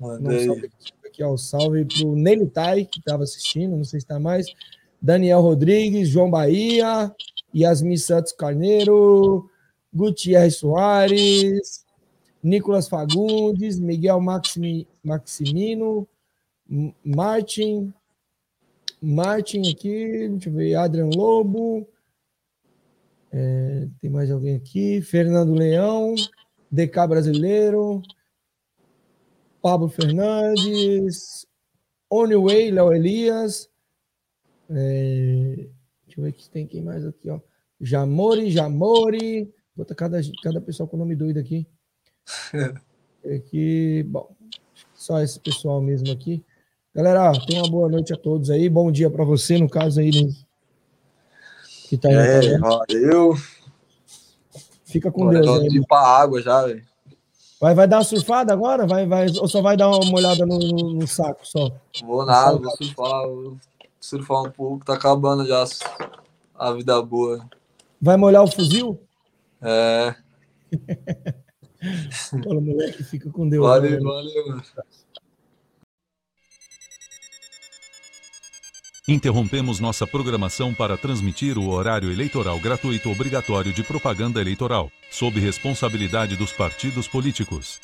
Speaker 6: Mandar um
Speaker 4: Mandei.
Speaker 6: salve aqui, ó. Um salve pro Neilo Tai, que tava assistindo, não sei se tá mais. Daniel Rodrigues, João Bahia, Yasmin Santos Carneiro, Gutierrez Soares, Nicolas Fagundes, Miguel Maximi, Maximino, Martin, Martin aqui, deixa eu ver, Adrian Lobo, é, tem mais alguém aqui, Fernando Leão, DK Brasileiro, Pablo Fernandes, Oneway, Léo Elias, é, deixa eu ver que tem quem mais aqui, ó. Jamori, Jamori. Bota cada, cada pessoa com nome doido aqui. <laughs> Aqui, bom, só esse pessoal mesmo aqui. Galera, tenha uma boa noite a todos aí. Bom dia para você, no caso aí, no, que tá aí.
Speaker 4: É, valeu.
Speaker 6: Fica com
Speaker 4: Agora
Speaker 6: Deus
Speaker 4: eu
Speaker 6: aí.
Speaker 4: indo pra água já, velho.
Speaker 6: Vai, vai dar uma surfada agora? Vai, vai, ou só vai dar uma olhada no, no- no saco só?
Speaker 4: Vou nada, vou surfar, surfar um pouco, tá acabando já a vida boa.
Speaker 6: Vai molhar o fuzil?
Speaker 4: É, <laughs>
Speaker 6: Fala, moleque, fica com Deus.
Speaker 4: valeu,
Speaker 6: mano.
Speaker 4: valeu.
Speaker 7: Interrompemos nossa programação para transmitir o horário eleitoral gratuito obrigatório de propaganda eleitoral, sob responsabilidade dos partidos políticos.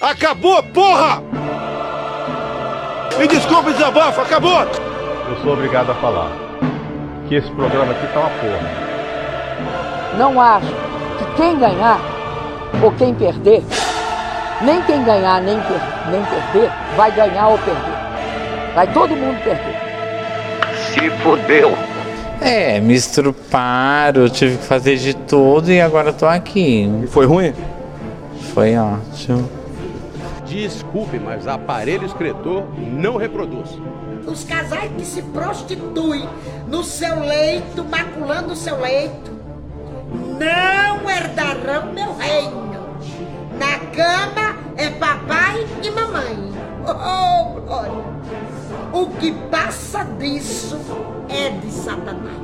Speaker 8: Acabou, porra! Me desculpe, desabafo, acabou!
Speaker 9: Eu sou obrigado a falar que esse programa aqui tá uma porra.
Speaker 10: Não acho que quem ganhar ou quem perder, nem quem ganhar nem, per- nem perder, vai ganhar ou perder. Vai todo mundo perder.
Speaker 1: Se fudeu.
Speaker 11: É, me estruparam, tive que fazer de tudo e agora tô aqui.
Speaker 9: Foi ruim?
Speaker 11: Foi ótimo.
Speaker 9: Desculpe, mas aparelho escritor não reproduz.
Speaker 12: Os casais que se prostituem no seu leito, maculando o seu leito, não herdarão meu reino. Na cama é papai e mamãe. Oh, glória! O que passa disso é de Satanás.